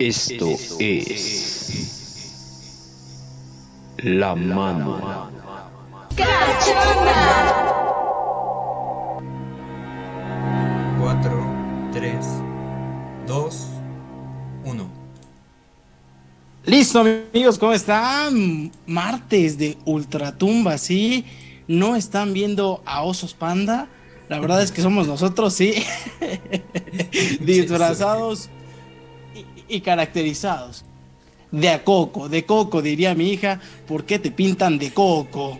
Esto es La Mano ¡Cachonda! 4, 3, 2, 1. Listo, amigos, ¿cómo están? Martes de Ultratumba, ¿sí? No están viendo a Osos Panda. La verdad es que somos nosotros, sí. Disfrazados y, caracterizados. De a coco, de coco, diría mi hija. ¿Por qué te pintan de coco?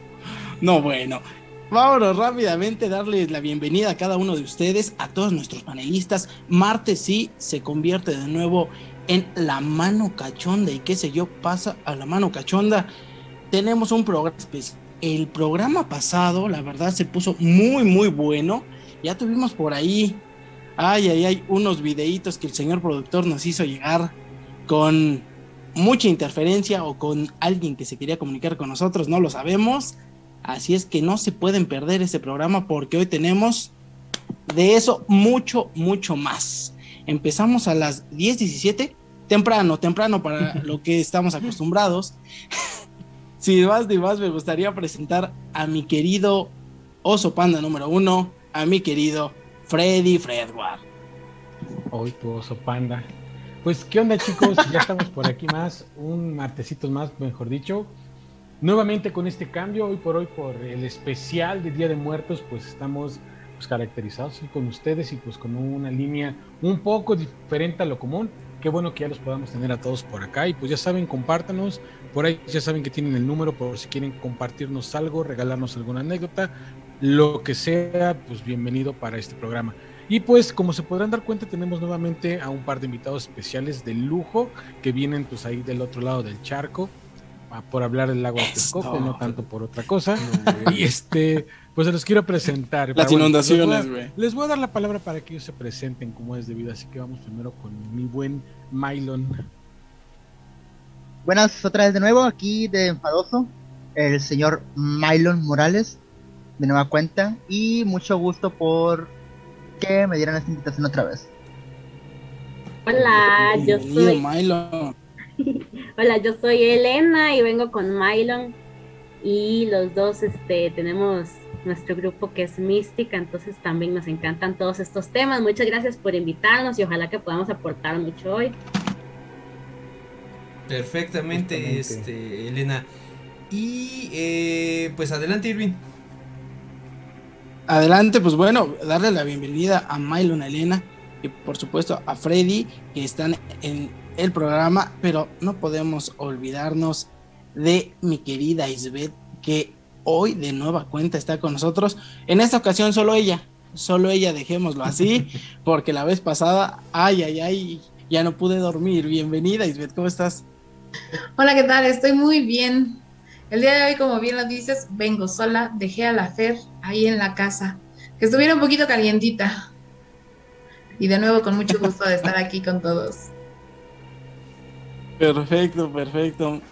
No, bueno. Vámonos rápidamente, darles la bienvenida a cada uno de ustedes, a todos nuestros panelistas. Martes sí se convierte de nuevo en la mano cachonda y qué sé yo, pasa a la mano cachonda. Tenemos un programa. El programa pasado, la verdad, se puso muy, muy bueno. Ya tuvimos por ahí, ay, ay, ay, unos videitos que el señor productor nos hizo llegar con mucha interferencia o con alguien que se quería comunicar con nosotros, no lo sabemos. Así es que no se pueden perder ese programa porque hoy tenemos de eso mucho, mucho más. Empezamos a las 10:17, temprano, temprano para lo que estamos acostumbrados. Sin más ni más, me gustaría presentar a mi querido oso panda número uno, a mi querido Freddy Fredward. Hoy tu oso panda. Pues, ¿qué onda, chicos? Ya estamos por aquí más, un martesitos más, mejor dicho. Nuevamente con este cambio, hoy por hoy, por el especial de Día de Muertos, pues estamos pues, caracterizados con ustedes y pues con una línea un poco diferente a lo común. Qué bueno que ya los podamos tener a todos por acá y pues ya saben, compártanos, por ahí ya saben que tienen el número por si quieren compartirnos algo, regalarnos alguna anécdota, lo que sea, pues bienvenido para este programa. Y pues como se podrán dar cuenta tenemos nuevamente a un par de invitados especiales de lujo que vienen pues ahí del otro lado del charco por hablar del lago de Texcoco, no tanto por otra cosa. No, y este, pues se los quiero presentar. Las bueno, inundaciones, les, güey. les voy a dar la palabra para que ellos se presenten como es debido, así que vamos primero con mi buen Mylon. Buenas otra vez de nuevo, aquí de Enfadoso, el señor Mylon Morales, de nueva cuenta, y mucho gusto por que me dieran esta invitación otra vez. Hola, yo soy. Milo. Hola, yo soy Elena y vengo con Mylon. Y los dos este, tenemos nuestro grupo que es Mística, entonces también nos encantan todos estos temas. Muchas gracias por invitarnos y ojalá que podamos aportar mucho hoy. Perfectamente, Justamente. este, Elena. Y eh, pues adelante, Irving. Adelante, pues bueno, darle la bienvenida a Mylon, a Elena y por supuesto a Freddy que están en el programa, pero no podemos olvidarnos de mi querida Isbeth que hoy de nueva cuenta está con nosotros. En esta ocasión solo ella, solo ella, dejémoslo así, porque la vez pasada, ay, ay, ay, ya no pude dormir. Bienvenida Isbeth, ¿cómo estás? Hola, ¿qué tal? Estoy muy bien. El día de hoy, como bien lo dices, vengo sola, dejé a la Fer ahí en la casa, que estuviera un poquito calientita. Y de nuevo, con mucho gusto de estar aquí con todos. Perfecto, perfecto.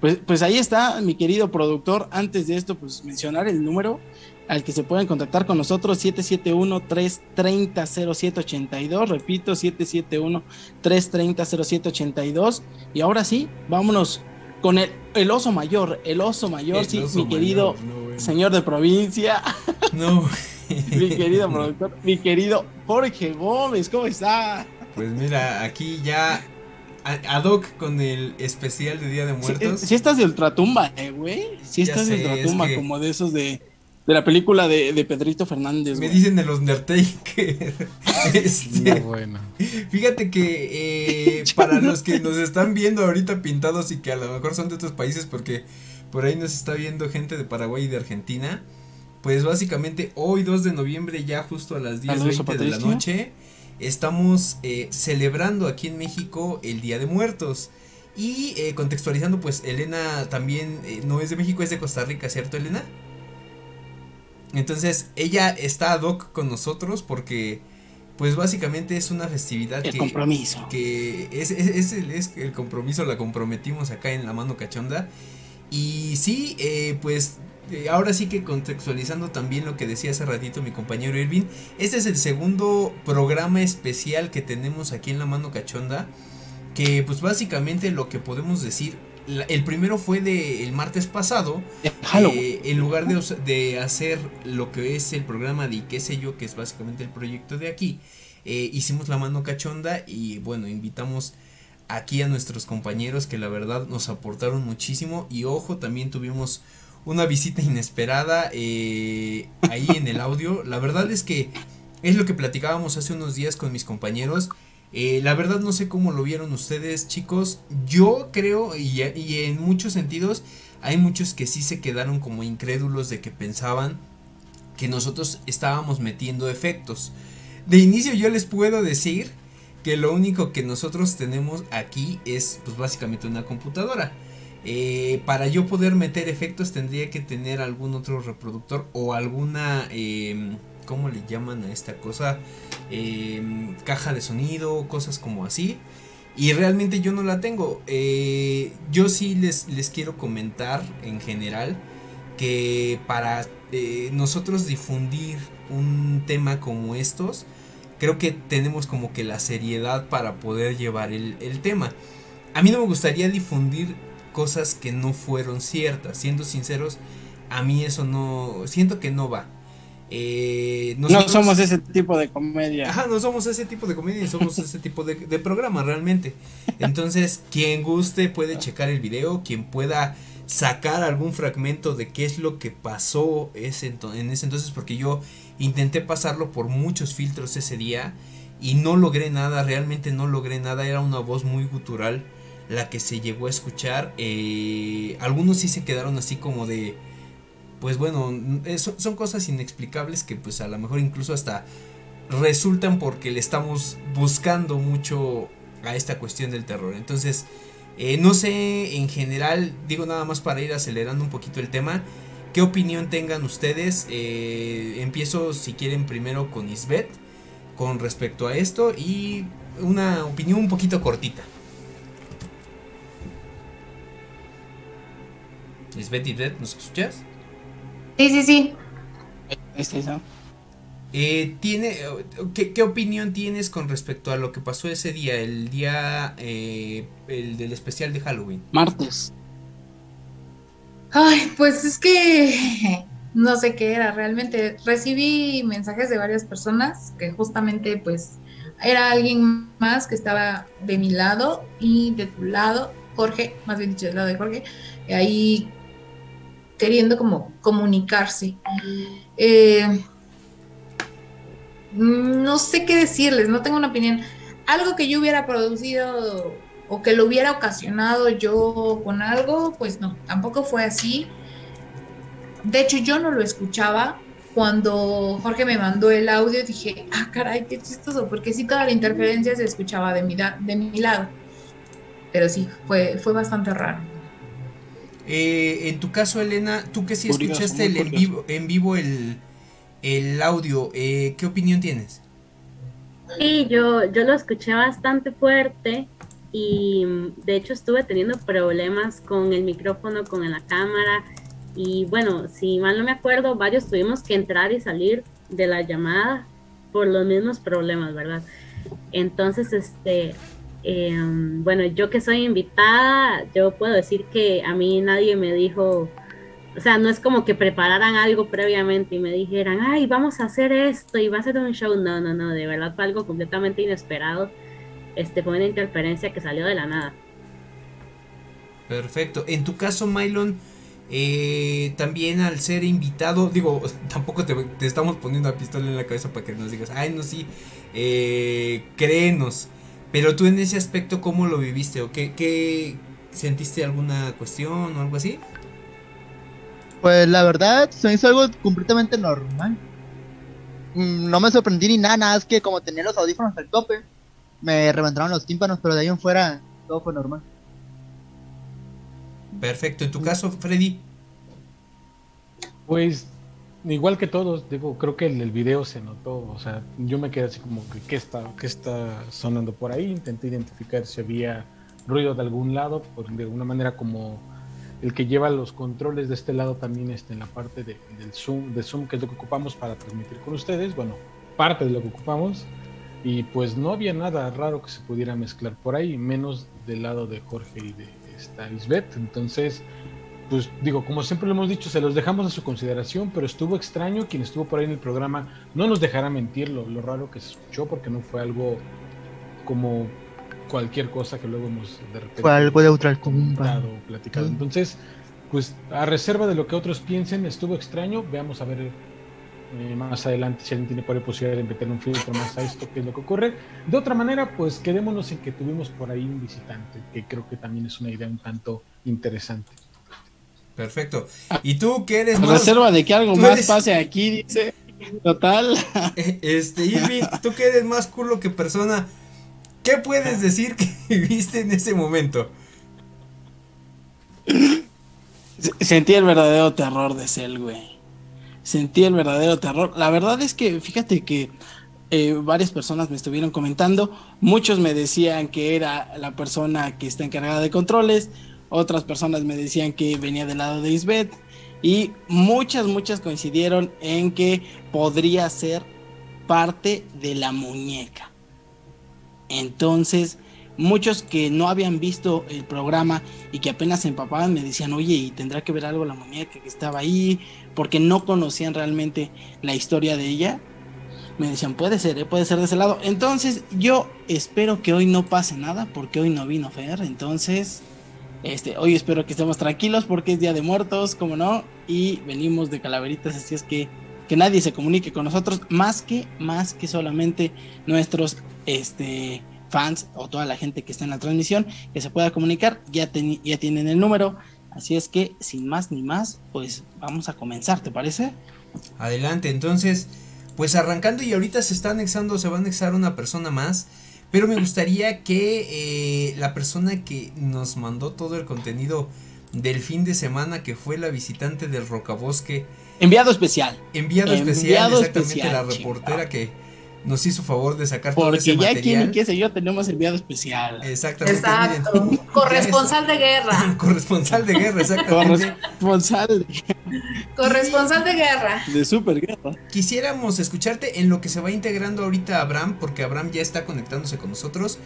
Pues, pues ahí está, mi querido productor. Antes de esto, pues mencionar el número al que se pueden contactar con nosotros, 771-330-0782. Repito, 771-330-0782. Y ahora sí, vámonos con el, el oso mayor, el oso mayor, El sí, oso mi querido no, señor de provincia, No, mi querido productor, mi querido Jorge Gómez, ¿cómo está? pues mira, aquí ya ad hoc con el especial de Día de Si Muertos. sí estás de ultratumba, eh, güey. Si estás de sé, ultratumba, es que- como de esos de, de la película de, de Pedrito Fernández, Me güey. dicen el Undertaker. Este, No, bueno. Fíjate que eh, para los que nos están viendo ahorita pintados y que a lo mejor son de otros países porque por ahí nos está viendo gente de Paraguay y de Argentina, pues básicamente hoy 2 de noviembre ya justo a las Saludos a 10.20 de la noche estamos eh, celebrando aquí en México el Día de Muertos. Y eh, contextualizando, pues Elena también eh, no es de México, es de Costa Rica, ¿cierto Elena? Entonces ella está ad hoc con nosotros porque pues básicamente es una festividad El que, compromiso. que es, es- es el, es el compromiso, la comprometimos acá en la mano cachonda. Y sí, eh, pues eh, ahora sí que contextualizando también lo que decía hace ratito mi compañero Irving, este es el segundo programa especial que tenemos aquí en la mano cachonda. que pues básicamente lo que podemos decir, la- el primero fue de el martes pasado, eh, en lugar de, de hacer lo que es el programa de qué sé yo, que es básicamente el proyecto de aquí, eh, hicimos la mano cachonda y bueno, invitamos aquí a nuestros compañeros que la verdad nos aportaron muchísimo y ojo, también tuvimos una visita inesperada eh, ahí en el audio. La verdad es que es lo que platicábamos hace unos días con mis compañeros. Eh, la verdad no sé cómo lo vieron ustedes chicos. Yo creo y, en muchos sentidos hay muchos que sí se quedaron como incrédulos de que pensaban que nosotros estábamos metiendo efectos. De inicio yo les puedo decir que lo único que nosotros tenemos aquí es pues básicamente una computadora. Eh, para yo poder meter efectos tendría que tener algún otro reproductor o alguna, eh, ¿cómo le llaman a esta cosa? Eh, caja de sonido, cosas como así. Y realmente yo no la tengo. Eh, yo sí les, les quiero comentar en general que para eh, nosotros difundir un tema como estos, creo que tenemos como que la seriedad para poder llevar el, el tema. A mí no me gustaría difundir cosas que no fueron ciertas. Siendo sinceros, a mí eso no. Siento que no va. Eh, No somos ese tipo de comedia. Ajá, no somos ese tipo de comedia, somos ese tipo de, de programa realmente. Entonces, quien guste puede checar el video, quien pueda sacar algún fragmento de qué es lo que pasó ese en ese entonces, porque yo intenté pasarlo por muchos filtros ese día y no logré nada, realmente no logré nada, era una voz muy gutural la que se llegó a escuchar. eh, algunos sí se quedaron así como de pues bueno, eh, son, cosas inexplicables que pues a lo mejor incluso hasta resultan porque le estamos buscando mucho a esta cuestión del terror. Entonces, eh, no sé en general, digo nada más para ir acelerando un poquito el tema, qué opinión tengan ustedes. Eh, empiezo si quieren primero con Isbeth con respecto a esto y una opinión un poquito cortita. Isbeth, Isbeth, ¿nos escuchas? Sí, sí, sí. Este, ¿no? Eh, tiene, ¿qué, qué opinión tienes con respecto a lo que pasó ese día, el día eh, el del especial de Halloween? Martes. Ay, pues es que no sé qué era realmente. Recibí mensajes de varias personas que justamente pues era alguien más que estaba de mi lado y de tu lado, Jorge, más bien dicho del lado de Jorge, ahí queriendo como comunicarse. Eh, no sé qué decirles, no tengo una opinión. Algo que yo hubiera producido o que lo hubiera ocasionado yo con algo, pues no, tampoco fue así. De hecho, yo no lo escuchaba. Cuando Jorge me mandó el audio, dije, ah, caray, qué chistoso, porque sí toda la interferencia se escuchaba de mi, da- de mi lado. Pero sí, fue, fue bastante raro. Eh, en tu caso, Elena, tú que sí Curioso, escuchaste el en vivo, en vivo el, el audio, eh, ¿qué opinión tienes? Sí, yo, yo lo escuché bastante fuerte y de hecho estuve teniendo problemas con el micrófono, con la cámara y bueno, si mal no me acuerdo, varios tuvimos que entrar y salir de la llamada por los mismos problemas, ¿verdad? Entonces, este, eh, bueno, yo que soy invitada, yo puedo decir que a mí nadie me dijo, o sea, no es como que prepararan algo previamente y me dijeran, ay, vamos a hacer esto y va a ser un show. No, no, no, de verdad fue algo completamente inesperado. Este fue una interferencia que salió de la nada. Perfecto. En tu caso, Mylon, eh, también al ser invitado, digo, tampoco te, estamos poniendo una pistola en la cabeza para que nos digas, ay, no, sí, eh, créenos. Pero tú en ese aspecto, ¿cómo lo viviste? ¿O qué, qué sentiste alguna cuestión o algo así? Pues la verdad, se me hizo algo completamente normal. Mm, No me sorprendí ni nada, nada, es que como tenía los audífonos al tope, me reventaron los tímpanos, pero de ahí en fuera todo fue normal. Perfecto. En tu caso, Freddy. Pues igual que todos, digo, creo que el video se notó, o sea, yo me quedé así como que qué está, qué está sonando por ahí, intenté identificar si había ruido de algún lado, por, de alguna manera como el que lleva los controles de este lado también está en la parte de, del Zoom, de Zoom, que es lo que ocupamos para transmitir con ustedes, bueno, parte de lo que ocupamos, y pues no había nada raro que se pudiera mezclar por ahí, menos del lado de Jorge y de esta. Entonces, pues digo, como siempre lo hemos dicho, se los dejamos a su consideración, pero estuvo extraño, quien estuvo por ahí en el programa no nos dejará mentir lo, lo raro que se escuchó, porque no fue algo como cualquier cosa que luego hemos de repente Fue algo ultratumba. comentado, platicado. Mm. Entonces, pues a reserva de lo que otros piensen, estuvo extraño. Veamos a ver eh, más adelante si alguien tiene por ahí posibilidad de meter un filtro más a esto, qué es lo que ocurre. De otra manera, pues quedémonos en que tuvimos por ahí un visitante, que creo que también es una idea un tanto interesante. Perfecto. ¿Y tú qué eres más? reserva de que algo más eres- pase aquí, dice. Total. Este, Irving, tú que eres más culo que persona, ¿qué puedes decir que viste en ese momento? Se- Sentí el verdadero terror de Cell, güey. Sentí el verdadero terror. La verdad es que, fíjate que eh, varias personas me estuvieron comentando. Muchos me decían que era la persona que está encargada de controles. Otras personas me decían que venía del lado de Isbeth. Y muchas, muchas coincidieron en que podría ser parte de la muñeca. Entonces, muchos que no habían visto el programa y que apenas se empapaban me decían, oye, y tendrá que ver algo la muñeca que estaba ahí, porque no conocían realmente la historia de ella. Me decían, puede ser, ¿eh? puede ser de ese lado. Entonces, yo espero que hoy no pase nada, porque hoy no vino Fer. Entonces, este, hoy espero que estemos tranquilos, porque es Día de Muertos, como no, y venimos de calaveritas, así es que que nadie se comunique con nosotros, más que, más que solamente nuestros, este, fans o toda la gente que está en la transmisión que se pueda comunicar, ya, teni- ya tienen el número. Así es que, sin más ni más, pues vamos a comenzar, ¿te parece? Adelante, entonces, pues arrancando y ahorita se está anexando, se va a anexar una persona más, pero me gustaría que eh, la persona que nos mandó todo el contenido del fin de semana, que fue la visitante del Rocabosque, Enviado especial. enviado, especial, exactamente especial, la reportera que nos hizo favor de sacar todo Porque ese ya material. quien y qué sé yo tenemos enviado especial. Exactamente, Exacto. miren. Corresponsal de guerra. Corresponsal de guerra, exactamente. Corresponsal Corresponsal de guerra. de Superguerra. Quisiéramos escucharte en lo que se va integrando ahorita Abraham, porque Abraham ya está conectándose con nosotros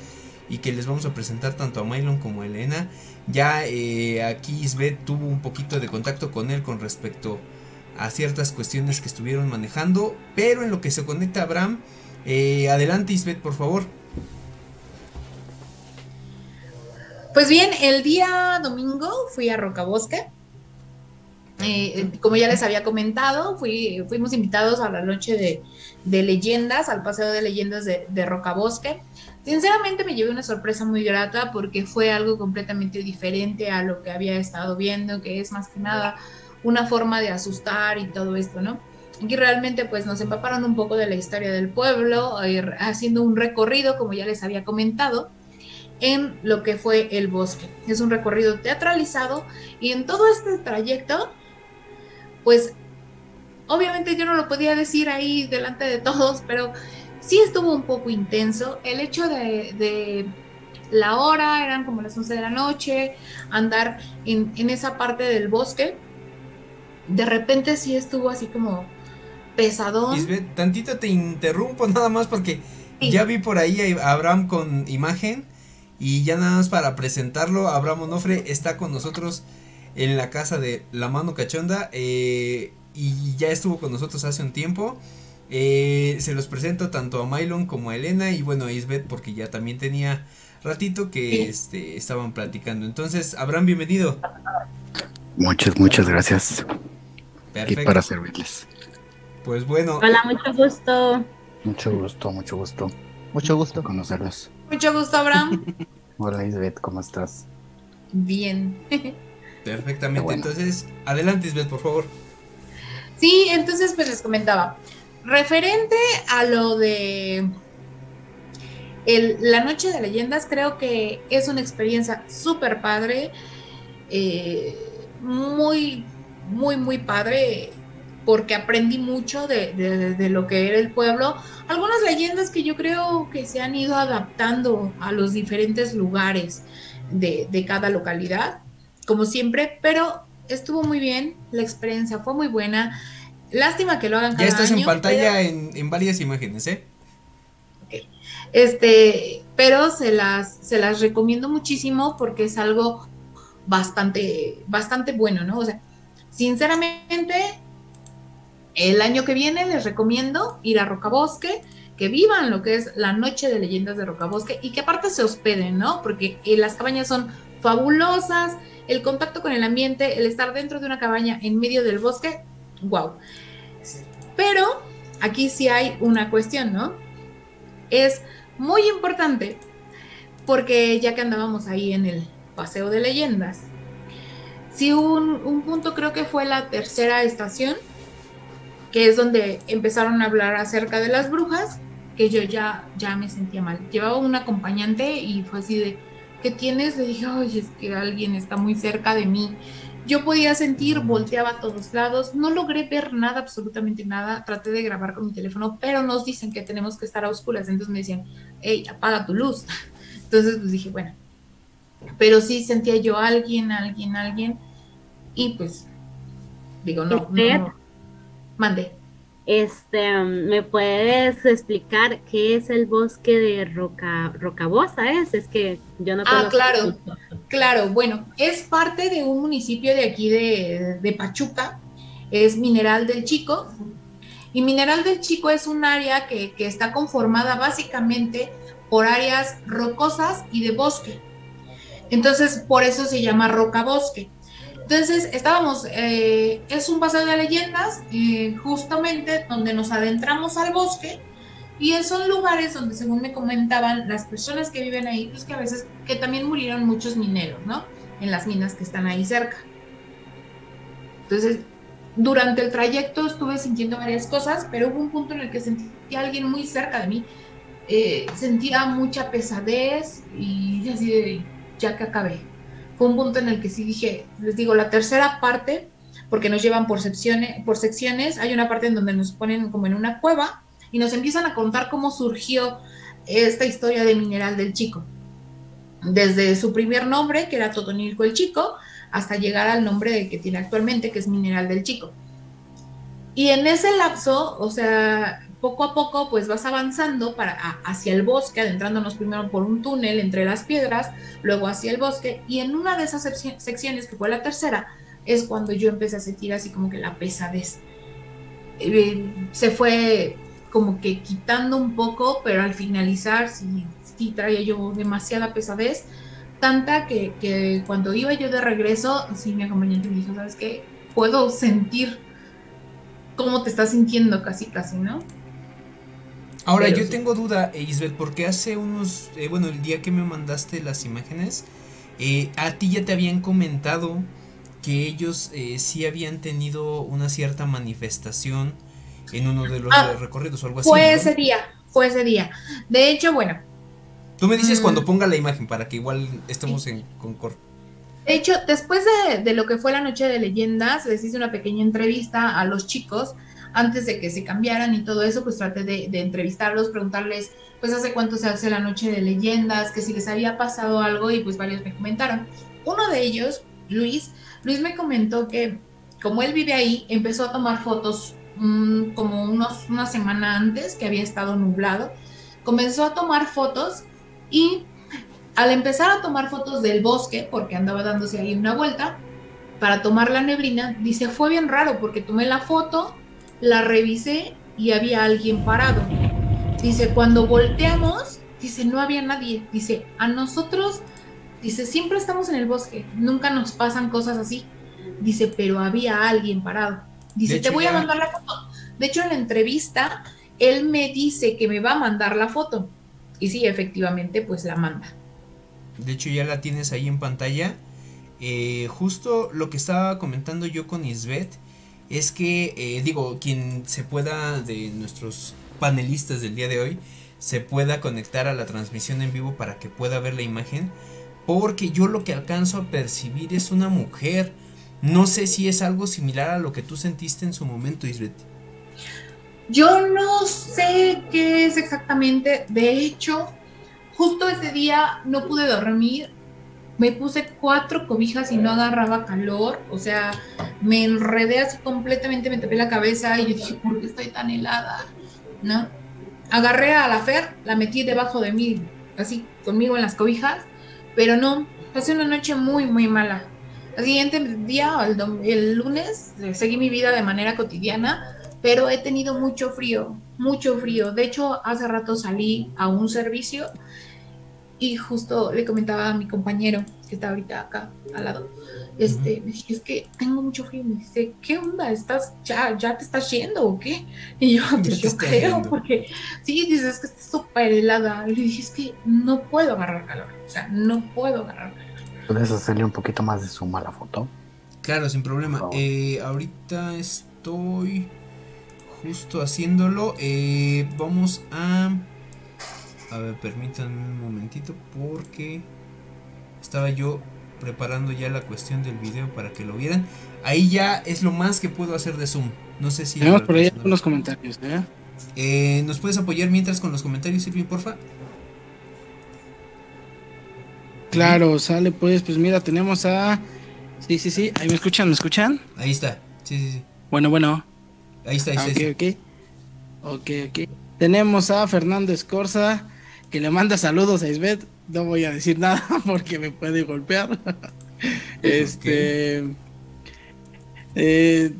y que les vamos a presentar tanto a Mylon como a Elena. Ya eh, aquí Isbeth tuvo un poquito de contacto con él con respecto a ciertas cuestiones que estuvieron manejando, pero en lo que se conecta Abraham, eh, adelante Isbeth, por favor. Pues bien, el día domingo fui a Rocabosque. Eh, como ya les había comentado, fui, fuimos invitados a la noche de, de leyendas, al paseo de leyendas de, de Rocabosque. Sinceramente me llevé una sorpresa muy grata porque fue algo completamente diferente a lo que había estado viendo, que es más que nada una forma de asustar y todo esto, ¿no? Aquí realmente pues nos empaparon un poco de la historia del pueblo, eh, haciendo un recorrido, como ya les había comentado, en lo que fue el bosque. Es un recorrido teatralizado y en todo este trayecto, pues obviamente yo no lo podía decir ahí delante de todos, pero sí estuvo un poco intenso. El hecho de, la hora, eran como las 11 de la noche, andar en esa parte del bosque, de repente sí estuvo así como pesadón. Isbeth, tantito te interrumpo nada más porque Sí. ya vi por ahí a Abraham con imagen y ya nada más para presentarlo, Abraham Onofre está con nosotros en la casa de La Mano Cachonda eh, y ya estuvo con nosotros hace un tiempo. Eh, se los presento tanto a Mylon como a Elena y bueno a Isbeth porque ya también tenía ratito que Sí. este, estaban platicando. Entonces, Abraham, bienvenido. Muchas, muchas gracias. Perfecto. para servirles. Pues bueno, Hola, mucho gusto. Mucho gusto, mucho gusto Mucho gusto. conocerlos. Mucho gusto, Abraham. Hola Isbeth, ¿cómo estás? Bien. perfectamente. Bueno. Entonces, adelante Isbeth, por favor. Sí, entonces pues les comentaba, referente a lo de el- la noche de leyendas, creo que es una experiencia súper padre, eh, muy, muy, muy padre, porque aprendí mucho de, de- de lo que era el pueblo. Algunas leyendas que yo creo que se han ido adaptando a los diferentes lugares de, de cada localidad, como siempre, pero estuvo muy bien, la experiencia fue muy buena. Lástima que lo hagan Ya cada estás en pantalla pero- en, en varias imágenes, ¿eh? Este, pero se las, se las recomiendo muchísimo porque es algo bastante, bastante bueno, ¿no? O sea, sinceramente, el año que viene les recomiendo ir a Rocabosque, que vivan lo que es la noche de leyendas de Rocabosque y que aparte se hospeden, ¿no? Porque eh, las cabañas son fabulosas, el contacto con el ambiente, el estar dentro de una cabaña en medio del bosque, wow. Pero aquí sí hay una cuestión, ¿no? Es muy importante porque ya que andábamos ahí en el paseo de leyendas, sí un, un punto creo que fue la tercera estación, que es donde empezaron a hablar acerca de las brujas, que yo ya, ya me sentía mal. Llevaba un acompañante y fue así de, ¿qué tienes? Le dije, ay, es que alguien está muy cerca de mí. Yo podía sentir, volteaba a todos lados, no logré ver nada, absolutamente nada, traté de grabar con mi teléfono, pero nos dicen que tenemos que estar a oscuras, entonces me decían, hey, apaga tu luz. Entonces pues dije, bueno, pero sí sentía yo a alguien, alguien, alguien, y pues digo, no, no, no. Mande. Este, ¿me puedes explicar qué es el bosque de Roca, Rocabosa? Es, es que yo no Ah, claro, claro. Bueno, es parte de un municipio de aquí de, de Pachuca, es Mineral del Chico. Y Mineral del Chico es un área que, que está conformada básicamente por áreas rocosas y de bosque. Entonces, por eso se llama Roca Bosque. Entonces, estábamos, eh, es un paseo de leyendas, eh, justamente donde nos adentramos al bosque, y son lugares donde, según me comentaban, las personas que viven ahí, pues que a veces, que también murieron muchos mineros, ¿no? En las minas que están ahí cerca. Entonces, durante el trayecto estuve sintiendo varias cosas, pero hubo un punto en el que sentí a alguien muy cerca de mí. Eh, sentía mucha pesadez y así de, ya que acabé un punto en el que sí dije, les digo, la tercera parte, porque nos llevan por secciones, por secciones, hay una parte en donde nos ponen como en una cueva y nos empiezan a contar cómo surgió esta historia de Mineral del Chico. Desde su primer nombre, que era Totonilco el Chico, hasta llegar al nombre que tiene actualmente, que es Mineral del Chico. Y en ese lapso, o sea, poco a poco pues vas avanzando para, hacia el bosque, adentrándonos primero por un túnel entre las piedras, luego hacia el bosque, y en una de esas secciones, que fue la tercera, es cuando yo empecé a sentir así como que la pesadez. Eh, se fue como que quitando un poco, pero al finalizar sí, traía yo demasiada pesadez, tanta que, que, cuando iba yo de regreso, sí mi acompañante me dijo, ¿sabes qué? Puedo sentir cómo te estás sintiendo casi, casi, ¿no? Ahora, Pero yo sí. tengo duda, Isbeth, porque hace unos, eh, bueno, el día que me mandaste las imágenes, eh, a ti ya te habían comentado que ellos eh, sí habían tenido una cierta manifestación en uno de los Ah, recorridos o algo así. Fue ¿no? ese día, fue ese día. De hecho, bueno, Tú me dices Mm. cuando ponga la imagen para que igual estemos en concord. De hecho, después de, de lo que fue la noche de leyendas, les hice una pequeña entrevista a los chicos antes de que se cambiaran y todo eso, pues traté de, de entrevistarlos, preguntarles, pues hace cuánto se hace la noche de leyendas, que si les había pasado algo y pues varios me comentaron. Uno de ellos, Luis, Luis me comentó que como él vive ahí, empezó a tomar fotos mm, como unos, una semana antes, que había estado nublado, comenzó a tomar fotos y al empezar a tomar fotos del bosque, porque andaba dándose ahí una vuelta, para tomar la neblina, dice, fue bien raro porque tomé la foto, la revisé y había alguien parado. Dice, cuando volteamos, dice, no había nadie. Dice, a nosotros, dice, siempre estamos en el bosque, nunca nos pasan cosas así. Dice, pero había alguien parado. Dice, te voy a mandar la foto. De hecho, en la entrevista, él me dice que me va a mandar la foto. Y sí, efectivamente, pues la manda. De hecho, ya la tienes ahí en pantalla. Eh, justo lo que estaba comentando yo con Isbeth es que, eh, digo, quien se pueda, de nuestros panelistas del día de hoy, se pueda conectar a la transmisión en vivo para que pueda ver la imagen. Porque yo lo que alcanzo a percibir es una mujer. No sé si es algo similar a lo que tú sentiste en su momento, Isbeth. Yo no sé qué es exactamente. De hecho, justo ese día no pude dormir. Me puse cuatro cobijas y no agarraba calor. O sea, me enredé así completamente, me tapé la cabeza y yo dije, ¿por qué estoy tan helada? ¿No? agarré a la Fer, la metí debajo de mí, así conmigo en las cobijas, pero no, pasé una noche muy, muy mala. Al siguiente día, el, el lunes, eh, seguí mi vida de manera cotidiana, pero he tenido mucho frío, mucho frío. De hecho, hace rato salí a un servicio y justo le comentaba a mi compañero que está ahorita acá al lado. Este, me dije, es que tengo mucho frío. Me dice, ¿qué onda? ¿Estás ya, ya te estás yendo o qué? Y yo, pues te yo creo, yendo. porque sí, dices, es que está súper helada. Le dije, es que no puedo agarrar calor. O sea, no puedo agarrar calor. ¿Puedes hacerle un poquito más de zoom a la foto? Claro, sin problema. Eh, ahorita estoy justo haciéndolo. Eh, vamos a... A ver, permítanme un momentito porque estaba yo preparando ya la cuestión del video para que lo vieran. Ahí ya es lo más que puedo hacer de zoom. No sé si... Tenemos por ahí algunos comentarios, ¿eh? Eh, ¿Nos puedes apoyar mientras con los comentarios, Silvia, porfa? Claro, sale pues, pues mira, tenemos a... Sí, sí, sí, ahí me escuchan, ¿me escuchan? Ahí está. Sí, sí, sí. Bueno, bueno. Ahí está, ahí Ah, está. ahí ok, está. ok. Ok, ok. Tenemos a Fernando Escorza, que le manda saludos a Isbeth. No voy a decir nada porque me puede golpear. este. eh,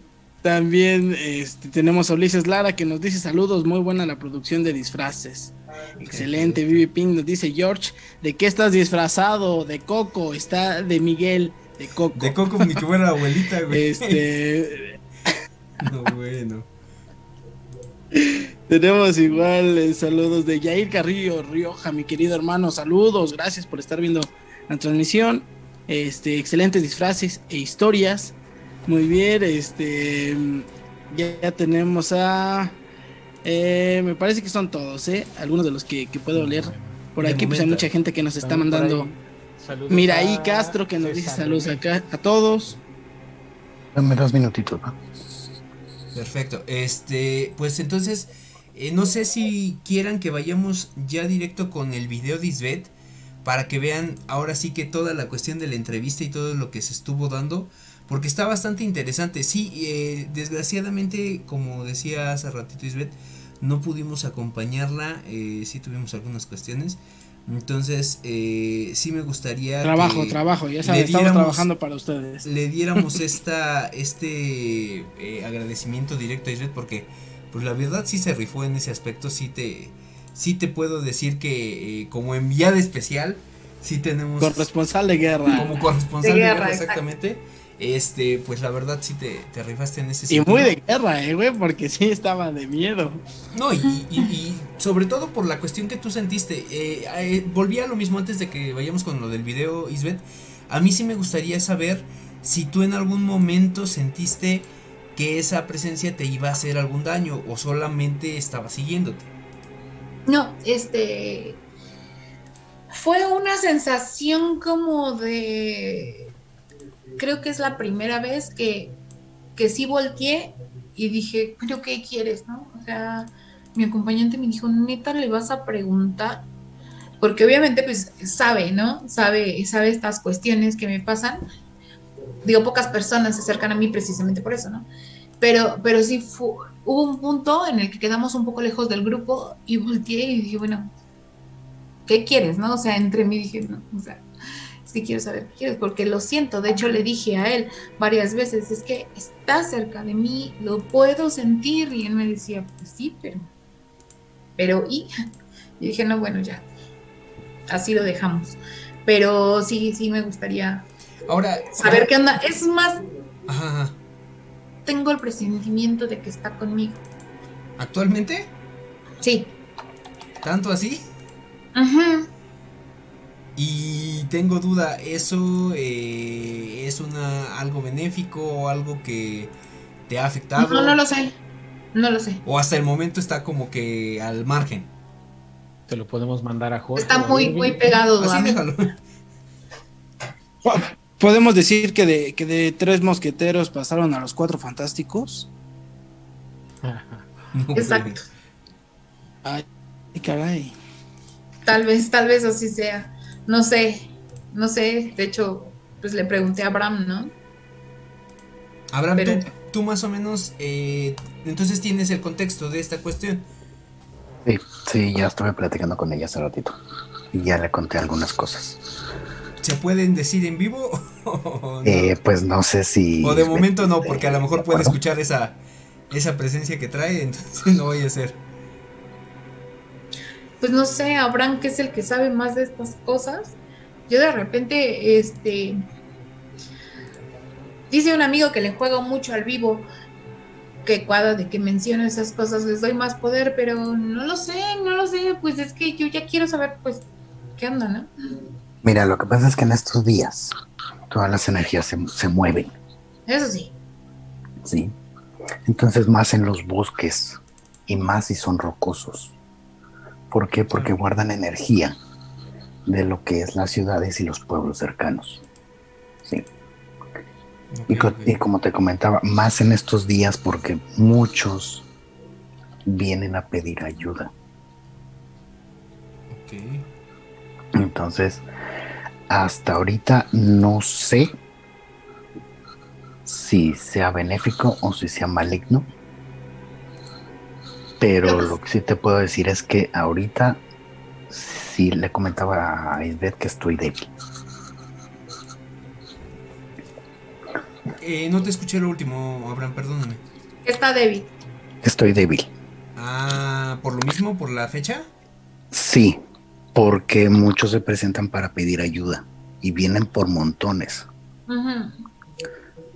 también este, tenemos a Ulises Lara que nos dice saludos, muy buena la producción de disfraces. Excelente, Vivi Pink nos dice George, ¿de qué estás disfrazado? De Coco, está de Miguel, de Coco. De Coco que fuera abuelita, güey. Este, No, bueno. Tenemos igual eh, saludos de Yair Carrillo Rioja, mi querido hermano. Saludos, gracias por estar viendo la transmisión. Este, excelentes disfraces e historias. Muy bien, este ya, ya tenemos a eh, me parece que son todos, ¿eh? Algunos de los que, que puedo leer. Por De aquí pues hay mucha gente que nos está También mandando. Mira ahí Castro que nos dice saludos acá a todos. Dame dos minutitos, ¿no? Perfecto. Este, pues entonces, eh, no sé si quieran que vayamos ya directo con el video de Isbeth para que vean ahora sí que toda la cuestión de la entrevista y todo lo que se estuvo dando. Porque está bastante interesante. Sí, eh, desgraciadamente, como decía hace ratito Isbeth, no pudimos acompañarla. Eh, sí tuvimos algunas cuestiones. Entonces, eh, sí me gustaría. Trabajo, que- trabajo, ya saben, estamos trabajando para ustedes. le diéramos esta este eh, agradecimiento directo a Isbeth porque pues la verdad sí se rifó en ese aspecto sí te sí te puedo decir que eh, como enviada especial sí tenemos Corresponsal de guerra. como corresponsal De de guerra, exacto. Este pues la verdad sí te, te rifaste en ese Y sentido muy de guerra, eh, güey, porque sí estaba de miedo. no, y, y- y sobre todo por la cuestión que tú sentiste. Eh, eh, volví a lo mismo antes de que vayamos con lo del video, Isbeth. A mí sí me gustaría saber si tú en algún momento sentiste que esa presencia te iba a hacer algún daño o solamente estaba siguiéndote. No, este. Fue una sensación como de. Creo que es la primera vez que, que sí volteé y dije, ¿pero qué quieres, no? O sea, mi acompañante me dijo, neta, le vas a preguntar. Porque obviamente, pues, sabe, ¿no? Sabe, sabe estas cuestiones que me pasan. Digo, pocas personas se acercan a mí precisamente por eso, ¿no? Pero, pero sí hubo un punto en el que quedamos un poco lejos del grupo y volteé y dije, bueno, ¿qué quieres, no? O sea, entre mí dije, no, o sea, que quiero saber qué quieres, porque lo siento. De hecho, le dije a él varias veces, es que está cerca de mí, lo puedo sentir. Y él me decía, pues sí, pero, pero, y, y dije, no, bueno, ya, así lo dejamos. Pero sí, sí me gustaría Ahora, saber qué onda. Es más, ajá. tengo el presentimiento de que está conmigo. ¿Actualmente? Sí. ¿Tanto así? Ajá. Y tengo duda, ¿eso eh, es una algo benéfico o algo que te ha afectado? No, no lo sé. No lo sé. O hasta el momento está como que al margen. Te lo podemos mandar a Jorge. Está muy, muy pegado Así déjalo. Podemos decir que de, que de tres mosqueteros pasaron a los cuatro fantásticos. Exacto. Ay, caray. Tal vez, tal vez así sea. No sé. No sé. De hecho, pues le pregunté a Abraham, ¿no? Abraham, Pero- tú, tú más o menos, eh, entonces tienes el contexto de esta cuestión. Sí, sí, ya estuve platicando con ella hace ratito. Y ya le conté algunas cosas. ¿Se pueden decir en vivo? o no? Eh, pues no sé si. O de momento no, porque a lo mejor de puede escuchar esa, esa presencia que trae, entonces no vaya a ser. Pues no sé, Abraham, que es el que sabe más de estas cosas. Yo de repente, este. Dice un amigo que le juega mucho al vivo. Que cuadra de que menciona esas cosas les doy más poder, pero no lo sé, no lo sé. Pues es que yo ya quiero saber, pues, qué onda, ¿no? Mira, lo que pasa es que en estos días todas las energías se, se mueven, Eso sí. ¿sí? Entonces, más en los bosques y más si son rocosos. ¿Por qué? Porque guardan energía de lo que es las ciudades y los pueblos cercanos. Sí. Y, co- y como te comentaba, más en estos días porque muchos vienen a pedir ayuda. Ok. Entonces, hasta ahorita no sé si sea benéfico o si sea maligno. Pero lo que sí te puedo decir es que ahorita sí le comentaba a Isbeth que estoy débil. Eh, no te escuché lo último, Abraham, perdóname. Está débil. Estoy débil. Ah, ¿por lo mismo? ¿Por la fecha? Sí, porque muchos se presentan para pedir ayuda y vienen por montones. Ujú.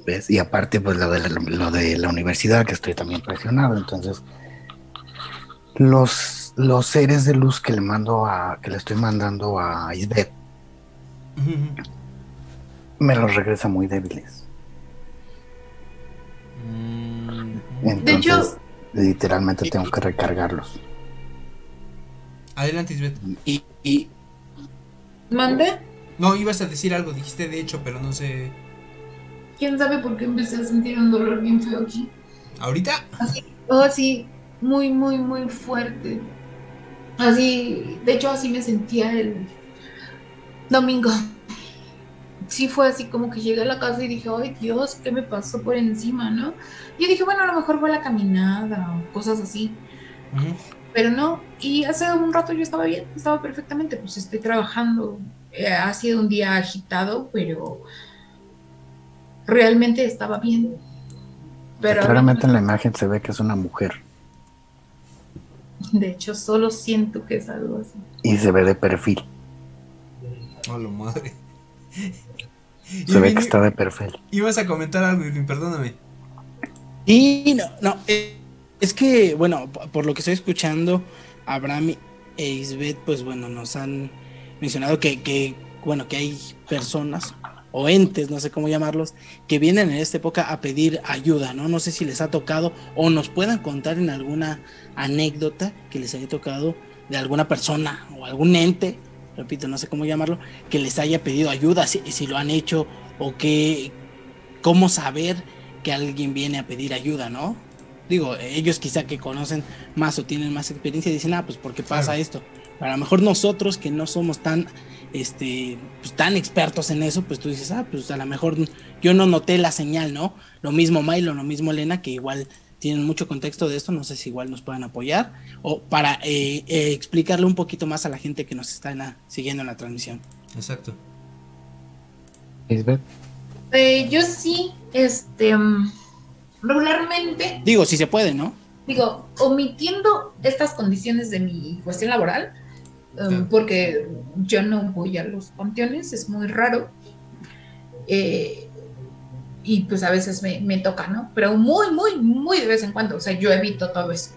¿Ves? Y aparte, pues lo de, la, lo de la universidad, que estoy también presionado. Entonces, los, los seres de luz que le mando a, que le estoy mandando a Isbeth, me los regresa muy débiles. Mm, Entonces, hecho- literalmente tengo que recargarlos. Adelante, Isbeth. Y, y ¿Mande? No, ibas a decir algo, dijiste de hecho, pero no sé. ¿Quién sabe por qué empecé a sentir un dolor bien feo aquí? ¿Ahorita? Oh, sí, muy, muy, muy fuerte. Así, de hecho, así me sentía el domingo. Sí fue así como que llegué a la casa y dije, ay Dios, ¿qué me pasó por encima, no? Yo dije, bueno, a lo mejor fue la caminada o cosas así, pero no. Y hace un rato yo estaba bien, estaba perfectamente, pues estoy trabajando. Eh, ha sido un día agitado, pero realmente estaba bien. Pero Claramente en la imagen se ve que es una mujer De hecho, solo siento que es algo así. y se ve de perfil. A la madre. Se ve que está de perfil. Ibas a comentar algo, Irving, perdóname. Y no, no, eh, es que, bueno, por lo que estoy escuchando, Abraham e Isbeth, pues bueno, nos han mencionado que, que, bueno, que hay personas o entes, no sé cómo llamarlos, que vienen en esta época a pedir ayuda, ¿no? No sé si les ha tocado o nos puedan contar en alguna anécdota que les haya tocado de alguna persona o algún ente, repito, no sé cómo llamarlo, que les haya pedido ayuda, si, si lo han hecho o que, cómo saber que alguien viene a pedir ayuda, ¿no? Digo, ellos quizá que conocen más o tienen más experiencia dicen, ah, pues porque pasa Claro. esto. Pero a lo mejor nosotros que no somos tan, este, pues, tan expertos en eso, pues tú dices, ah, pues a lo mejor yo no noté la señal, ¿no? Lo mismo Milo, lo mismo Elena, que igual tienen mucho contexto de esto, no sé si igual nos puedan apoyar o para eh, eh, explicarle un poquito más a la gente que nos está en la- siguiendo en la transmisión. Exacto. Isbeth, Eh, yo sí, este, mm, regularmente, Digo, si se puede, ¿no? digo, omitiendo estas condiciones de mi cuestión laboral, um, Claro. porque yo no voy a los panteones, es muy raro. eh, y pues a veces me, me toca, ¿no? Pero muy, muy, muy de vez en cuando, o sea, yo evito todo eso.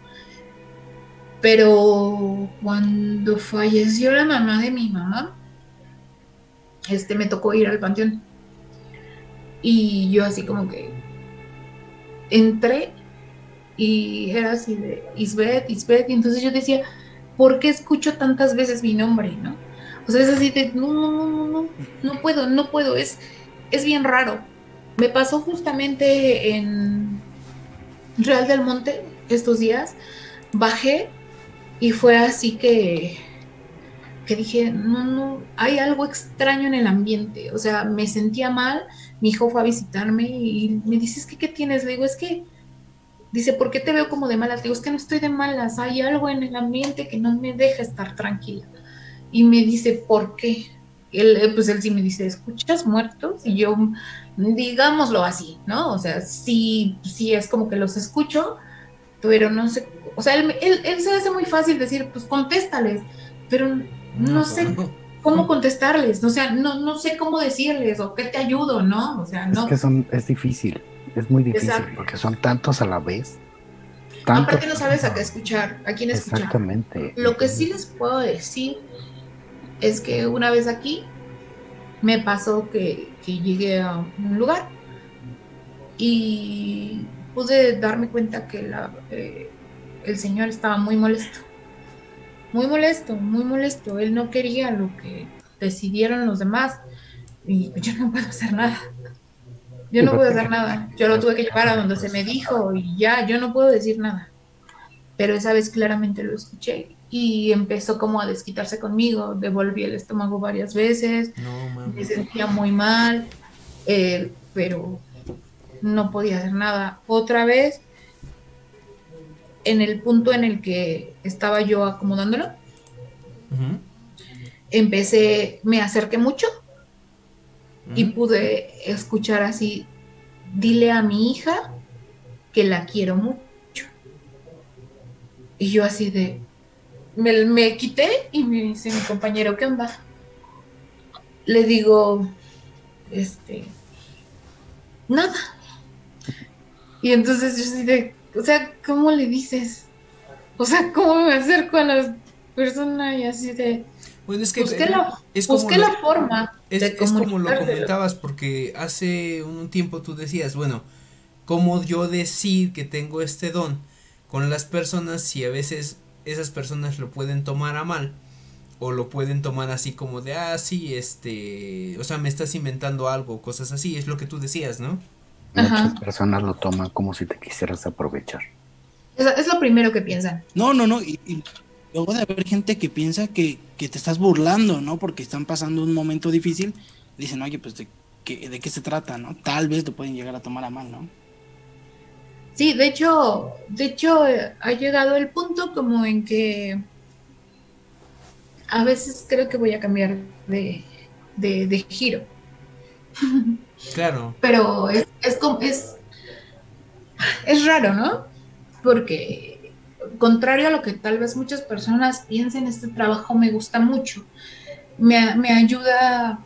Pero cuando falleció la mamá de mi mamá, este me tocó ir al panteón. Y yo así como que entré y era así de Isbeth, Isbeth, y entonces yo decía, ¿por qué escucho tantas veces mi nombre, no? O sea, es así de, no, no, no, no, no, no puedo, no puedo, es, es bien raro. Me pasó justamente en Real del Monte estos días, bajé y fue así que, que dije, no, no, hay algo extraño en el ambiente, o sea, me sentía mal, mi hijo fue a visitarme y me dice, es que, ¿qué tienes? Le digo, es que dice, ¿por qué te veo como de malas? Digo, es que no estoy de malas, hay algo en el ambiente que no me deja estar tranquila. Y me dice, ¿por qué? Él, eh, pues él sí me dice, ¿escuchas muertos? Y yo, digámoslo así, ¿no? O sea, sí, sí es como que los escucho, pero no sé, o sea, él, él, él se hace muy fácil decir, pues contéstales, pero no, sé cómo contestarles, o sea, no, no sé cómo decirles o qué te ayudo, ¿no? O sea, no. Es que son, es difícil, es muy difícil Exacto. porque son tantos a la vez. tantos- Aparte no sabes a qué escuchar, a quién escuchar. Exactamente. Lo que sí les puedo decir es que una vez aquí me pasó que, que llegué a un lugar y pude darme cuenta que eh, el señor estaba muy molesto. Muy molesto, muy molesto. Él no quería lo que decidieron los demás y yo no puedo hacer nada. Yo no puedo hacer nada. Yo lo tuve que llevar a donde se me dijo y ya, yo no puedo decir nada. Pero esa vez claramente lo escuché y empezó como a desquitarse conmigo. Devolví el estómago varias veces, No me sentía muy mal, eh, pero no podía hacer nada. Otra vez, en el punto en el que estaba yo acomodándolo, empecé, me acerqué mucho y pude escuchar así, dile a mi hija que la quiero mucho. Y yo así de, me, me quité y me dice mi compañero, ¿qué onda? Le digo, este, nada. Y entonces yo así de, o sea, ¿cómo le dices? O sea, ¿cómo me acerco a las personas y así de, Bueno, es que busqué eh, la, es como busqué lo- la forma Es, de es como lo comentabas, porque hace un tiempo tú decías, bueno, ¿cómo yo decir que tengo este don con las personas si a veces esas personas lo pueden tomar a mal? O lo pueden tomar así como de, ah, sí, este, o sea, me estás inventando algo, cosas así, es lo que tú decías, ¿no? Muchas Ajá. personas lo toman como si te quisieras aprovechar. Es, es lo primero que piensan. No, no, no. Y, y luego de haber gente que piensa que, que te estás burlando, ¿no? Porque están pasando un momento difícil. Dicen, oye, pues de qué, de qué se trata, ¿no? Tal vez lo pueden llegar a tomar a mal, ¿no? Sí, de hecho, de hecho eh, ha llegado el punto como en que a veces creo que voy a cambiar de, de, de giro, Claro. pero es, es como es es raro, ¿no? Porque contrario a lo que tal vez muchas personas piensen, este trabajo me gusta mucho. Me, me ayuda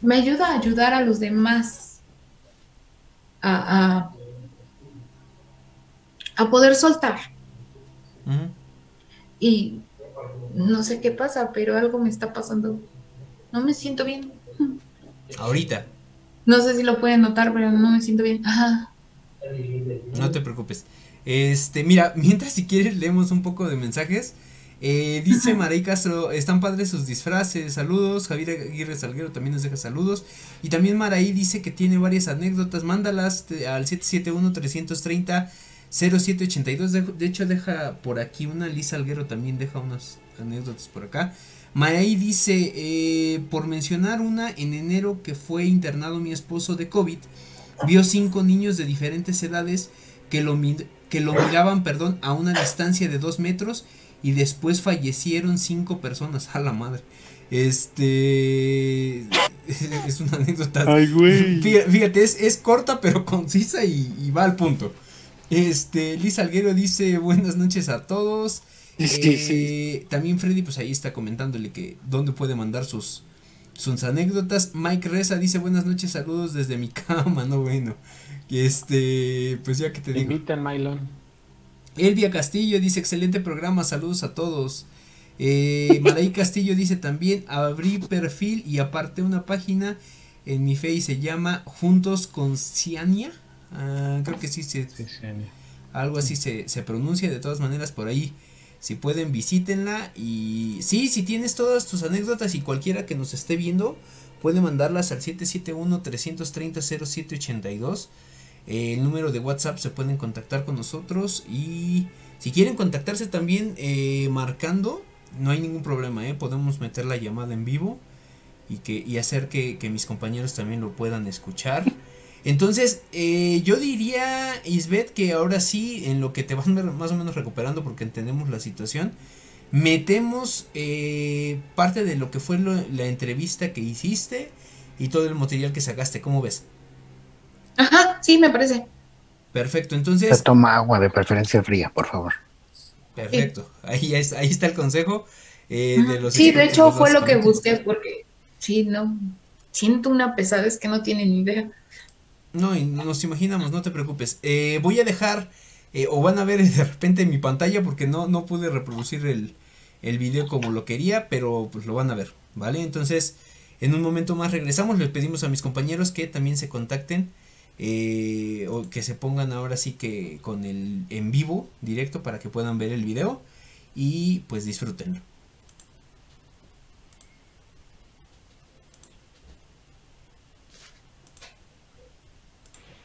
me ayuda a ayudar a los demás a, a, a poder soltar. Y no sé qué pasa, pero algo me está pasando. No me siento bien. Ahorita. No sé si lo pueden notar, pero no me siento bien. Ajá. No te preocupes. Este, mira, mientras si quieres leemos un poco de mensajes. Eh, dice Marey Castro, están padres sus disfraces, saludos. Javier Aguirre Salguero también nos deja saludos. Y también Maraí dice que tiene varias anécdotas, mándalas al 771-330. 0782. De, de hecho, deja por aquí una. Lisa Alguero también deja unas anécdotas por acá. Maraí dice, eh, por mencionar una, en enero que fue internado mi esposo de COVID, vio cinco niños de diferentes edades que lo, que lo miraban perdón, a una distancia de dos metros y después fallecieron cinco personas. A la madre. Este. Es una anécdota. Ay, güey. Fíjate, es, es corta pero concisa y va al punto. Este, Liz Alguero dice buenas noches a todos. Sí, Eh, sí. También Freddy, pues ahí está comentándole que dónde puede mandar sus, sus anécdotas. Mike Reza dice buenas noches, saludos desde mi cama, no bueno. Este, pues ya que te Te digo. invitan, Mylon. Elvia Castillo dice excelente programa, saludos a todos. Eh, Maray Castillo dice también abrí perfil y aparte una página en mi face se llama Juntos con Ciania. Ah, creo que sí, se, Sí, algo así se, se pronuncia. De todas maneras por ahí, si pueden visítenla y sí, si tienes todas tus anécdotas y cualquiera que nos esté viendo puede mandarlas al 771 330 0782 eh, el número de WhatsApp se pueden contactar con nosotros y si quieren contactarse también eh, marcando, no hay ningún problema, ¿eh? podemos meter la llamada en vivo y, que, y hacer que, que mis compañeros también lo puedan escuchar. Entonces, eh, yo diría, Isbeth, que ahora sí, en lo que te vas más o menos recuperando porque entendemos la situación, metemos eh, parte de lo que fue lo- la entrevista que hiciste y todo el material que sacaste. ¿Cómo ves? Ajá, sí, me parece. Perfecto, Se entonces, toma agua de preferencia fría, por favor. perfecto. Ahí, es- ahí está el consejo. eh, de los Sí, de hecho fue lo que busqué porque sí, no, siento una pesadez que no tienen ni idea. No, nos imaginamos, no te preocupes. Eh, voy a dejar, eh, o van a ver de repente en mi pantalla, porque no, no pude reproducir el, el video como lo quería, pero pues lo van a ver, ¿vale? Entonces, en un momento más regresamos, les pedimos a mis compañeros que también se contacten, eh, o que se pongan ahora sí que con el en vivo, directo, para que puedan ver el video y pues disfrútenlo.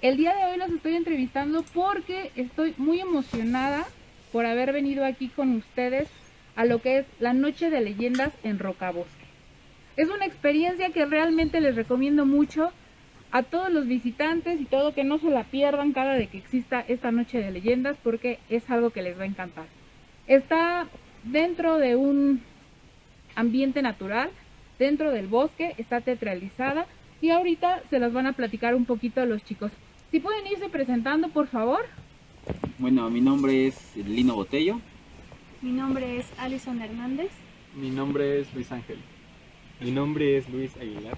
El día de hoy los estoy entrevistando porque estoy muy emocionada por haber venido aquí con ustedes a lo que es la Noche de Leyendas en Rocabosque. Es una experiencia que realmente les recomiendo mucho a todos los visitantes y todo que no se la pierdan cada de que exista esta Noche de Leyendas porque es algo que les va a encantar. Está dentro de un ambiente natural, dentro del bosque, está teatralizada y ahorita se las van a platicar un poquito los chicos. Si pueden irse presentando, por favor. Bueno, mi nombre es Lino Botello. Mi nombre es Alison Hernández. Mi nombre es Luis Ángel. Mi nombre es Luis Aguilar.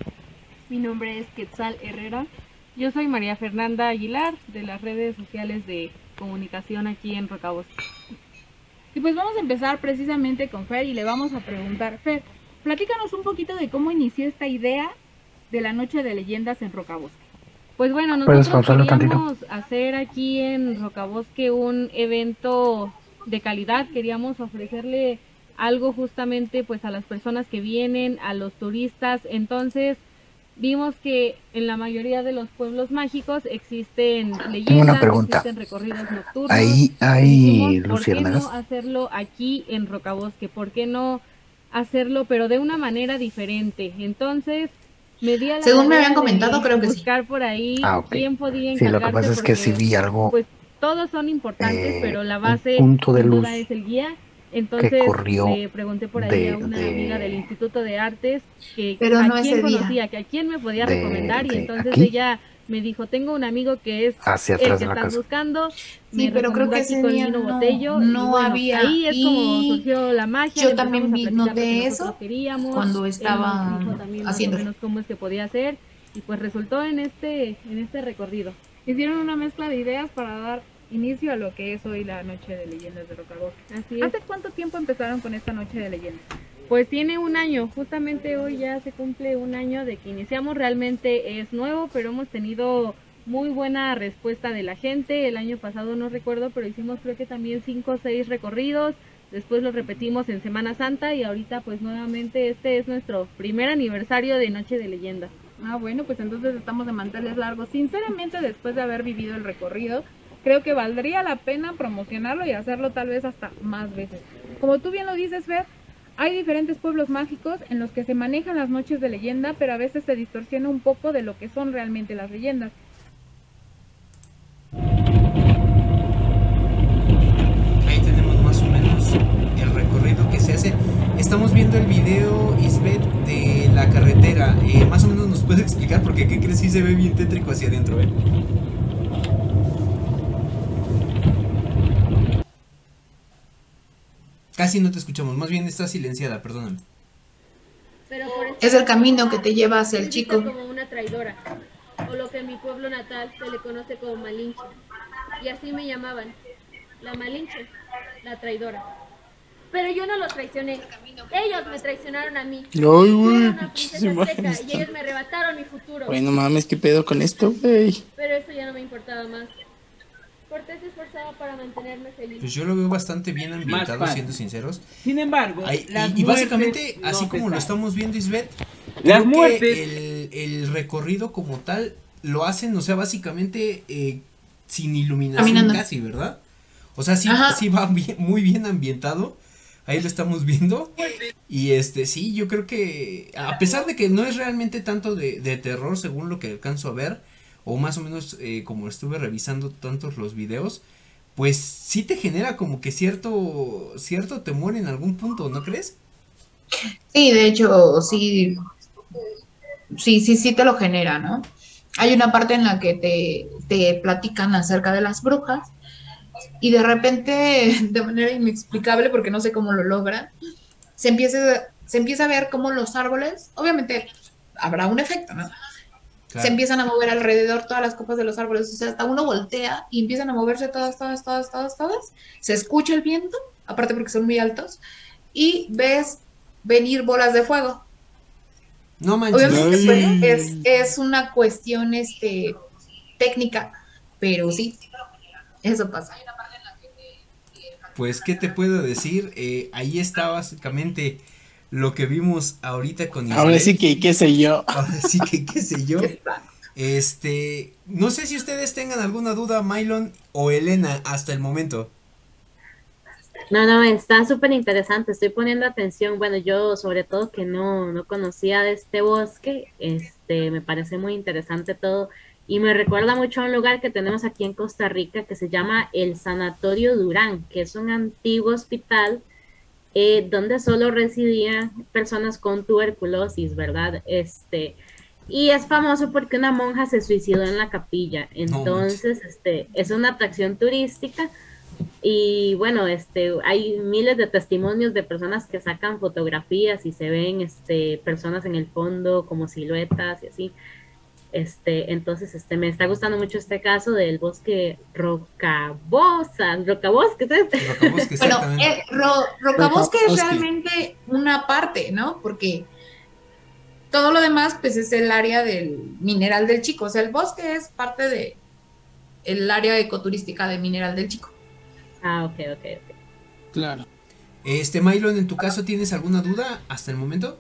Mi nombre es Quetzal Herrera. Yo soy María Fernanda Aguilar de las redes sociales de comunicación aquí en Rocabosque. Y pues vamos a empezar precisamente con Fer y le vamos a preguntar, Fer, platícanos un poquito de cómo inició esta idea de la Noche de Leyendas en Rocabosque. Pues bueno, ¿Puedes nosotros queríamos hacer aquí en Rocabosque un evento de calidad, queríamos ofrecerle algo justamente pues a las personas que vienen, a los turistas, entonces vimos que en la mayoría de los pueblos mágicos existen leyendas, pregunta. existen recorridos nocturnos. Ahí hay dijimos, ¿Por qué luciérnagas. no hacerlo aquí en Rocabosque? ¿Por qué no hacerlo pero de una manera diferente? Entonces me di a la Según me habían comentado, creo que sí. buscar por ahí Ah, ok. quién podía Sí, lo que pasa es que sí vi algo pues todos son importantes, eh, pero la base punto de luz es el guía. Entonces corrió le pregunté por ahí de- a una de- amiga del Instituto de Artes que Pero a no quién ese día. conocía, que a quién me podía De- recomendar y entonces aquí. ella me dijo, tengo un amigo que es hacia el atrás que de la estás casa. buscando. Sí, me pero creo que ese con día Lino no- Botello, no bueno, había, Ahí es como surgió la magia. yo también vi- que eso cuando estaba más o haciendo. menos cómo es que podía hacer y pues resultó en este, en este recorrido. Hicieron una mezcla de ideas para dar inicio a lo que es hoy la Noche de Leyendas de. Así es. ¿Hace cuánto tiempo empezaron con esta Noche de Leyendas? Pues tiene un año, justamente hoy ya se cumple un año de que iniciamos, realmente es nuevo, pero hemos tenido muy buena respuesta de la gente, el año pasado no recuerdo, pero hicimos creo que también cinco o seis recorridos, después lo repetimos en Semana Santa y ahorita pues nuevamente este es nuestro primer aniversario de Noche de Leyendas. Ah, bueno, pues entonces estamos de manteles largos. Sinceramente, después de haber vivido el recorrido, creo que valdría la pena promocionarlo y hacerlo tal vez hasta más veces. Como tú bien lo dices, Fer, hay diferentes pueblos mágicos en los que se manejan las noches de leyenda, pero a veces se distorsiona un poco de lo que son realmente las leyendas. Ahí tenemos más o menos el recorrido que se hace. Estamos viendo el video, Isbeth, de la carretera. Eh, más o menos nos puedes explicar porque ¿qué crees? Sí se ve bien tétrico hacia adentro, ¿eh? Casi no te escuchamos, más bien está silenciada, perdóname. Pero por eso Es el camino que te lleva hacia el chico. como una traidora, o lo que en mi pueblo natal se le conoce como Malinche. Y así me llamaban, la Malinche, la traidora. Pero yo no los traicioné, ellos me traicionaron a mí. Ay, güey, imágenes. y ellos me arrebataron mi futuro. Bueno, mames, ¿qué pedo con esto, güey? Pero eso ya no me importaba más. Cortés se esforzaba para mantenerme feliz. Pues yo lo veo bastante bien ambientado, siendo sinceros. Sin embargo, Ahí- y, y básicamente, no así como lo estamos viendo, Isbeth, Las creo que muertes- el, el recorrido como tal lo hacen, o sea, básicamente eh, sin iluminación Caminando. casi, ¿verdad? O sea, sí, sí va bien- muy bien ambientado. Ahí lo estamos viendo. Y este, sí, yo creo que, a pesar de que no es realmente tanto de, de terror, según lo que alcanzo a ver, o más o menos eh, como estuve revisando tantos los videos, pues sí te genera como que cierto, cierto temor en algún punto, ¿no crees? Sí, de hecho, sí, sí, sí, sí te lo genera, ¿no? Hay una parte en la que te, te platican acerca de las brujas y de repente, de manera inexplicable, porque no sé cómo lo logran, se empieza, se empieza a ver cómo los árboles, obviamente habrá un efecto, ¿no? Se empiezan a mover alrededor todas las copas de los árboles, o sea, hasta uno voltea y empiezan a moverse todas, todas, todas, todas, todas. Se escucha el viento, aparte porque son muy altos, y ves venir bolas de fuego. No manches. Obviamente pues, es, es una cuestión este, técnica, pero sí, eso pasa. Pues, ¿qué te puedo decir? Eh, ahí está básicamente lo que vimos ahorita con Ahora sí que qué sé yo. Ahora sí que qué sé yo. Este, no sé si ustedes tengan alguna duda, Mylon o Elena, hasta el momento. No, no, está súper interesante, estoy poniendo atención, bueno, yo sobre todo que no, no conocía de este bosque, este, me parece muy interesante todo y me recuerda mucho a un lugar que tenemos aquí en Costa Rica que se llama el Sanatorio Durán, que es un antiguo hospital eh, donde solo residían personas con tuberculosis, ¿verdad? Este, y es famoso porque una monja se suicidó en la capilla, entonces, este, es una atracción turística y bueno, este, hay miles de testimonios de personas que sacan fotografías y se ven, este, personas en el fondo como siluetas y así. Este, entonces, este, me está gustando mucho este caso del bosque Rocabosa, Rocabosque, Rocabosque, bueno, eh, Rocabosque es realmente una parte, ¿no? Porque todo lo demás, pues, es el área del mineral del Chico. O sea, el bosque es parte de el área ecoturística de Mineral del Chico. Ah, ok, ok, ok. Claro. Este, Mylon, en tu caso, ¿tienes alguna duda hasta el momento?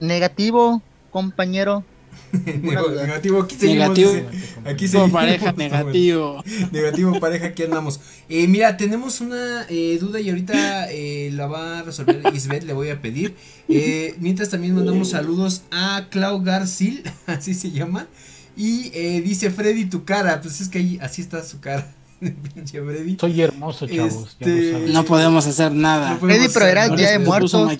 Negativo, compañero. negativo, aquí seguimos. Negativo. Aquí seguimos. pareja, negativo. negativo, pareja, aquí andamos. Eh, mira, tenemos una eh, duda y ahorita eh, la va a resolver Isbeth, le voy a pedir. Eh, mientras también mandamos saludos a Clau Garcil, así se llama. Y eh, dice Freddy, tu cara, pues es que ahí, así está su cara. Pinche Freddy. Soy hermoso, chavos. Este. No podemos hacer nada. No podemos Freddy, pero era el día de muertos.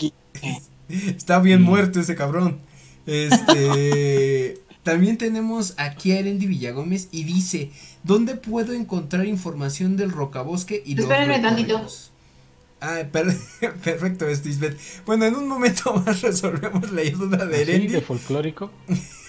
Está bien muerto ese cabrón. Este. también tenemos aquí a Erendi Villagómez y dice: ¿Dónde puedo encontrar información del Rocabosque y los Espérenme tantito. recorridos? Ah, per- perfecto, esto, Isbeth. Bueno, en un momento más resolvemos la duda de Erendi. de folclórico.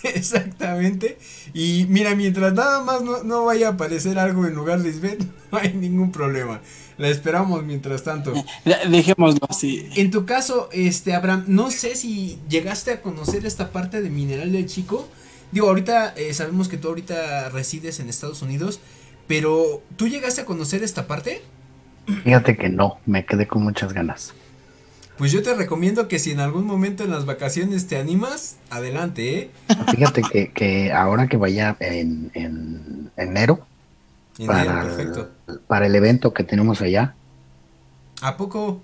Exactamente. Y mira, mientras nada más no, no vaya a aparecer algo en lugar de Isbeth, no hay ningún problema. La esperamos mientras tanto. De- Dejémoslo así. En tu caso, este Abraham, no sé si llegaste a conocer esta parte de Mineral del Chico. Digo, ahorita eh, sabemos que tú ahorita resides en Estados Unidos, pero ¿tú llegaste a conocer esta parte? Fíjate que no, me quedé con muchas ganas. Pues yo te recomiendo que si en algún momento en las vacaciones te animas, adelante, ¿eh? Fíjate que, que ahora que vaya en, en enero, Enero, para, perfecto. el, para el evento que tenemos allá, ¿A poco?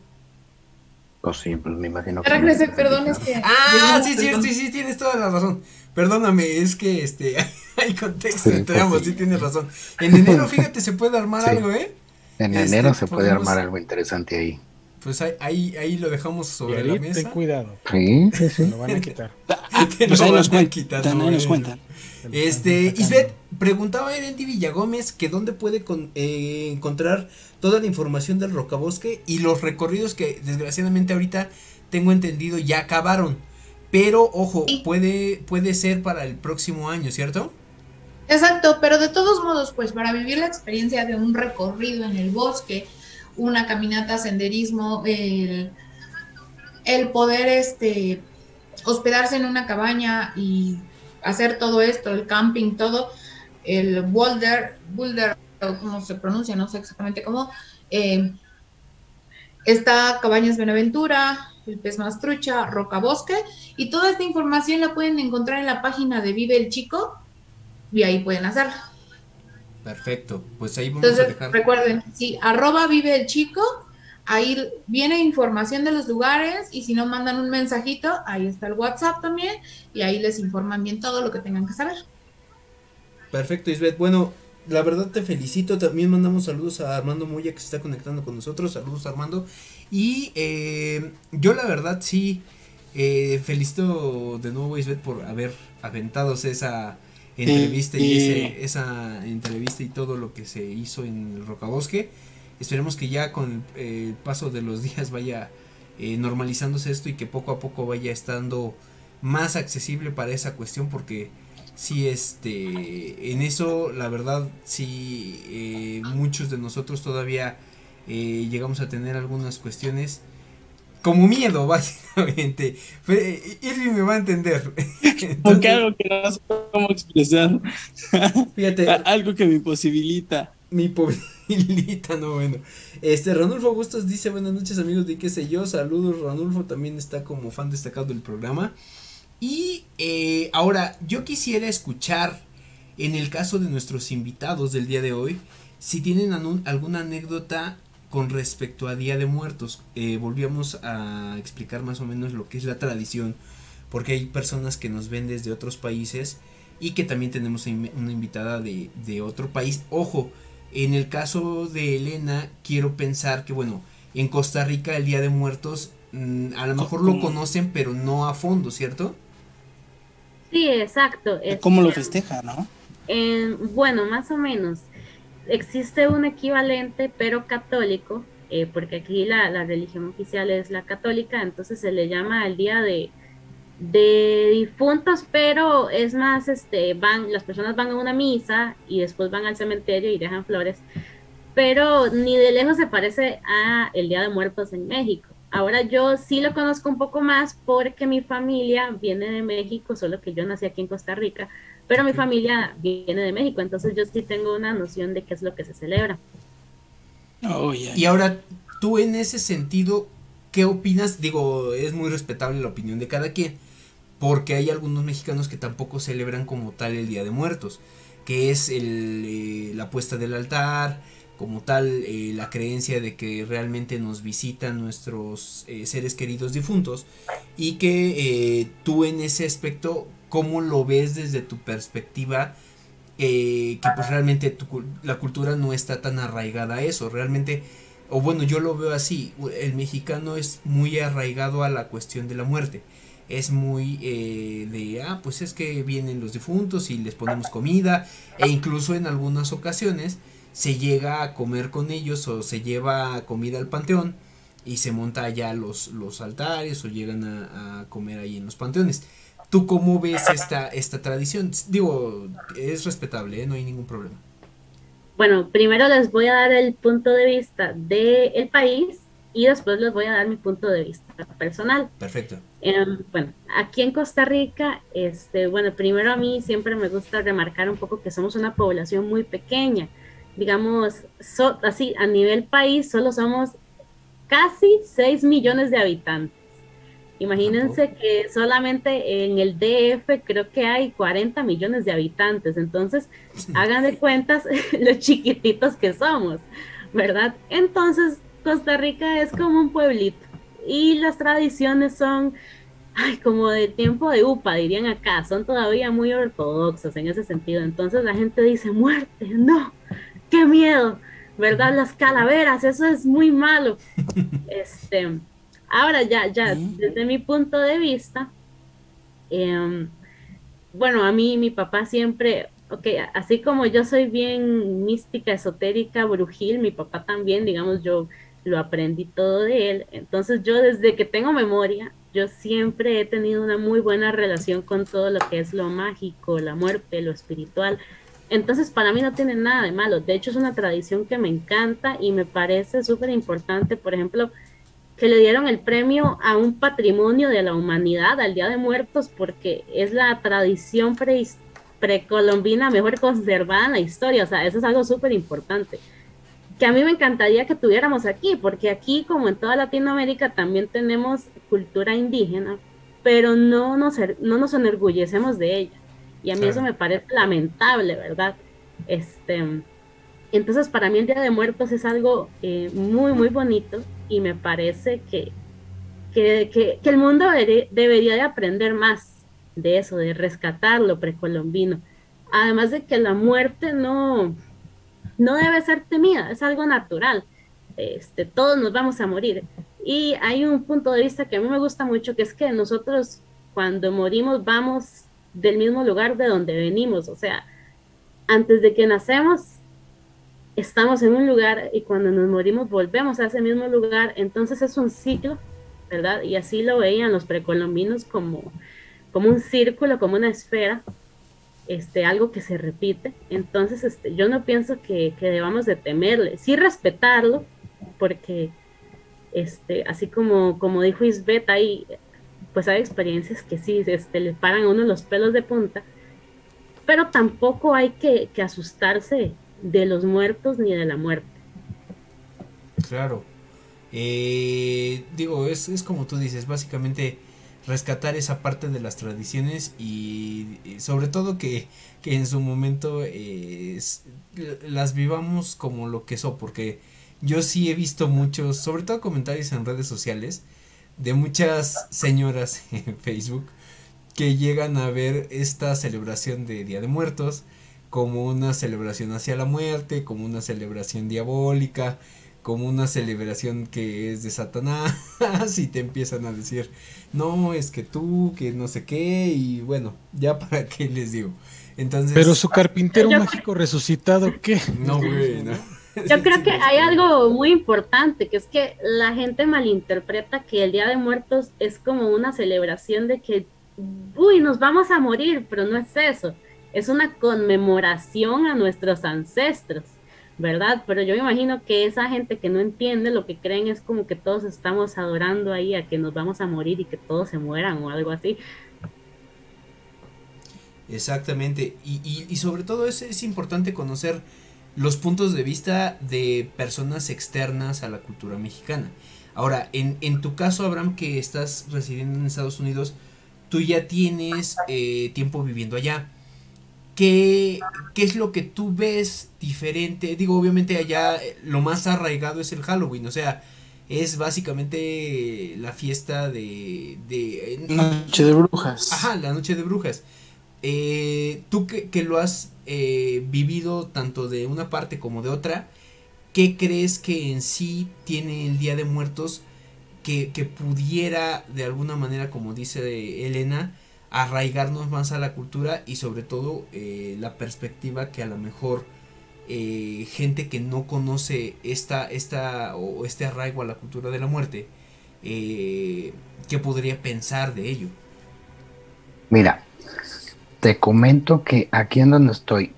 pues sí, pues me imagino que... Regresé, perdón, es que. Ah, sí, sí, sí, sí, tienes toda la razón. Perdóname, es que este hay contexto Sí, entre pues ambos, sí. sí tienes razón. En enero, fíjate, se puede armar Sí. algo, ¿eh? En Este, enero se puede armar algo interesante ahí. Pues ahí, ahí, ahí lo dejamos sobre la Yarit, ten mesa. cuidado. Sí, sí, sí. Lo van a quitar. Te Pues lo ahí van nos a cuentan. quitar, ahí no, nos cuentan. Este, Isbeth, preguntaba Erendi Villagómez que dónde puede con- eh, encontrar toda la información del Rocabosque y los recorridos que desgraciadamente ahorita tengo entendido ya acabaron. Pero ojo, puede, puede ser para el próximo año, ¿cierto? Exacto, pero de todos modos, pues para vivir la experiencia de un recorrido en el bosque, una caminata, senderismo, el, poder este, hospedarse en una cabaña y hacer todo esto, el camping, todo, el boulder, boulder, o cómo se pronuncia, no sé exactamente cómo, eh, está Cabañas Benaventura, el Pez Mastrucha, Roca Bosque, y toda esta información la pueden encontrar en la página de Vive el Chico, y ahí pueden hacerlo. Perfecto, pues ahí vamos a dejar. recuerden, sí, arroba vive el chico, ahí viene información de los lugares y si no mandan un mensajito, ahí está el WhatsApp también y ahí les informan bien todo lo que tengan que saber. Perfecto, Isbeth. Bueno, la verdad te felicito. También mandamos saludos a Armando Moya que se está conectando con nosotros. Saludos, Armando. Y eh, yo, la verdad, sí eh, felicito de nuevo, Isbeth, por haber aventado esa entrevista y ese, esa entrevista y todo lo que se hizo en el Rocabosque. Esperemos que ya con el paso de los días vaya eh, normalizándose esto y que poco a poco vaya estando más accesible para esa cuestión porque si este en eso la verdad si eh, muchos de nosotros todavía eh, llegamos a tener algunas cuestiones como miedo básicamente. Irving me va a entender. Porque algo que no sé cómo expresar. Fíjate. Algo que me posibilita mi posibilita no bueno. Este Ranulfo Bustos dice buenas noches amigos de qué sé yo saludos Ranulfo también está como fan destacado del programa. Y eh, ahora, yo quisiera escuchar, en el caso de nuestros invitados del día de hoy, si tienen alguna anécdota con respecto a Día de Muertos. Eh, volvíamos a explicar más o menos lo que es la tradición, porque hay personas que nos ven desde otros países y que también tenemos una invitada de, de otro país. Ojo, en el caso de Elena, quiero pensar que, bueno, en Costa Rica el Día de Muertos mm, a lo mejor lo conocen, pero no a fondo, ¿cierto? Sí, exacto. ¿Cómo lo festeja, no? bueno, más o menos. Existe un equivalente, pero católico, eh, porque aquí la, religión oficial es la católica, entonces se le llama el día de, de difuntos, pero es más, este, van, las personas van a una misa y después van al cementerio y dejan flores, pero ni de lejos se parece a el Día de Muertos en México. Ahora yo sí lo conozco un poco más porque mi familia viene de México, solo que yo nací aquí en Costa Rica, pero mi familia viene de México, entonces yo sí tengo una noción de qué es lo que se celebra. Oh, y ahora, tú en ese sentido, ¿qué opinas? Digo, es muy respetable la opinión de cada quien, porque hay algunos mexicanos que tampoco celebran como tal el Día de Muertos, que es el, eh, la puesta del altar, como tal eh, la creencia de que realmente nos visitan nuestros eh, seres queridos difuntos y que eh, tú en ese aspecto, ¿cómo lo ves desde tu perspectiva? que pues realmente la cultura no está tan arraigada a eso, realmente, o bueno, yo lo veo así, el mexicano es muy arraigado a la cuestión de la muerte es muy de, ah, pues es que vienen los difuntos y les ponemos comida, e incluso en algunas ocasiones se llega a comer con ellos o se lleva comida al panteón y se monta allá los, los altares o llegan a, comer ahí en los panteones. ¿Tú cómo ves esta, esta tradición? Digo, es respetable, ¿eh? no hay ningún problema. Bueno, primero les voy a dar el punto de vista del país y después les voy a dar mi punto de vista personal. Perfecto. Em, bueno, aquí en Costa Rica, este, bueno, primero a mí siempre me gusta remarcar un poco que somos una población muy pequeña digamos, así a nivel país solo somos casi 6 millones de habitantes. Imagínense que solamente en el DF creo que hay 40 millones de habitantes, entonces hagan de cuentas los chiquititos que somos, ¿verdad? Entonces Costa Rica es como un pueblito y las tradiciones son ay, como de tiempo de UPA, dirían acá, son todavía muy ortodoxas en ese sentido. Entonces la gente dice, muerte, no, qué miedo, ¿verdad? Las calaveras, eso es muy malo. Este, ahora ya, ya, desde mi punto de vista, em, bueno, a mí mi papá siempre, ok, así como yo soy bien mística, esotérica, brujil, mi papá también, digamos, yo lo aprendí todo de él. Entonces yo desde que tengo memoria, yo siempre he tenido una muy buena relación con todo lo que es lo mágico, la muerte, lo espiritual. Entonces, para mí no tiene nada de malo. De hecho, es una tradición que me encanta y me parece súper importante. Por ejemplo, que le dieron el premio a un patrimonio de la humanidad al Día de Muertos porque es la tradición precolombina mejor conservada en la historia. O sea, eso es algo súper importante. Que a mí me encantaría que tuviéramos aquí, porque aquí, como en toda Latinoamérica, también tenemos cultura indígena, pero no nos, no nos enorgullecemos de ella. Y a mí eso me parece lamentable, ¿verdad? Este, entonces, para mí el Día de Muertos es algo eh, muy, muy bonito y me parece que, que, el mundo debería, de aprender más de eso, de rescatar lo precolombino. además de que la muerte no, no debe ser temida, es algo natural. Este, todos nos vamos a morir. Y hay un punto de vista que a mí me gusta mucho, que es que nosotros cuando morimos vamos del mismo lugar de donde venimos, o sea, antes de que nacemos estamos en un lugar y cuando nos morimos volvemos a ese mismo lugar, entonces es un ciclo, ¿verdad? Y así lo veían los precolombinos como, como un círculo, como una esfera, este, algo que se repite. Entonces, este, yo no pienso que, que debamos de temerle, sí respetarlo, porque este, así como, como dijo Isbeth, hay, pues hay experiencias que sí, este, le paran a uno los pelos de punta, pero tampoco hay que, que asustarse de los muertos ni de la muerte. Claro. Eh, digo, es, es como tú dices, básicamente rescatar esa parte de las tradiciones y, sobre todo que, que en su momento eh, las vivamos como lo que son, porque yo sí he visto muchos, sobre todo comentarios en redes sociales, de muchas señoras en Facebook que llegan a ver esta celebración de Día de Muertos como una celebración hacia la muerte, como una celebración diabólica, como una celebración que es de Satanás y te empiezan a decir, no, es que tú, que no sé qué, y bueno, ya para qué les digo. Entonces... Pero su carpintero mágico resucitado, ¿qué? No, güey, no. Yo creo que hay algo muy importante, que es que la gente malinterpreta que el Día de Muertos es como una celebración de que, uy, nos vamos a morir, pero no es eso, es una conmemoración a nuestros ancestros, ¿verdad? Pero yo me imagino que esa gente que no entiende lo que creen es como que todos estamos adorando ahí a que nos vamos a morir y que todos se mueran o algo así. Exactamente. Y, y, sobre todo es, es importante conocer los puntos de vista de personas externas a la cultura mexicana. Ahora, en, en tu caso, Abraham, que estás residiendo en Estados Unidos, tú ya tienes eh, tiempo viviendo allá. ¿Qué, ¿Qué es lo que tú ves diferente? Digo, obviamente allá eh, lo más arraigado es el Halloween, o sea, es básicamente la fiesta de... de Noche de brujas. Ajá, la noche de brujas. Eh, tú que, que lo has eh, vivido tanto de una parte como de otra, ¿qué crees que en sí tiene el Día de Muertos que, que pudiera de alguna manera, como dice Elena, arraigarnos más a la cultura y sobre todo eh, la perspectiva que a lo mejor eh, gente que no conoce esta, esta o este arraigo a la cultura de la muerte, eh, ¿qué podría pensar de ello? Mira, te comento que aquí en donde estoy,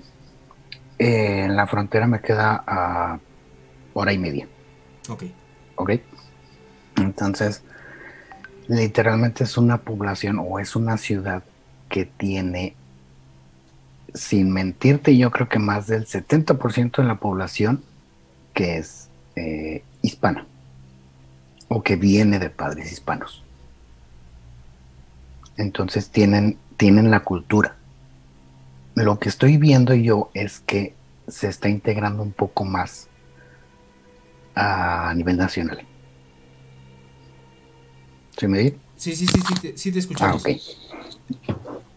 eh, en la frontera me queda a hora y media, Ok. ¿ok? Entonces, literalmente es una población o es una ciudad que tiene, sin mentirte, yo creo que más del 70% de la población que es eh, hispana o que viene de padres hispanos. Entonces tienen, tienen la cultura. Lo que estoy viendo yo es que se está integrando un poco más a nivel nacional. ¿Sí me? Sí, sí, sí, sí, te, sí te Ah, escuchamos. ok.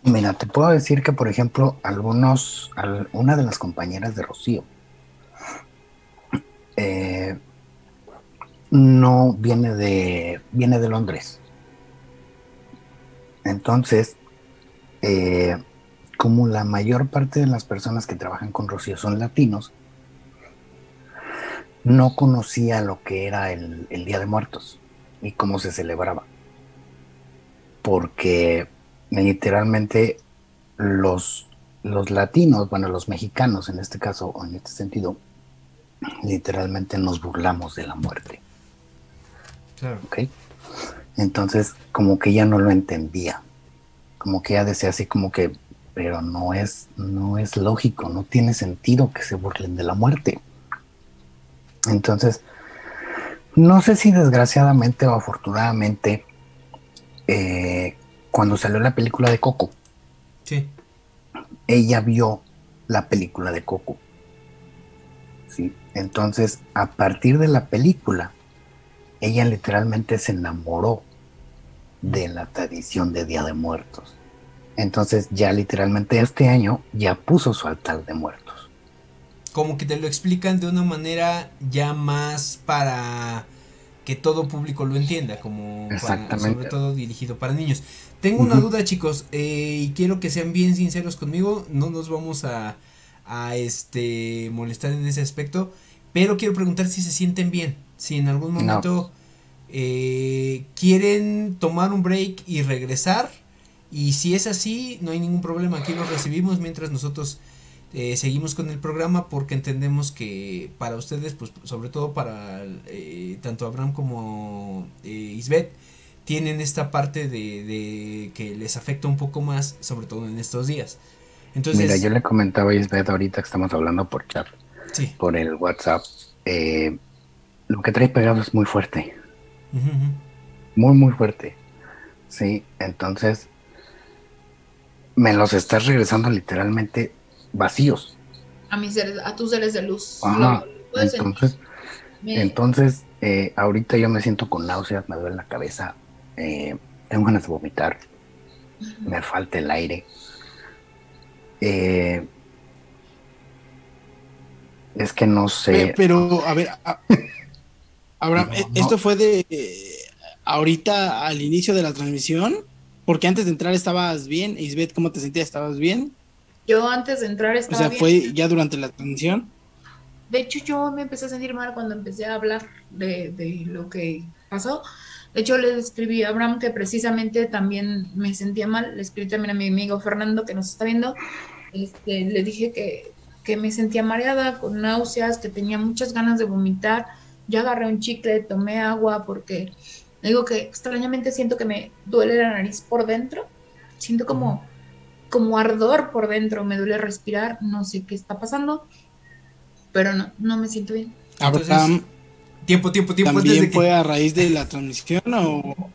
Mira, te puedo decir que, por ejemplo, algunos, al- una de las compañeras de Rocío eh, no viene de, viene de Londres. Entonces, eh, como la mayor parte de las personas que trabajan con Rocío son latinos, no conocía lo que era el, el Día de Muertos y cómo se celebraba. Porque literalmente los, los latinos, bueno, los mexicanos en este caso, o en este sentido, literalmente nos burlamos de la muerte. Claro. ¿ok? Entonces, como que ella no lo entendía. Como que ella decía así como que, pero no es, no es lógico, no tiene sentido que se burlen de la muerte. Entonces, no sé si desgraciadamente o afortunadamente, eh, cuando salió la película de Coco, Sí. ella vio la película de Coco. ¿sí? Entonces, a partir de la película, ella literalmente se enamoró de la tradición de Día de Muertos. Entonces ya literalmente este año ya puso su altar de muertos. Como que te lo explican de una manera ya más para que todo público lo entienda, como para- sobre todo dirigido para niños. Tengo una duda, chicos, eh, y quiero que sean bien sinceros conmigo, no nos vamos a, a este molestar en ese aspecto, pero quiero preguntar si se sienten bien, si en algún No. momento eh, quieren tomar un break y regresar, y si es así, no hay ningún problema, aquí los recibimos mientras nosotros eh, seguimos con el programa porque entendemos que para ustedes, pues sobre todo para eh, tanto Abraham como eh, Isbeth, tienen esta parte de, de que les afecta un poco más, sobre todo en estos días. Entonces, Mira, yo le comentaba a Isbeth ahorita que estamos hablando por chat, Sí. por el WhatsApp. eh, lo que trae pegado es muy fuerte, muy, muy fuerte. Sí, entonces me los estás regresando literalmente vacíos. A mis seres, a tus seres de luz. Ajá, Lo- lo puedes sentir. entonces, Me- entonces eh, ahorita yo me siento con náuseas, me duele la cabeza, eh, tengo ganas de vomitar, me falta el aire. Eh, es que no sé. Pe- Pero, a ver, a- Abraham, No, no. ¿esto fue de eh, ahorita al inicio de la transmisión? Porque antes de entrar estabas bien. Isbeth, ¿cómo te sentías? ¿Estabas bien? Yo antes de entrar O estaba sea, bien. fue ya durante la transmisión. De hecho, yo me empecé a sentir mal cuando empecé a hablar de, de lo que pasó. De hecho, le escribí a Abraham que precisamente también me sentía mal. Le escribí también a mi amigo Fernando que nos está viendo. Este, le dije que, que me sentía mareada, con náuseas, que tenía muchas ganas de vomitar. Ya agarré un chicle, tomé agua porque digo que extrañamente siento que me duele la nariz por dentro. Siento como, como ardor por dentro, me duele respirar, no sé qué está pasando pero no, no me siento bien. Abraham, tiempo, tiempo, tiempo. antes ¿también que- fue a raíz de la transmisión o...?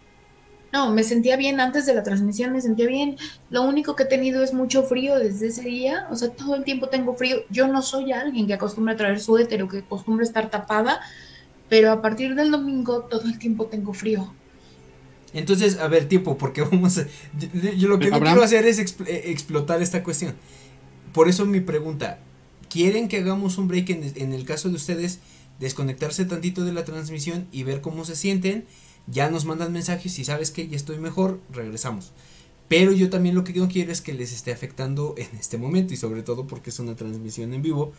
No, me sentía bien antes de la transmisión, me sentía bien. Lo único que he tenido es mucho frío desde ese día, o sea, todo el tiempo tengo frío. Yo no soy alguien que acostumbra a traer suéter o que acostumbra a estar tapada, pero a partir del domingo todo el tiempo tengo frío. Entonces, a ver, tiempo, porque vamos a... Yo, yo lo que no quiero hacer es expl- eh, explotar esta cuestión. Por eso mi pregunta, ¿quieren que hagamos un break en, en el caso de ustedes, desconectarse tantito de la transmisión y ver cómo se sienten? Ya nos mandan mensajes, si sabes que ya estoy mejor, regresamos. Pero yo también lo que no quiero es que les esté afectando en este momento y sobre todo porque es una transmisión en vivo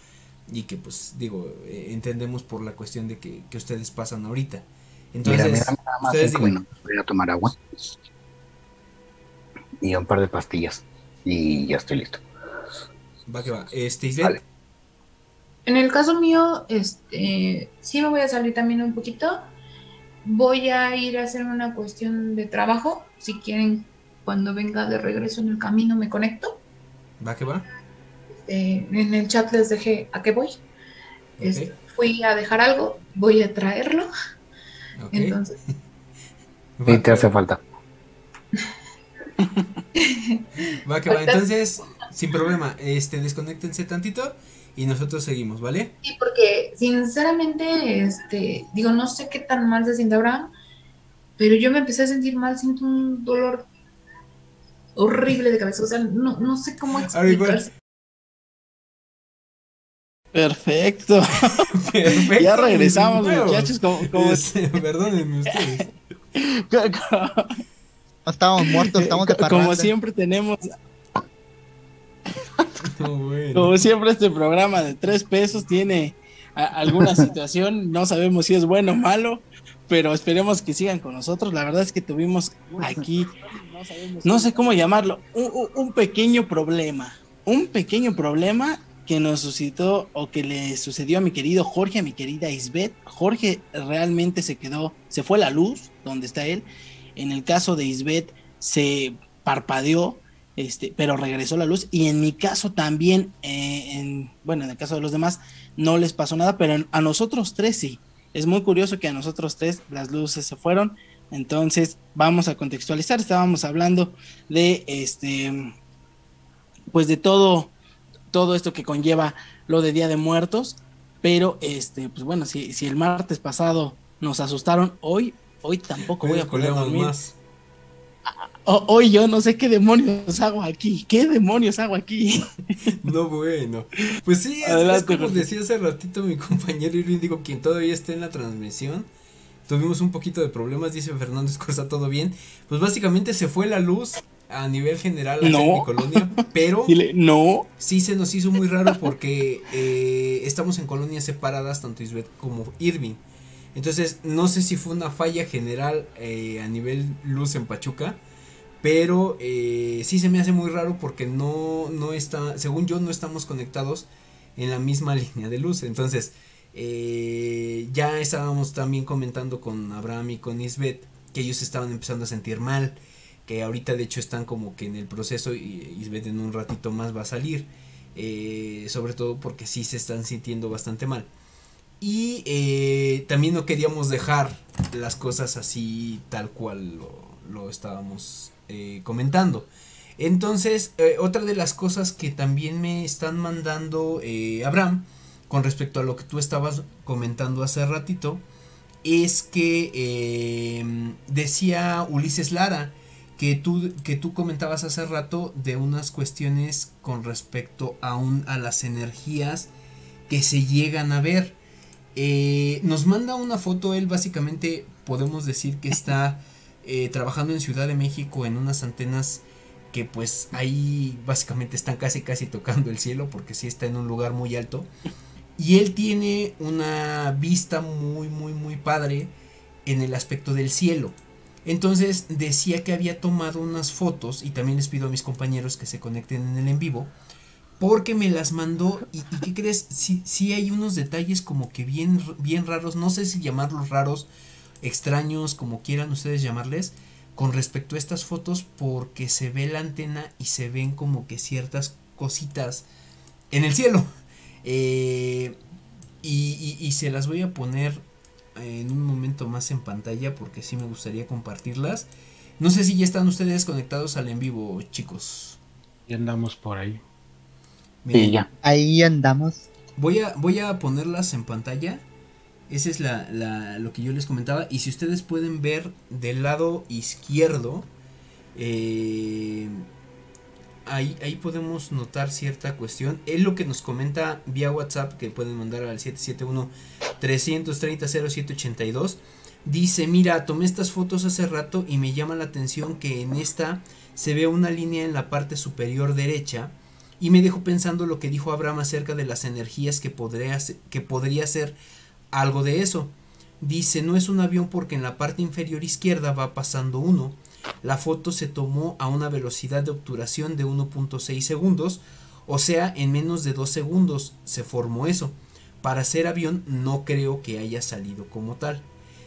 y que pues digo, eh, entendemos por la cuestión de que, que ustedes pasan ahorita. Entonces, Mira, mira, nada más ustedes cinco digan, minutos, voy a tomar agua y un par de pastillas y ya estoy listo. va que va. Este, Vale. En el caso mío, este, sí me voy a salir también un poquito. Voy a ir a hacer una cuestión de trabajo. Si quieren, cuando venga de regreso en el camino me conecto. va que va. Eh, en el chat les dejé a qué voy. Este, fui a dejar algo, voy a traerlo. Entonces, Sí, te hace falta. Va que va. Ahorita- Entonces, sin problema, este, desconéctense tantito y nosotros seguimos, ¿vale? sí, porque sinceramente, este, digo, no sé qué tan mal se siente Abraham, pero yo me empecé a sentir mal, siento un dolor horrible de cabeza. O sea, no, no sé cómo explicarse. Perfecto. Perfecto. ya regresamos, muchachos. Como, como- perdónenme ustedes. No estábamos muertos, estamos de como siempre tenemos, No, bueno. como siempre este programa de tres pesos tiene alguna situación, no sabemos si es bueno o malo, pero esperemos que sigan con nosotros. La verdad es que tuvimos aquí, no sé cómo llamarlo, un pequeño problema, un pequeño problema que nos suscitó o que le sucedió a mi querido Jorge, a mi querida Isbeth. Jorge realmente se quedó, se fue la luz donde está él. En el caso de Isbeth se parpadeó, este, pero regresó la luz. Y en mi caso también, eh, en, bueno, en el caso de los demás, no les pasó nada, pero a nosotros tres sí. Es muy curioso que a nosotros tres las luces se fueron. Entonces, vamos a contextualizar. Estábamos hablando de este, pues de todo, todo esto que conlleva lo de Día de Muertos. Pero, este, pues bueno, si, si el martes pasado nos asustaron, hoy, hoy tampoco voy a poder dormir. más. O- hoy yo no sé qué demonios hago aquí. ¿Qué demonios hago aquí? No, bueno. Pues sí, es, es Adelante, como Jorge. decía hace ratito mi compañero Irving, digo, quien todavía está en la transmisión. Tuvimos un poquito de problemas, dice Fernando Escorza, todo bien. Pues básicamente se fue la luz a nivel general acá en No. mi colonia, pero Dile, no. sí se nos hizo muy raro porque eh, estamos en colonias separadas, tanto Isbeth como Irving. Entonces, no sé si fue una falla general eh, a nivel luz en Pachuca, pero eh, sí se me hace muy raro porque no, no está, según yo, no estamos conectados en la misma línea de luz. Entonces, eh, ya estábamos también comentando con Abraham y con Isbeth que ellos estaban empezando a sentir mal, que ahorita de hecho están como que en el proceso y en un ratito más va a salir, eh, sobre todo porque sí se están sintiendo bastante mal. Y eh, también no queríamos dejar las cosas así tal cual lo, estábamos eh, comentando. Entonces, otra de las cosas que también me están mandando Abraham, con respecto a lo que tú estabas comentando hace ratito, es que decía Ulises Lara que tú, que tú comentabas hace rato de unas cuestiones con respecto a, un, a las energías que se llegan a ver. Eh, nos manda una foto, él básicamente podemos decir que está eh, trabajando en Ciudad de México en unas antenas que pues ahí básicamente están casi casi tocando el cielo porque sí está en un lugar muy alto. Y él tiene una vista muy muy muy padre en el aspecto del cielo. Entonces decía que había tomado unas fotos y también les pido a mis compañeros que se conecten en el en vivo porque me las mandó y, ¿qué crees? Sí, hay unos detalles como que bien, bien raros, no sé si llamarlos raros, extraños, como quieran ustedes llamarles, con respecto a estas fotos porque se ve la antena y se ven como que ciertas cositas en el cielo. Eh, y- y se las voy a poner en un momento más en pantalla porque sí me gustaría compartirlas. No sé si ya están ustedes conectados al en vivo, chicos. Y andamos por ahí. Miren, ya. Ahí andamos. Voy a, voy a ponerlas en pantalla. Esa es la, la- lo que yo les comentaba. Y si ustedes pueden ver del lado izquierdo, eh, ahí, podemos notar cierta cuestión. Es lo que nos comenta vía WhatsApp, que pueden mandar al 771-330-0782. Dice, mira, tomé estas fotos hace rato y me llama la atención que en esta se ve una línea en la parte superior derecha y me dejó pensando lo que dijo Abraham acerca de las energías que podría, que podría ser algo de eso. Dice, no es un avión porque en la parte inferior izquierda va pasando uno. La foto se tomó a una velocidad de obturación de 1.6 segundos, o sea, en menos de 2 segundos se formó eso. Para ser avión no creo que haya salido como tal.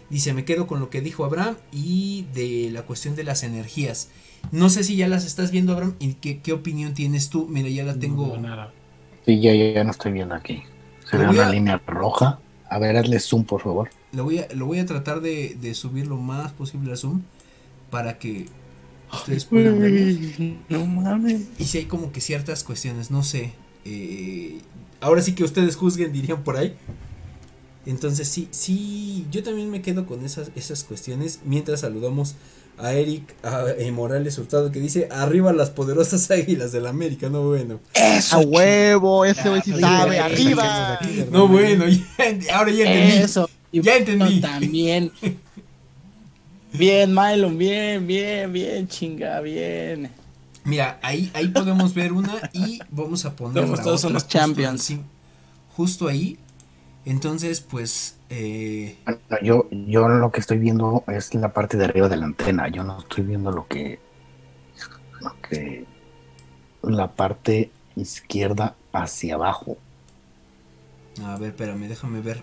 Dice, me quedo con lo que dijo Abraham y de la cuestión de las energías. No sé si ya las estás viendo, Abraham, y qué, qué opinión tienes tú. Mira, ya la tengo. Sí, ya, ya, ya no estoy viendo aquí. Se Lo ve una a- línea roja. A ver, hazle zoom, por favor. Lo voy a, lo voy a tratar de, de subir lo más posible a Zoom para que ustedes puedan verlos. No mames. Y si hay como que ciertas cuestiones, no sé. eh, ahora sí que ustedes juzguen, dirían por ahí. Entonces sí, sí, yo también me quedo con esas, esas cuestiones. Mientras saludamos a Eric a, eh, Morales Hurtado que dice, arriba las poderosas águilas del América, no bueno. A huevo, ese güey sí sabe, arriba. No bueno, ya ahora ya entendí. Eso. Y Ya entendí. También. Bien, Mylon, bien, bien, bien, chinga, bien. Mira, ahí, ahí podemos ver una y vamos a poner Somos todos justo champions. encima- Justo ahí. Entonces, pues, eh, Bueno, yo, yo lo que estoy viendo es la parte de arriba de la antena. Yo no estoy viendo lo que. Lo que. La parte izquierda hacia abajo. a ver, espérame, déjame ver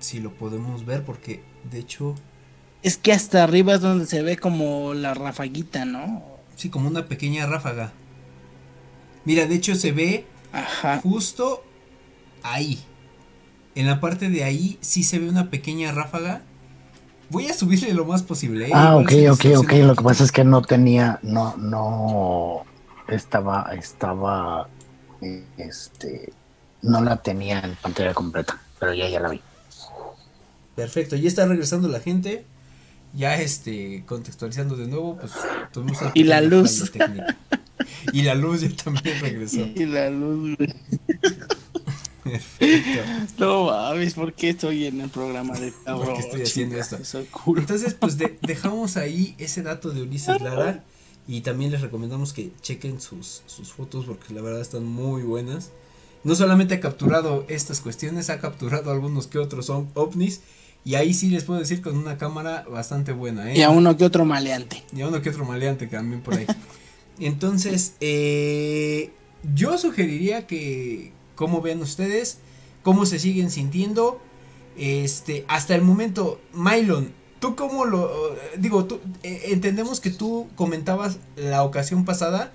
si lo podemos ver porque, de hecho, Es que hasta arriba es donde se ve como la rafaguita, ¿no? sí, como una pequeña ráfaga. Mira, de hecho se ve justo ahí. En la parte de ahí sí se ve una pequeña ráfaga. Voy a subirle lo más posible. ¿eh? Ah, ok, ok, ok. Lo que pasa es que no tenía. No, no. Estaba. Estaba. Este. No la tenía en pantalla completa. Pero ya, ya la vi. Perfecto, ya está regresando la gente. Ya este, contextualizando de nuevo, pues tuvimos Y la luz. Y la luz ya también regresó. Y la luz, güey. Perfecto. No mames, ¿por qué estoy en el programa de ¿Por qué estoy haciendo esto? Entonces, pues de- dejamos ahí ese dato de Ulises Lara y también les recomendamos que chequen sus, sus fotos porque la verdad están muy buenas. No solamente ha capturado estas cuestiones, ha capturado algunos que otros ov- ovnis y ahí sí les puedo decir con una cámara bastante buena. ¿eh? Y a uno que otro maleante. Y a uno que otro maleante también por ahí. Entonces, eh, yo sugeriría que, como ven ustedes, cómo se siguen sintiendo. Este, hasta el momento, Mylon, ¿tú cómo lo... Digo, tú, eh, entendemos que tú comentabas la ocasión pasada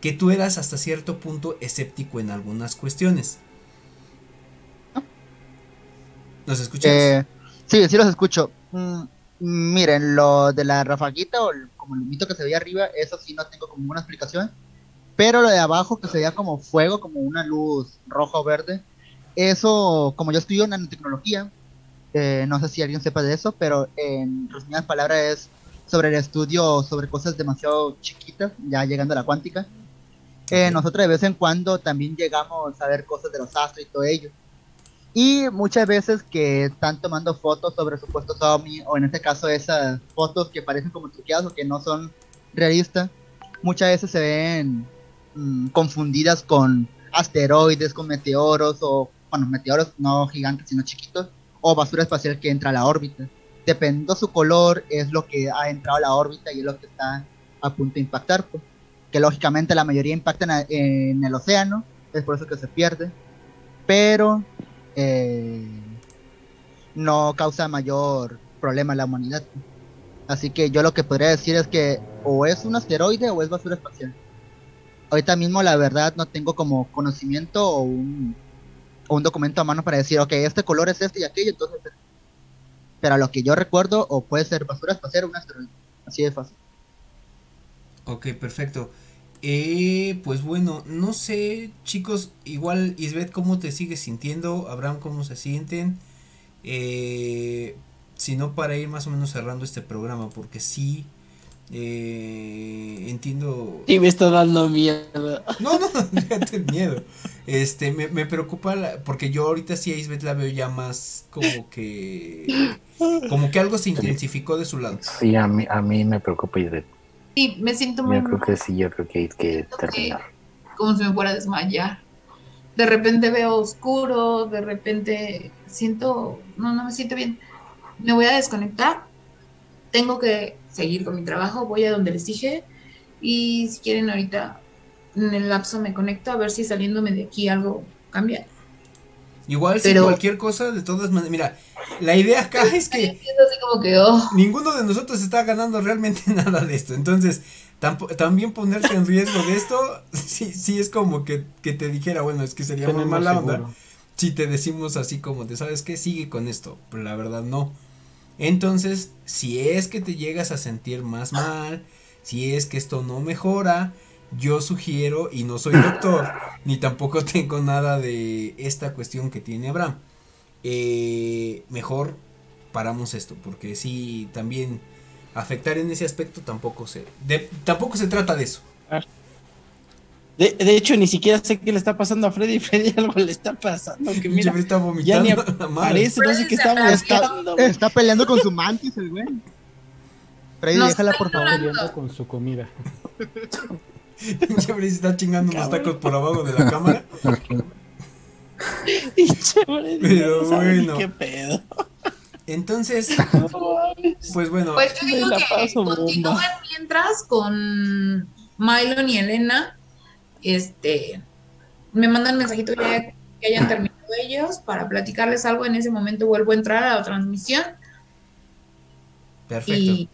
que tú eras hasta cierto punto escéptico en algunas cuestiones. ¿Nos escuchas? Eh, sí, sí los escucho. Mm, miren, lo de la rafaguita o el- como el humito que se veía arriba, eso sí no tengo como una explicación. Pero lo de abajo que se veía como fuego, como una luz roja o verde, eso, como yo estudio nanotecnología, eh, no sé si alguien sepa de eso, pero en resumidas palabras es sobre el estudio sobre cosas demasiado chiquitas, ya llegando a la cuántica. Eh, nosotros de vez en cuando también llegamos a ver cosas de los astros y todo ello. Y muchas veces que están tomando fotos sobre supuestos ovni, o en este caso esas fotos que parecen como truqueadas o que no son realistas, muchas veces se ven mm, confundidas con asteroides, con meteoros, o, bueno, meteoros no gigantes, sino chiquitos, o basura espacial que entra a la órbita. Dependiendo su color, es lo que ha entrado a la órbita y es lo que está a punto de impactar. pues. Que lógicamente la mayoría impactan a- en el océano, es por eso que se pierde. Pero eh, no causa mayor problema a la humanidad. Así que yo lo que podría decir es que o es un asteroide o es basura espacial. Ahorita mismo la verdad no tengo como conocimiento o un, o un documento a mano para decir, ok, este color es este y aquello, entonces... este. Pero a lo que yo recuerdo, o puede ser basura espacial o un asteroide. Así de fácil. Ok, perfecto. Eh, pues bueno, no sé, chicos, igual Isbeth, ¿cómo te sigues sintiendo? Abraham, ¿cómo se sienten? Eh, si no, para ir más o menos cerrando este programa, porque sí, eh, entiendo... Y me está dando miedo. No, no, déjate miedo. Este, me, me preocupa la- porque yo ahorita sí a Isbeth la veo ya más como que... Como que algo se intensificó de su lado. Sí, a mí, a mí me preocupa de- Sí, me siento muy yo creo que sí, yo creo que hay que terminar. como si me fuera a desmayar. De repente veo oscuro, de repente siento, no, no me siento bien. Me voy a desconectar. Tengo que seguir con mi trabajo, voy a donde les dije. Y si quieren ahorita, en el lapso me conecto a ver si saliéndome de aquí algo cambia. Igual si cualquier cosa, de todas maneras, mira, la idea acá es que Así como que, oh, ninguno de nosotros está ganando realmente nada de esto. Entonces, también ponerte en riesgo de esto, sí, sí es como que, que te dijera, bueno, es que sería muy mala onda. Si te decimos así como de, ¿sabes qué? Sigue con esto. Pero la verdad no. Entonces, si es que te llegas a sentir más mal, si es que esto no mejora, yo sugiero, y no soy doctor, ni tampoco tengo nada de esta cuestión que tiene Abraham, eh, mejor paramos esto, porque si también afectar en ese aspecto tampoco se, de- tampoco se trata de eso. De, de hecho, ni siquiera sé qué le está pasando a Freddy. Freddy algo le está pasando. Que mira, está ya ni aparece, no sé qué está Está, peleando con su mantis el güey. Freddy, Nos déjala por favor. Peleando con su comida. Se está chingando unos tacos por abajo de la cámara. Pinche Freddy, Pero no bueno. qué pedo. Entonces, pues bueno, Pues yo Me digo la que continúen mientras con Mylon y Elena. Este me mandan mensajito ya que hayan terminado ellos para platicarles algo. En ese momento vuelvo a entrar a la transmisión perfecto. y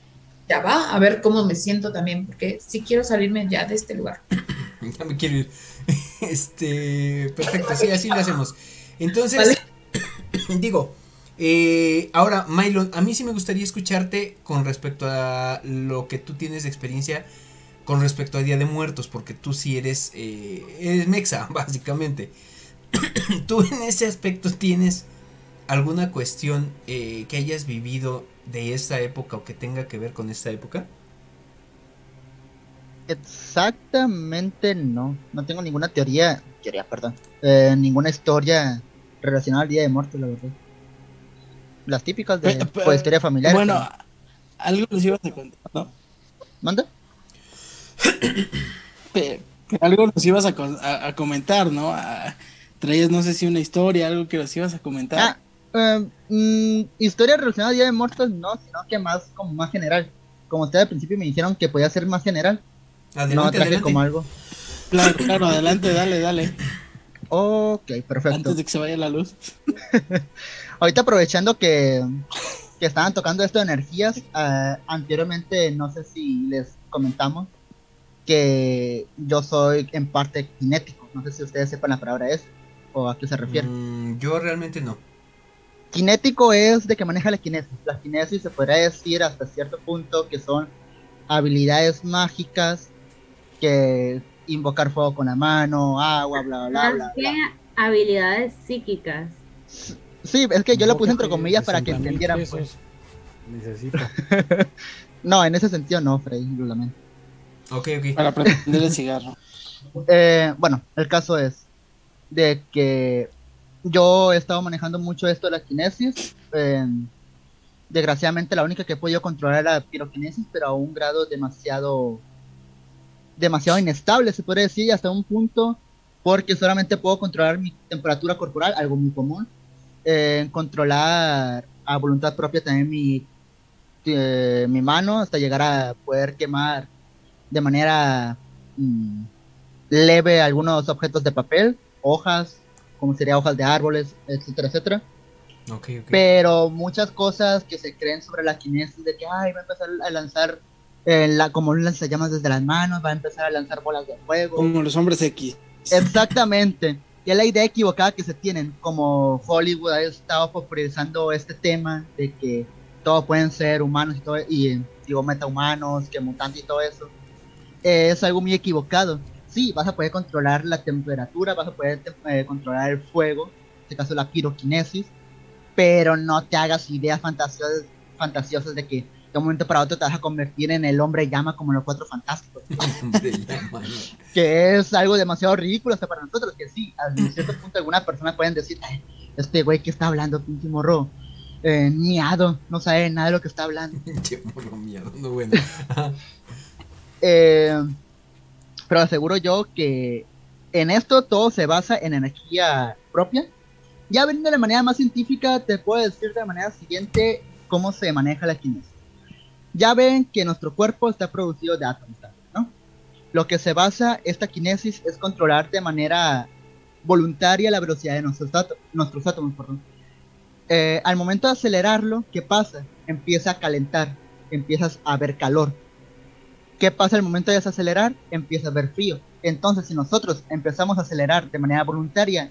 ya va a ver cómo me siento también, porque sí quiero salirme ya de este lugar. Ya me quiero ir. Este, perfecto, sí, así lo hacemos. Entonces, Vale. digo, eh, ahora, Mylon, a mí sí me gustaría escucharte con respecto a lo que tú tienes de experiencia con respecto a Día de Muertos, porque tú sí eres, eh, eres mexa, básicamente. ¿Tú en ese aspecto tienes alguna cuestión eh, que hayas vivido de esta época o que tenga que ver con esta época? Exactamente no. No tengo ninguna teoría, teoría, perdón, eh, ninguna historia relacionada al Día de Muertos, la verdad. Las típicas de Pe- pe- pues, historia familiar. Bueno, algo nos ibas a contar, ¿no? ¿Manda? Algo nos ibas a, con- a- a comentar, ¿no? A- traías, no sé si una historia, algo que nos ibas a comentar. Ah, eh, mm, historia relacionada al Día de Muertos no, sino que más como más general. Como ustedes al principio me dijeron que podía ser más general. no Adelante, traje adelante. como algo. Claro, claro, adelante, dale, dale. Ok, perfecto. Antes de que se vaya la luz. Ahorita aprovechando que, que estaban tocando esto de energías, eh, anteriormente no sé si les comentamos que yo soy en parte cinético. No sé si ustedes sepan la palabra es o a qué se refiere. Mm, yo realmente no. Cinético es de que maneja la kinesis. La kinesis se podría decir hasta cierto punto que son habilidades mágicas que invocar fuego con la mano, agua, bla, bla, bla, bla. bla. habilidades psíquicas. Sí, es que yo lo puse entre comillas para que 60,000 entendieran. Pues. Necesito. No, en ese sentido no, Freddy, lo lamento. Ok, ok. Para prender el cigarro. Eh, bueno, el caso es de que yo he estado manejando mucho esto de la kinesis. eh, desgraciadamente la única que he podido controlar es la piroquinesis, pero a un grado demasiado demasiado inestable, se puede decir, hasta un punto, porque solamente puedo controlar mi temperatura corporal, algo muy común. eh, controlar a voluntad propia también mi, eh, mi mano, hasta llegar a poder quemar de manera mm, leve algunos objetos de papel, hojas, como sería hojas de árboles, etcétera, etcétera. Ok, ok. Pero muchas cosas que se creen sobre la kinesis de que ay, va a empezar a lanzar eh, la, como un lanzallamas desde las manos, va a empezar a lanzar bolas de fuego. Como los hombres X. Exactamente. Y es la idea equivocada que se tienen, como Hollywood ha estado popularizando este tema de que todos pueden ser humanos y todo, y digo metahumanos, que mutantes y todo eso. Eh, es algo muy equivocado. Sí, vas a poder controlar la temperatura, vas a poder eh, controlar el fuego, en este caso la piroquinesis, pero no te hagas ideas fantasiosas, fantasiosas de que de un momento para otro te vas a convertir en el hombre llama como los cuatro fantásticos que es algo demasiado ridículo hasta para nosotros, que sí, a cierto punto algunas personas pueden decir, "Ay, este güey que está hablando, pinche morro, eh, miado, no sabe nada de lo que está hablando. Pinche morro mierda, no bueno. Eh, pero aseguro yo que en esto todo se basa en energía propia. Ya viendo de manera más científica, te puedo decir de manera siguiente cómo se maneja la kinesis. Ya ven que nuestro cuerpo está producido de átomos, ¿no? Lo que se basa esta kinesis es controlar de manera voluntaria la velocidad de nuestros, nuestros átomos. Perdón. Eh, al momento de acelerarlo, ¿qué pasa? Empieza a calentar, empiezas a ver calor. ¿Qué pasa al momento de desacelerar? Empieza a haber frío. Entonces, si nosotros empezamos a acelerar de manera voluntaria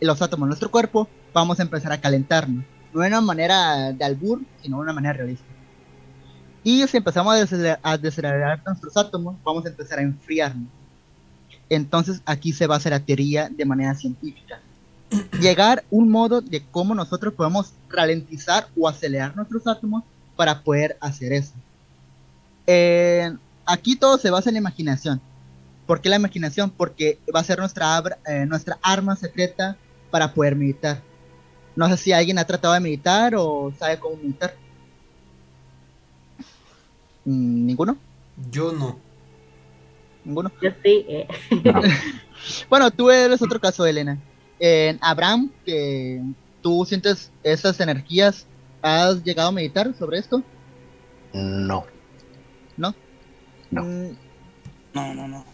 los átomos de nuestro cuerpo, vamos a empezar a calentarnos. No de una manera de albur, sino de una manera realista. Y si empezamos a desacelerar, a desacelerar nuestros átomos, vamos a empezar a enfriarnos. Entonces, aquí se basa la teoría de manera científica. Llegar un modo de cómo nosotros podemos ralentizar o acelerar nuestros átomos para poder hacer eso. Eh, aquí todo se basa en la imaginación. ¿Por qué la imaginación? Porque va a ser nuestra, abra- eh, nuestra arma secreta para poder meditar. No sé si alguien ha tratado de meditar o sabe cómo meditar. Mm, ¿Ninguno? Yo no. ¿Ninguno? Yo sí. eh. Bueno, tú eres otro caso, Elena. En Abraham, que tú sientes esas energías, ¿has llegado a meditar sobre esto? No. ¿No? No. Mm, No, no, no.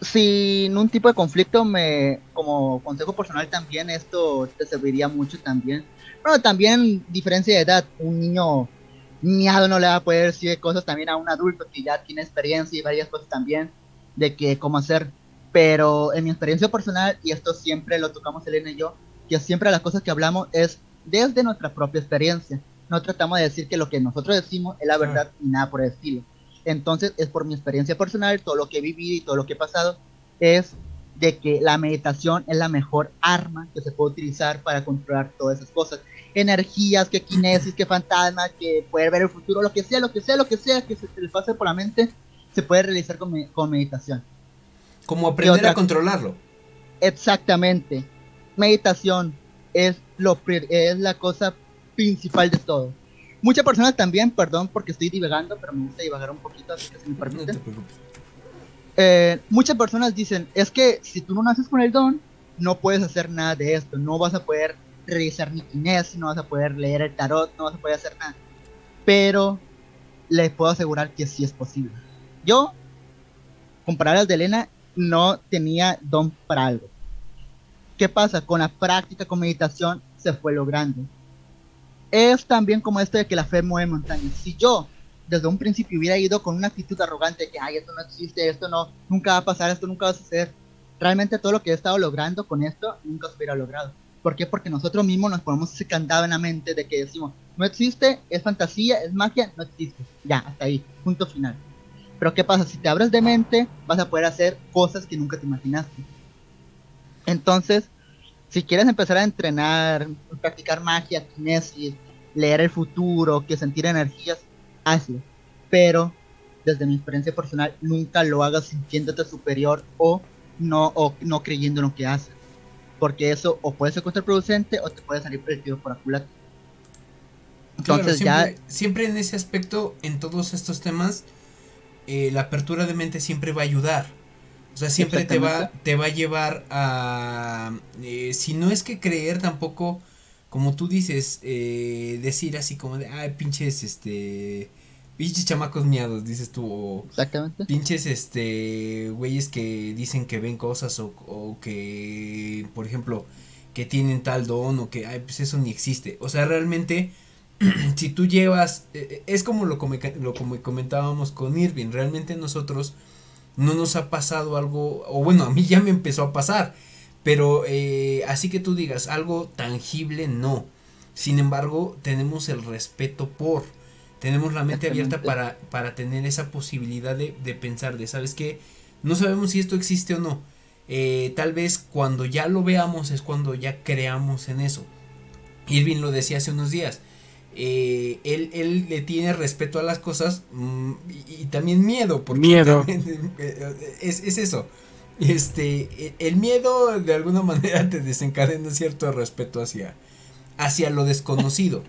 sin un tipo de conflicto, me como consejo personal también esto te serviría mucho también. Bueno, también diferencia de edad, un niño miado no le va a poder decir cosas también a un adulto que ya tiene experiencia y varias cosas también de que cómo hacer. Pero en mi experiencia personal, y esto siempre lo tocamos Elena y yo, que siempre las cosas que hablamos es desde nuestra propia experiencia. No tratamos de decir que lo que nosotros decimos es la verdad y nada por el estilo. Entonces es por mi experiencia personal, todo lo que he vivido y todo lo que he pasado, es de que la meditación es la mejor arma que se puede utilizar para controlar todas esas cosas. energías, que kinesis, que fantasmas, que poder ver el futuro, lo que sea, lo que sea, lo que sea que se te pase por la mente, se puede realizar con, me- con meditación. Como aprender otra- a controlarlo. Exactamente. Meditación es, lo, es la cosa principal de todo. Muchas personas también, perdón porque estoy divagando, pero me gusta divagar un poquito, así que si me No permite. te preocupes. Eh, muchas personas dicen, es que si tú no naces con el don, no puedes hacer nada de esto, no vas a poder realizar ni kinesis, no vas a poder leer el tarot, no vas a poder hacer nada. Pero les puedo asegurar que sí es posible. Yo, con palabras de Elena, no tenía don para algo. ¿Qué pasa? Con la práctica, con meditación, se fue logrando. Es también como esto de que la fe mueve montañas. Si yo desde un principio hubiera ido con una actitud arrogante que, ay, esto no existe, esto no, nunca va a pasar, esto nunca va a suceder, realmente todo lo que he estado logrando con esto nunca se hubiera logrado. ¿Por qué? Porque nosotros mismos nos ponemos ese candado en la mente de que decimos, no existe, es fantasía, es magia, no existe. Ya, hasta ahí, punto final. Pero ¿qué pasa? Si te abres de mente, vas a poder hacer cosas que nunca te imaginaste. Entonces, si quieres empezar a entrenar, practicar magia, kinesis, leer el futuro, que sentir energías, hazlo. Pero, desde mi experiencia personal, nunca lo hagas sintiéndote superior o no, o no creyendo en lo que haces. Porque eso o puede ser contraproducente o te puede salir tiro por. Claro, Entonces siempre, ya siempre en ese aspecto, en todos estos temas, eh, la apertura de mente siempre va a ayudar. O sea, siempre te va, te va a llevar a, eh, si no es que creer tampoco, como tú dices, eh, decir así como de, ay, pinches, este, pinches chamacos miados, dices tú, o Exactamente. pinches, este, güeyes que dicen que ven cosas o, o que, por ejemplo, que tienen tal don o que, ay, pues eso ni existe. O sea, realmente, si tú llevas, eh, es como lo, come- lo como comentábamos con Irving, realmente nosotros no nos ha pasado algo, o bueno, a mí ya me empezó a pasar, pero eh, así que tú digas algo tangible, no. Sin embargo, tenemos el respeto por, tenemos la mente abierta para, para tener esa posibilidad de, de pensar, de, ¿sabes qué? No sabemos si esto existe o no. Eh, tal vez cuando ya lo veamos es cuando ya creamos en eso. Irving lo decía hace unos días. Eh, él, él le tiene respeto a las cosas mm, y, y también miedo. Porque Miedo. también, eh, es, es eso. Este, e- el miedo de alguna manera te desencadena cierto respeto hacia, hacia lo desconocido.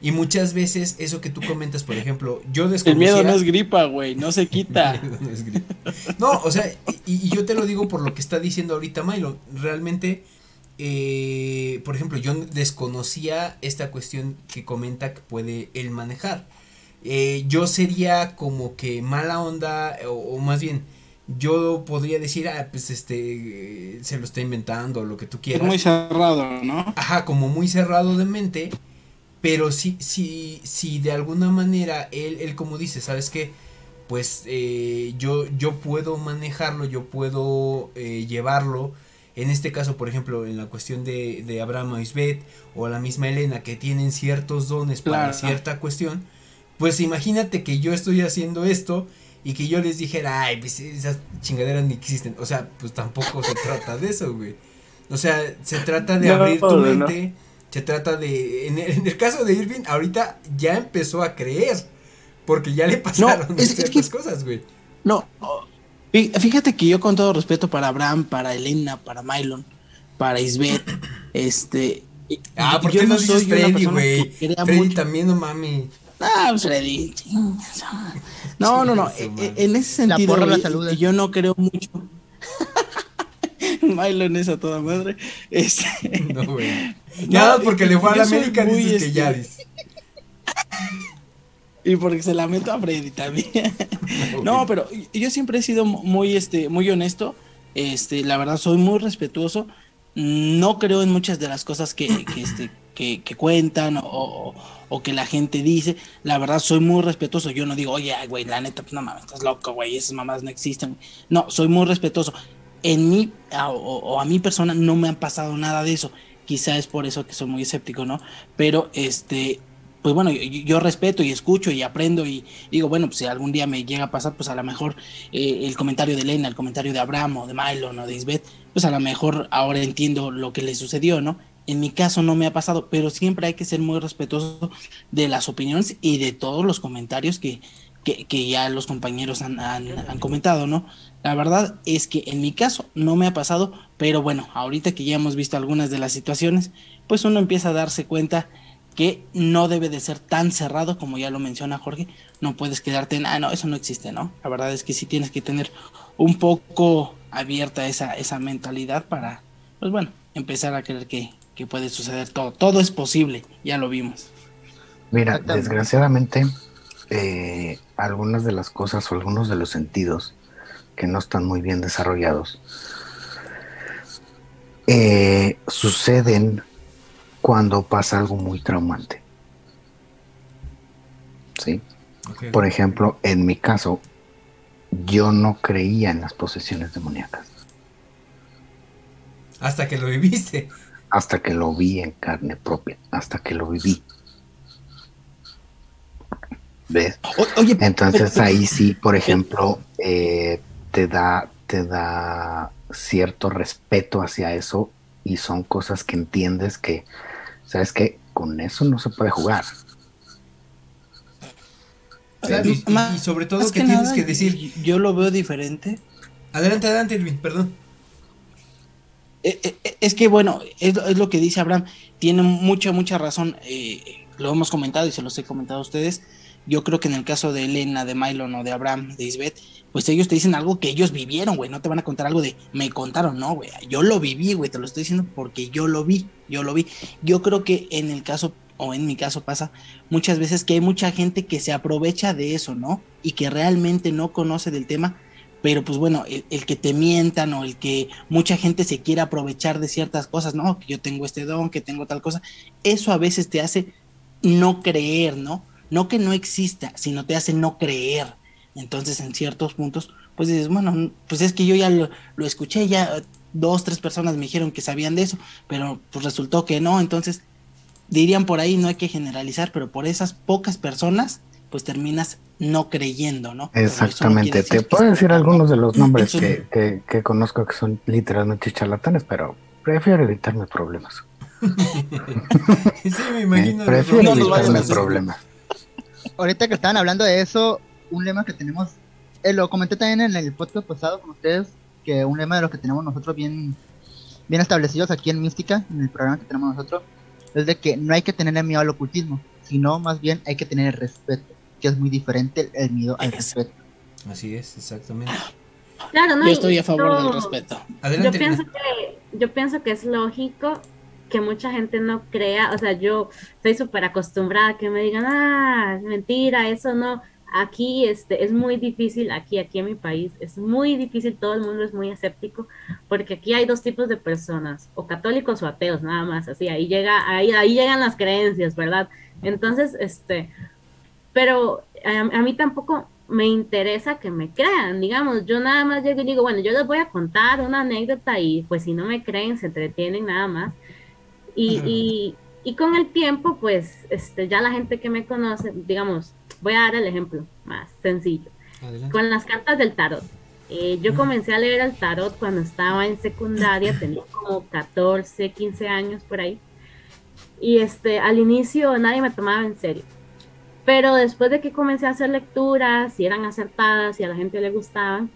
Y muchas veces eso que tú comentas, por ejemplo, yo El desconocía... miedo no es gripa, güey, no se quita. El miedo no es gripa. No, o sea, y, y yo te lo digo por lo que está diciendo ahorita Milo. Realmente, eh, por ejemplo, yo desconocía esta cuestión que comenta que puede él manejar. Eh, yo sería como que mala onda, o, o más bien, yo podría decir, ah, pues este, se lo está inventando, lo que tú Es quieras. muy cerrado, ¿no? Ajá, como muy cerrado de mente. Pero sí, sí, sí, de alguna manera, él, él como dice, ¿sabes qué? Pues eh, yo, yo puedo manejarlo, yo puedo eh, llevarlo. En este caso, por ejemplo, en la cuestión de, de Abraham o Isbeth o la misma Elena, que tienen ciertos dones para cierta cuestión. Pues imagínate que yo estoy haciendo esto y que yo les dijera, ay, pues esas chingaderas ni existen. O sea, pues tampoco se trata de eso, güey. O sea, se trata de No, abrir tu no. mente. Se trata de. En el, en el caso de Irving, ahorita ya empezó a creer. Porque ya le pasaron es ciertas que- cosas, güey. No, fíjate que yo con todo respeto para Abraham, para Elena, para Mylon, para Isbeth, este... Ah, ¿por yo qué no soy dices una Freddy, persona güey? que crea Freddy mucho- también, no mami. Ah, pues Freddy. ah. No, no, no. Chinga su e- madre. e- En ese La sentido, la saluda. yo no creo mucho. Mylon es a toda madre. Este, No, güey. No, Nada porque y- le fue a la América, dices que este, ya dices. Y porque se lamento a Freddy también. No, pero yo siempre he sido muy, este, muy honesto. Este, la verdad, soy muy respetuoso. No creo en muchas de las cosas que, que, este, que, que cuentan o, o- que la gente dice. La verdad, soy muy respetuoso. Yo no digo, oye, güey, la neta, pues no mames, estás loco, güey, esas mamás no existen. No, soy muy respetuoso. En mí, a- o, o a mi persona, no me han pasado nada de eso. Quizá es por eso que soy muy escéptico, ¿no? Pero, este, pues bueno, yo, yo respeto y escucho y aprendo y digo, bueno, pues si algún día me llega a pasar, pues a lo mejor eh, el comentario de Elena, el comentario de Abraham o de Mylon o de Isbeth, pues a lo mejor ahora entiendo lo que le sucedió, ¿no? En mi caso no me ha pasado, pero siempre hay que ser muy respetuoso de las opiniones y de todos los comentarios que, que, ya los compañeros han, han, han comentado, ¿no? La verdad es que en mi caso no me ha pasado, pero bueno, ahorita que ya hemos visto algunas de las situaciones, pues uno empieza a darse cuenta que no debe de ser tan cerrado como ya lo menciona Jorge, no puedes quedarte en, ah, no, eso no existe, ¿no? La verdad es que sí tienes que tener un poco abierta esa, esa mentalidad para, pues bueno, empezar a creer que, que puede suceder todo. Todo es posible, ya lo vimos. Mira, desgraciadamente, eh, algunas de las cosas o algunos de los sentidos que no están muy bien desarrollados eh, suceden cuando pasa algo muy traumante. ¿Sí? Por ejemplo, en mi caso, yo no creía en las posesiones demoníacas Hasta que lo viviste. hasta que lo vi en carne propia, hasta que lo viví. ¿Ves? Entonces ahí sí, por ejemplo, eh, te da, te da cierto respeto hacia eso y son cosas que entiendes que, sabes que con eso no se puede jugar. Y, y- y sobre todo que, que tienes nada, que decir. Yo lo veo diferente. Adelante, adelante, Irving, perdón. Eh, eh, Es que bueno, es, lo- es lo que dice Abraham, tiene mucha, mucha razón, eh, lo hemos comentado y se los he comentado a ustedes, yo creo que en el caso de Elena, de Mylon o de Abraham, de Isbeth, pues ellos te dicen algo que ellos vivieron, güey, no te van a contar algo de me contaron, no, güey, yo lo viví, güey, te lo estoy diciendo porque yo lo vi, yo lo vi. Yo creo que en el caso, o en mi caso pasa muchas veces que hay mucha gente que se aprovecha de eso, ¿no? Y que realmente no conoce del tema, pero pues bueno, el, el que te mientan o el que mucha gente se quiera aprovechar de ciertas cosas, no, que yo tengo este don, que tengo tal cosa, eso a veces te hace no creer, ¿no? No que no exista, sino te hace no creer. Entonces, en ciertos puntos, pues dices, bueno, pues es que yo ya lo, lo escuché, ya dos, tres personas me dijeron que sabían de eso, pero pues resultó que no, entonces dirían por ahí, no hay que generalizar, pero por esas pocas personas, pues terminas no creyendo, ¿no? Exactamente. Te puedo decir algunos de los nombres Eso- que, que- que conozco que son literalmente charlatanes, pero prefiero evitarme problemas. Sí, me imagino. Eh, prefiero No evitarme problemas. Ahorita que estaban hablando de eso, un lema que tenemos, eh, lo comenté también en el podcast pasado con ustedes, que un lema de los que tenemos nosotros bien, bien establecidos aquí en Mística, en el programa que tenemos nosotros, es de que no hay que tener miedo al ocultismo, sino más bien hay que tener respeto, que es muy diferente el, el miedo al respeto. Así es, exactamente. Claro, no, Yo estoy a favor del respeto. Adelante, yo pienso que yo pienso que es lógico que mucha gente no crea, o sea, yo estoy súper acostumbrada a que me digan, ah, mentira, eso no. Aquí este es muy difícil, aquí, aquí en mi país, es muy difícil, todo el mundo es muy escéptico, porque aquí hay dos tipos de personas, o católicos o ateos, nada más, así, ahí llega, ahí, ahí llegan las creencias, ¿verdad? Entonces, este, pero a, a mí tampoco me interesa que me crean, digamos, yo nada más llego y digo, bueno, yo les voy a contar una anécdota y pues si no me creen, se entretienen nada más. Y, y, y con el tiempo, pues, este, ya la gente que me conoce, digamos, voy a dar el ejemplo más sencillo. Adelante. Con las cartas del tarot. Eh, yo comencé a leer el tarot cuando estaba en secundaria, tenía como 14, 15 años por ahí. Y este, al inicio nadie me tomaba en serio. Pero después de que comencé a hacer lecturas y eran acertadas y a la gente le gustaban,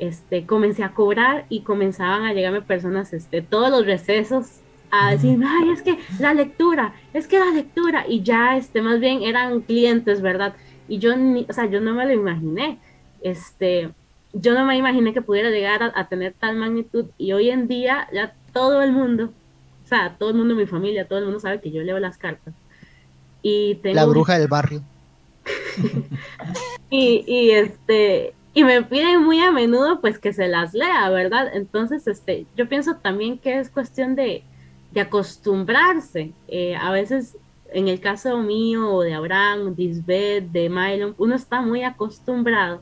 este, comencé a cobrar y comenzaban a llegarme personas, este, todos los recesos a decir, ay, es que la lectura, es que la lectura, y ya, este, más bien eran clientes, ¿verdad? Y yo, ni, o sea, yo no me lo imaginé, este, yo no me imaginé que pudiera llegar a, a tener tal magnitud, y hoy en día ya todo el mundo, o sea, todo el mundo mi familia, todo el mundo sabe que yo leo las cartas. Y tengo La bruja del barrio. y, y este y me piden muy a menudo pues que se las lea, ¿verdad? Entonces, este, yo pienso también que es cuestión de, de acostumbrarse. Eh, a veces, en el caso mío, o de Abraham, de Isbeth, de Mylon, uno está muy acostumbrado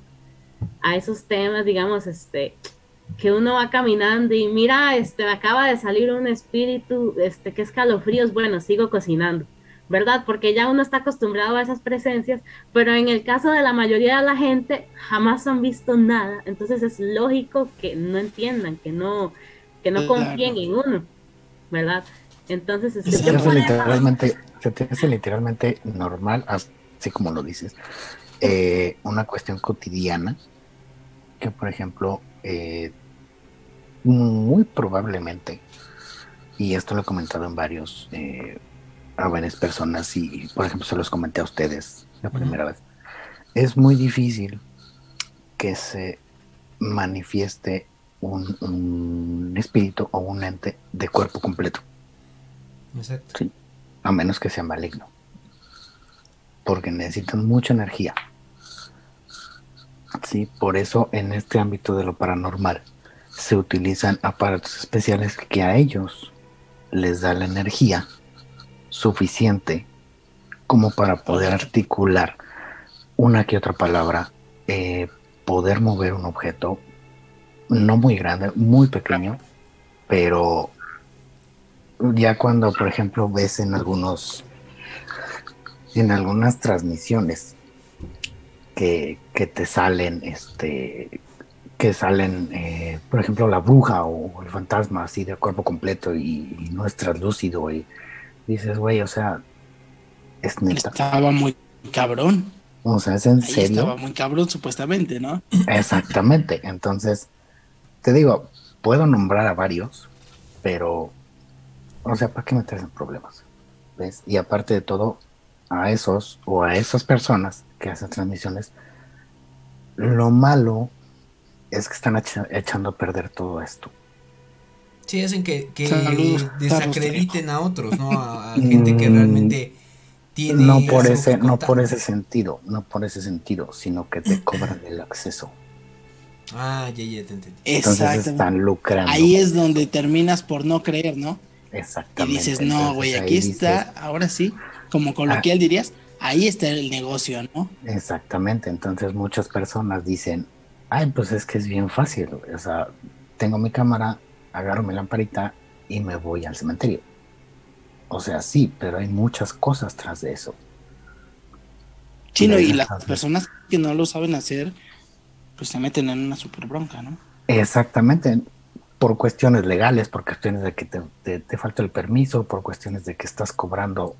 a esos temas, digamos, este, que uno va caminando y mira, este, me acaba de salir un espíritu, este, que escalofríos, bueno, sigo cocinando. ¿verdad? Porque ya uno está acostumbrado a esas presencias, pero en el caso de la mayoría de la gente jamás han visto nada, entonces es lógico que no entiendan, que no, que no Claro. confíen en uno, ¿verdad? Entonces, este, Se te hace literalmente, se te hace literalmente normal, así como lo dices, eh, una cuestión cotidiana que, por ejemplo, eh, muy probablemente, y esto lo he comentado en varios, eh, a varias personas, y por ejemplo se los comenté a ustedes la primera vez, es muy difícil que se manifieste un, un espíritu o un ente de cuerpo completo. Exacto. Sí, a menos que sea maligno. Porque necesitan mucha energía. Sí, por eso en este ámbito de lo paranormal se utilizan aparatos especiales que a ellos les da la energía suficiente como para poder articular una que otra palabra, eh, poder mover un objeto no muy grande, muy pequeño, pero ya cuando, por ejemplo, ves en algunos, en algunas transmisiones que, que te salen, este, que salen, eh, por ejemplo, la bruja o el fantasma así de cuerpo completo y, y no es translúcido y dices, güey, o sea, es neta. Estaba muy cabrón. O sea, es en Ahí serio. estaba muy cabrón, supuestamente, ¿no? Exactamente. Entonces, te digo, puedo nombrar a varios, pero, o sea, ¿para qué meterse en problemas? ¿Ves? Y aparte de todo, a esos o a esas personas que hacen transmisiones, lo malo es que están echa- echando a perder todo esto. Sí, hacen que, que Saludos, desacrediten a otros, ¿no? A, a gente que realmente tiene. no por ese, no por ese sentido, no por ese sentido, sino que te cobran el acceso. Ah, ya, ya te entendí. Entonces Exacto. están lucrando. Ahí es donde terminas por no creer, ¿no? Y Exactamente. dices, no, güey, aquí dices, Ah. está, ahora sí, como coloquial dirías, ahí está el negocio, ¿no? Exactamente, entonces muchas personas dicen, ay, pues es que es bien fácil, güey, o sea, tengo mi cámara, agarro mi lamparita y me voy al cementerio. O sea, sí, pero hay muchas cosas tras de eso. Sí, no, y las personas que no lo saben hacer, pues se meten en una super bronca, ¿no? Exactamente, por cuestiones legales, por cuestiones de que te, te- te falta el permiso, por cuestiones de que estás cobrando,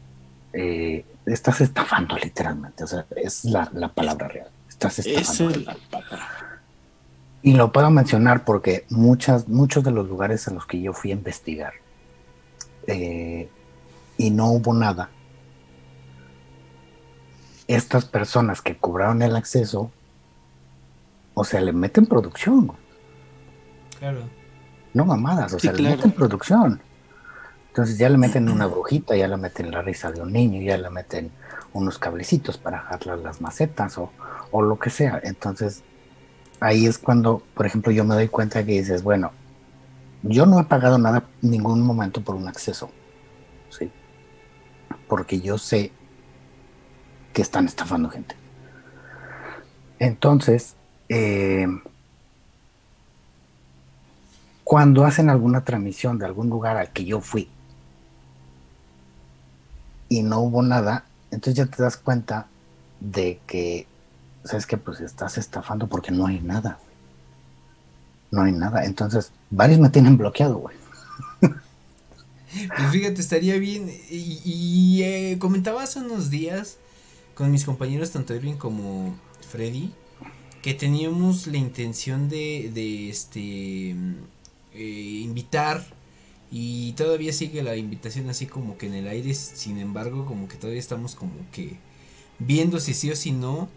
eh, estás estafando literalmente, o sea, es la, la palabra real, estás estafando. Es la palabra. Y lo puedo mencionar porque muchas, muchos de los lugares a los que yo fui a investigar eh, y no hubo nada, estas personas que cobraron el acceso, o sea, le meten producción. Claro. no mamadas, o Sí, sea, le meten producción. Entonces ya le meten una brujita, ya le meten la risa de un niño, ya le meten unos cablecitos para jalar las macetas o, o lo que sea. Entonces ahí es cuando, por ejemplo, yo me doy cuenta que dices, bueno, yo no he pagado nada en ningún momento por un acceso, ¿sí? Porque yo sé que están estafando gente. Entonces, eh, cuando hacen alguna transmisión de algún lugar al que yo fui y no hubo nada, entonces ya te das cuenta de que, sabes que pues estás estafando porque no hay nada. No hay nada. Entonces, varios me tienen bloqueado, güey. Pues fíjate, estaría bien. Y, y, eh, comentaba hace unos días con mis compañeros, tanto Edwin como Freddy, que teníamos la intención de, de este eh, invitar. Y todavía sigue la invitación así como que en el aire. Sin embargo, como que todavía estamos como que viendo si sí o si no.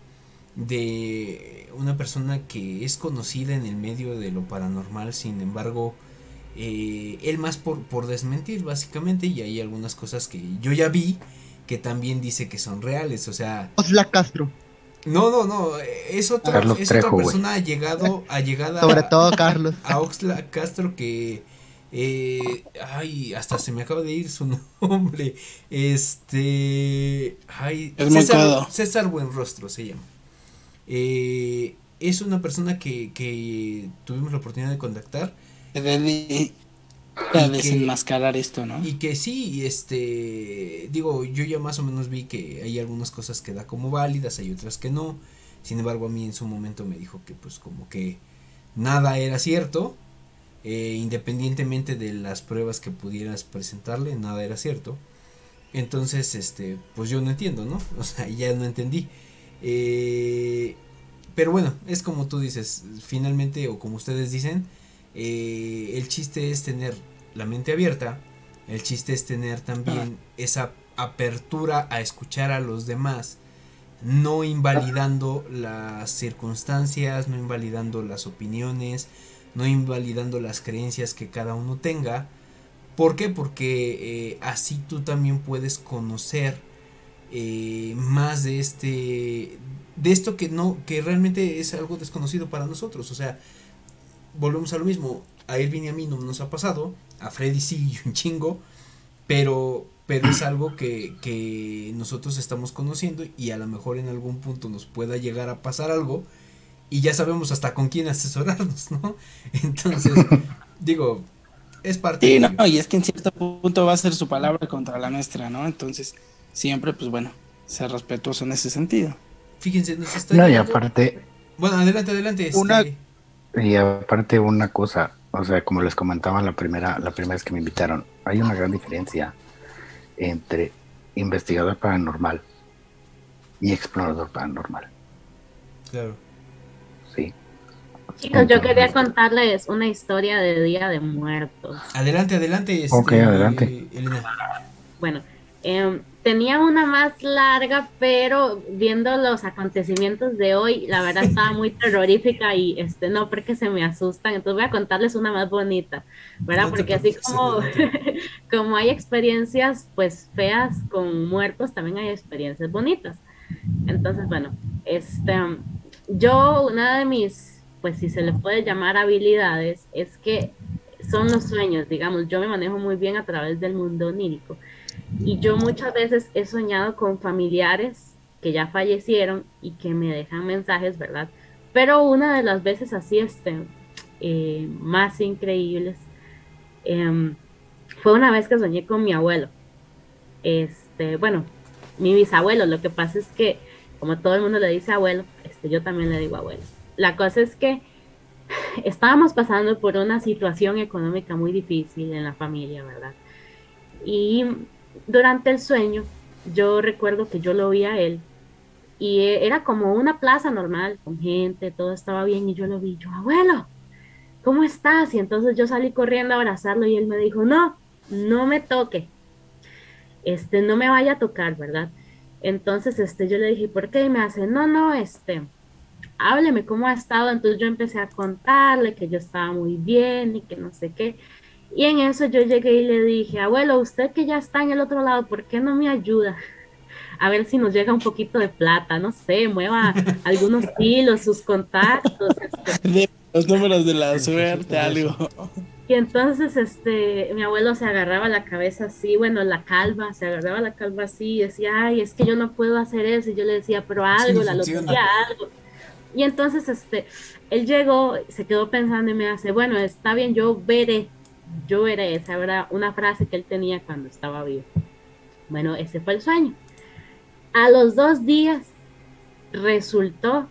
De una persona que es conocida en el medio de lo paranormal. Sin embargo, eh, él más por, por desmentir básicamente y hay algunas cosas que yo ya vi que también dice que son reales, o sea... Osla Castro. No, no, no, es otra, Carlos es Trejo, otra persona allegado, allegada Sobre todo Carlos. a Oxla Castro que... eh, ay, hasta se me acaba de ir su nombre. Este... Ay, Es César. César Buenrostro se llama. Eh, es una persona que, que tuvimos la oportunidad de contactar. Para que- desenmascarar esto, ¿no? Y que sí, este, digo, yo ya más o menos vi que hay algunas cosas que da como válidas, hay otras que no. Sin embargo, a mí en su momento me dijo que pues como que nada era cierto. eh, independientemente de las pruebas que pudieras presentarle, nada era cierto. Entonces, este, pues yo no entiendo, ¿no? O sea, ya no entendí. Eh, pero bueno, es como tú dices, finalmente, o como ustedes dicen, eh, el chiste es tener la mente abierta, el chiste es tener también esa apertura a escuchar a los demás, no invalidando las circunstancias, no invalidando las opiniones, no invalidando las creencias que cada uno tenga. ¿Por qué? Porque eh, así tú también puedes conocer eh, más de este de esto que no que realmente es algo desconocido para nosotros o sea volvemos a lo mismo a Irving y a mí no nos ha pasado a Freddy sí un chingo pero pero es algo que, que nosotros estamos conociendo y a lo mejor en algún punto nos pueda llegar a pasar algo y ya sabemos hasta con quién asesorarnos, ¿no? Entonces, digo, es parte Sí, de no, ello. y es que en cierto punto va a ser su palabra contra la nuestra, ¿no? Entonces, siempre, pues bueno, ser respetuoso en ese sentido. Fíjense, nos está No, y aparte, Bueno, adelante, adelante. este, Una- y aparte una cosa, o sea, como les comentaba la primera, la primera vez que me invitaron, hay una gran diferencia entre investigador paranormal y explorador paranormal. Claro. Sí. Chicos, yo quería contarles una historia de Día de Muertos. Adelante, adelante. Ok, este, adelante. Elena. Bueno, em, tenía una más larga, pero viendo los acontecimientos de hoy, la verdad estaba muy terrorífica y este no porque se me asustan. Entonces voy a contarles una más bonita, ¿verdad? Porque así como, como hay experiencias pues feas con muertos, también hay experiencias bonitas. Entonces, bueno, este, yo una de mis, pues si se le puede llamar habilidades, es que son los sueños, digamos, yo me manejo muy bien a través del mundo onírico. Y yo muchas veces he soñado con familiares que ya fallecieron y que me dejan mensajes, ¿verdad? Pero una de las veces así, este, eh, más increíbles, em, fue una vez que soñé con mi abuelo. Este, bueno, mi bisabuelo, lo que pasa es que, como todo el mundo le dice abuelo, este, yo también le digo abuelo. La cosa es que estábamos pasando por una situación económica muy difícil en la familia, ¿verdad? Y durante el sueño, yo recuerdo que yo lo vi a él y e- era como una plaza normal, con gente, todo estaba bien y yo lo vi, yo, abuelo, ¿cómo estás? Y entonces yo salí corriendo a abrazarlo y él me dijo, no, no me toque, este, no me vaya a tocar, ¿verdad? Entonces, este, yo le dije, ¿por qué? Y me hace, no, no, este, hábleme cómo ha estado. Entonces yo empecé a contarle que yo estaba muy bien y que no sé qué. Y en eso yo llegué y le dije, abuelo, usted que ya está en el otro lado, ¿por qué no me ayuda? A ver si nos llega un poquito de plata, no sé, mueva algunos hilos, sus contactos. este, los números de la suerte, algo. Y entonces este, mi abuelo se agarraba la cabeza así, bueno, la calva, se agarraba la calva así y decía, ay, es que yo no puedo hacer eso. Y yo le decía, pero algo, Sí, la lotería, algo. Y entonces este, él llegó, se quedó pensando y me hace, bueno, está bien, yo veré, yo veré. Esa era una frase que él tenía cuando estaba vivo. Bueno, ese fue el sueño. A los dos días resultó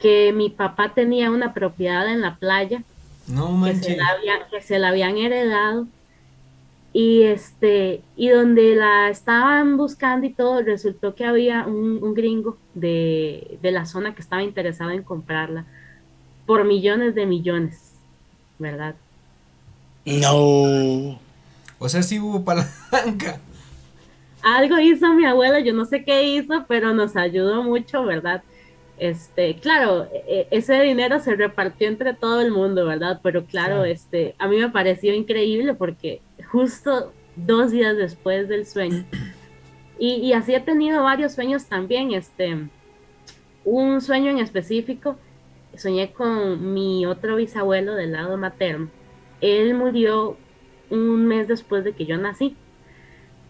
que mi papá tenía una propiedad en la playa No que se, la había- que se la habían heredado y este y donde la estaban buscando y todo resultó que había un, un gringo de, de la zona que estaba interesado en comprarla por millones de millones verdad No. O sea, sí hubo palanca. algo hizo mi abuela yo no sé qué hizo pero nos ayudó mucho verdad este claro e- ese dinero se repartió entre todo el mundo verdad pero claro este a mí me pareció increíble porque justo dos días después del sueño y, y así he tenido varios sueños también este un sueño en específico soñé con mi otro bisabuelo del lado materno él murió un mes después de que yo nací.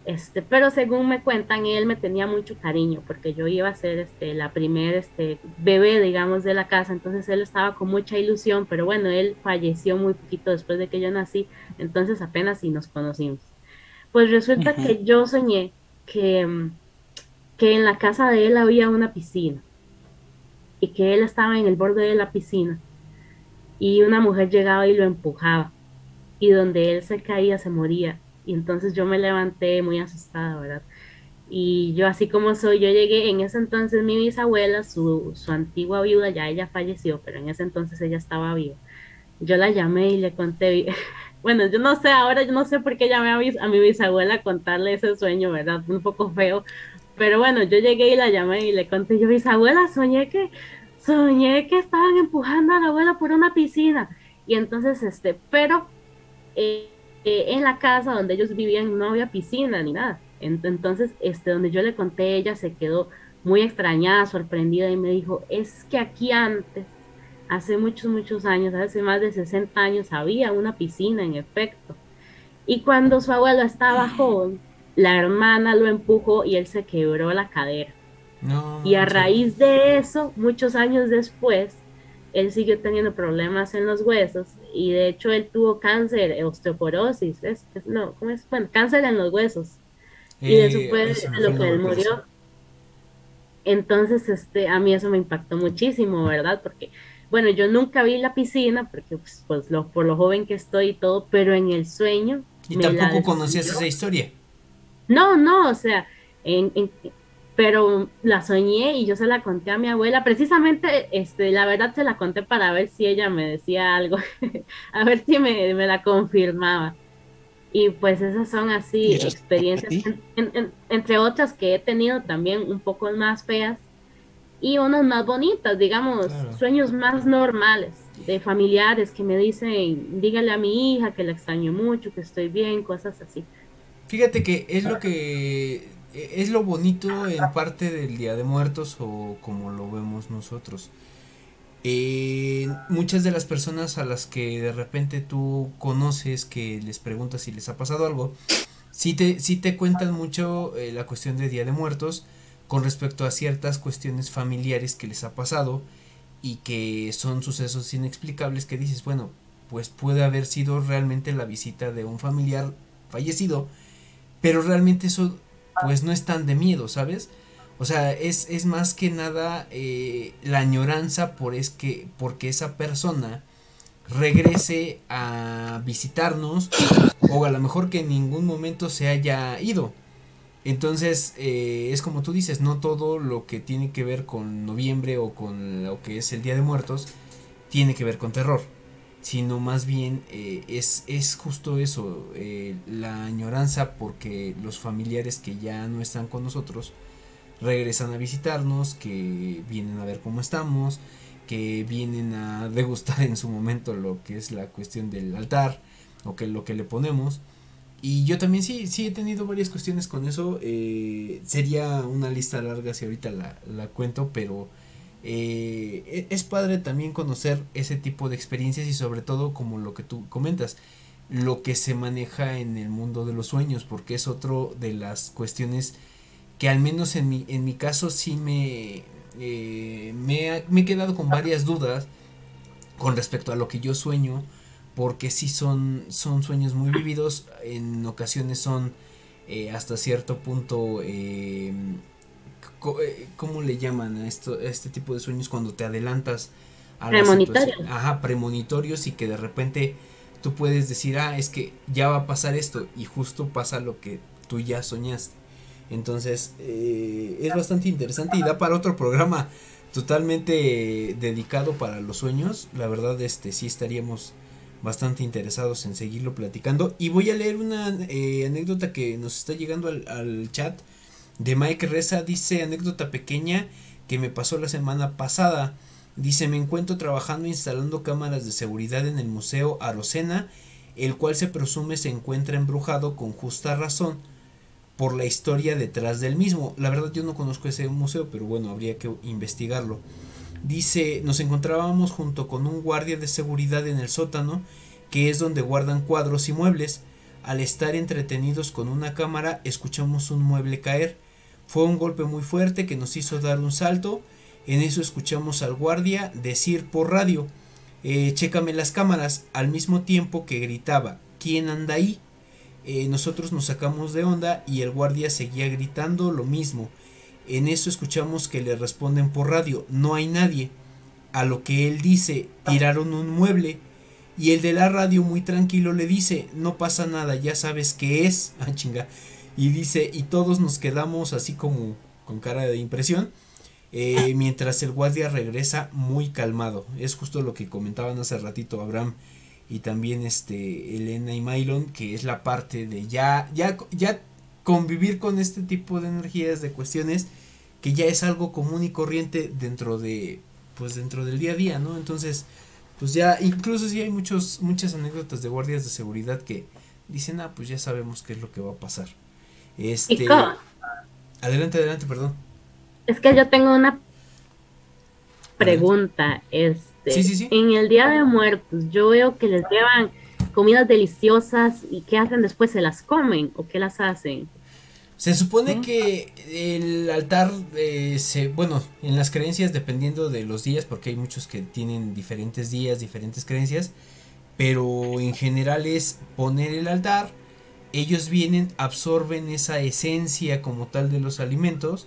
Este, pero según me cuentan, él me tenía mucho cariño porque yo iba a ser este, la primer este, bebé, digamos, de la casa, entonces él estaba con mucha ilusión, pero bueno, él falleció muy poquito después de que yo nací, entonces apenas si nos conocimos. Pues resulta que yo soñé que, que en la casa de él había una piscina y que él estaba en el borde de la piscina y una mujer llegaba y lo empujaba y donde él se caía se moría. Y entonces yo me levanté muy asustada, ¿verdad? Y yo así como soy, yo llegué, en ese entonces mi bisabuela, su, su antigua viuda, ya ella falleció, pero en ese entonces ella estaba viva. Yo la llamé y le conté, bueno, yo no sé, ahora yo no sé por qué llamé a mi, a mi bisabuela a contarle ese sueño, ¿verdad? Un poco feo, pero bueno, yo llegué y la llamé y le conté, yo bisabuela, soñé que, soñé que estaban empujando a la abuela por una piscina. Y entonces, este, pero eh, eh, en la casa donde ellos vivían no había piscina ni nada. Entonces, este, donde yo le conté, ella se quedó muy extrañada, sorprendida y me dijo, es que aquí antes, hace muchos, muchos años, hace más de 60 años, había una piscina en efecto. Y cuando su abuelo estaba joven, la hermana lo empujó y él se quebró la cadera. y a raíz de eso, muchos años después, él siguió teniendo problemas en los huesos y de hecho él tuvo cáncer, osteoporosis, es, no, ¿cómo es? Bueno, cáncer en los huesos. y eso fue lo que él murió. Entonces, este, a mí eso me impactó muchísimo, ¿verdad? Porque, bueno, yo nunca vi la piscina, porque pues, pues lo, por lo joven que estoy y todo, pero en el sueño... ¿Y tampoco conocías esa historia? No, no, o sea, en, pero la soñé y yo se la conté a mi abuela. Precisamente, este, la verdad se la conté para ver si ella me decía algo, a ver si me, la confirmaba. Y pues esas son así experiencias, entre otras que he tenido también un poco más feas y unas más bonitas, digamos, sueños más normales de familiares que me dicen, dígale a mi hija que la extraño mucho, que estoy bien, cosas así. Fíjate que es lo que es lo bonito en parte del Día de Muertos o como lo vemos nosotros. Eh, muchas de las personas a las que de repente tú conoces, que les preguntas si les ha pasado algo, sí te, te cuentan mucho eh, la cuestión de Día de Muertos con respecto a ciertas cuestiones familiares que les ha pasado y que son sucesos inexplicables que dices, bueno, pues puede haber sido realmente la visita de un familiar fallecido, pero realmente eso pues no es tan de miedo, ¿sabes? O sea, es, es más que nada eh, la añoranza por es que, porque esa persona regrese a visitarnos o a lo mejor que en ningún momento se haya ido. Entonces, eh, es como tú dices, no todo lo que tiene que ver con noviembre o con lo que es el Día de Muertos tiene que ver con terror sino más bien eh, es, es justo eso, eh, la añoranza porque los familiares que ya no están con nosotros regresan a visitarnos, que vienen a ver cómo estamos, que vienen a degustar en su momento lo que es la cuestión del altar o que lo que le ponemos. Y yo también sí, sí he tenido varias cuestiones con eso. Eh, sería una lista larga si ahorita la, la cuento, pero eh, e-, es padre también conocer ese tipo de experiencias y sobre todo como lo que tú comentas, lo que se maneja en el mundo de los sueños, porque es otro de las cuestiones que al menos en mi, en mi caso sí me, eh, me, me, he quedado con varias dudas con respecto a lo que yo sueño, porque sí son, son sueños muy vividos, en ocasiones son eh, hasta cierto punto ¿cómo le llaman a esto, este tipo de sueños cuando te adelantas a premonitorios. Ajá, premonitorios y que de repente tú puedes decir, ah, es que ya va a pasar esto y justo pasa lo que tú ya soñaste. Entonces, eh, es bastante interesante y da para otro programa totalmente dedicado para los sueños. La verdad, este sí estaríamos bastante interesados en seguirlo platicando. Y voy a leer una eh, anécdota que nos está llegando al, al chat de Mike Reza dice anécdota pequeña que me pasó la semana pasada. Dice me encuentro trabajando instalando cámaras de seguridad en el Museo Arocena, el cual se presume se encuentra embrujado con justa razón por la historia detrás del mismo. La verdad yo no conozco ese museo, pero bueno, habría que investigarlo. Dice, nos encontrábamos junto con un guardia de seguridad en el sótano, que es donde guardan cuadros y muebles. Al estar entretenidos con una cámara, escuchamos un mueble caer. Fue un golpe muy fuerte que nos hizo dar un salto. En eso escuchamos al guardia decir por radio, eh, chécame las cámaras, al mismo tiempo que gritaba, ¿quién anda ahí? Eh, nosotros nos sacamos de onda y el guardia seguía gritando lo mismo. En eso escuchamos que le responden por radio, no hay nadie. A lo que él dice, tiraron un mueble. Y el de la radio muy tranquilo le dice, no pasa nada, ya sabes qué es. Ah, chinga. Y dice, y todos nos quedamos así como con cara de impresión. eh, mientras el guardia regresa muy calmado. Es justo lo que comentaban hace ratito Abraham y también este Elena y Mylon, que es la parte de ya, ya, ya convivir con este tipo de energías, de cuestiones, que ya es algo común y corriente dentro de, pues dentro del día a día, ¿no? Entonces, pues ya, incluso si hay muchos, muchas anécdotas de guardias de seguridad que dicen, ah, pues ya sabemos qué es lo que va a pasar. Este, ¿Y cómo? adelante, adelante, perdón. Es que yo tengo una pregunta. Este, Sí, sí, sí. En el Día de Muertos, yo veo que les llevan comidas deliciosas y ¿qué hacen después? ¿Se las comen o qué las hacen? Se supone que el altar, eh, se, bueno, en las creencias dependiendo de los días, porque hay muchos que tienen diferentes días, diferentes creencias, pero en general es poner el altar, ellos vienen, absorben esa esencia como tal de los alimentos,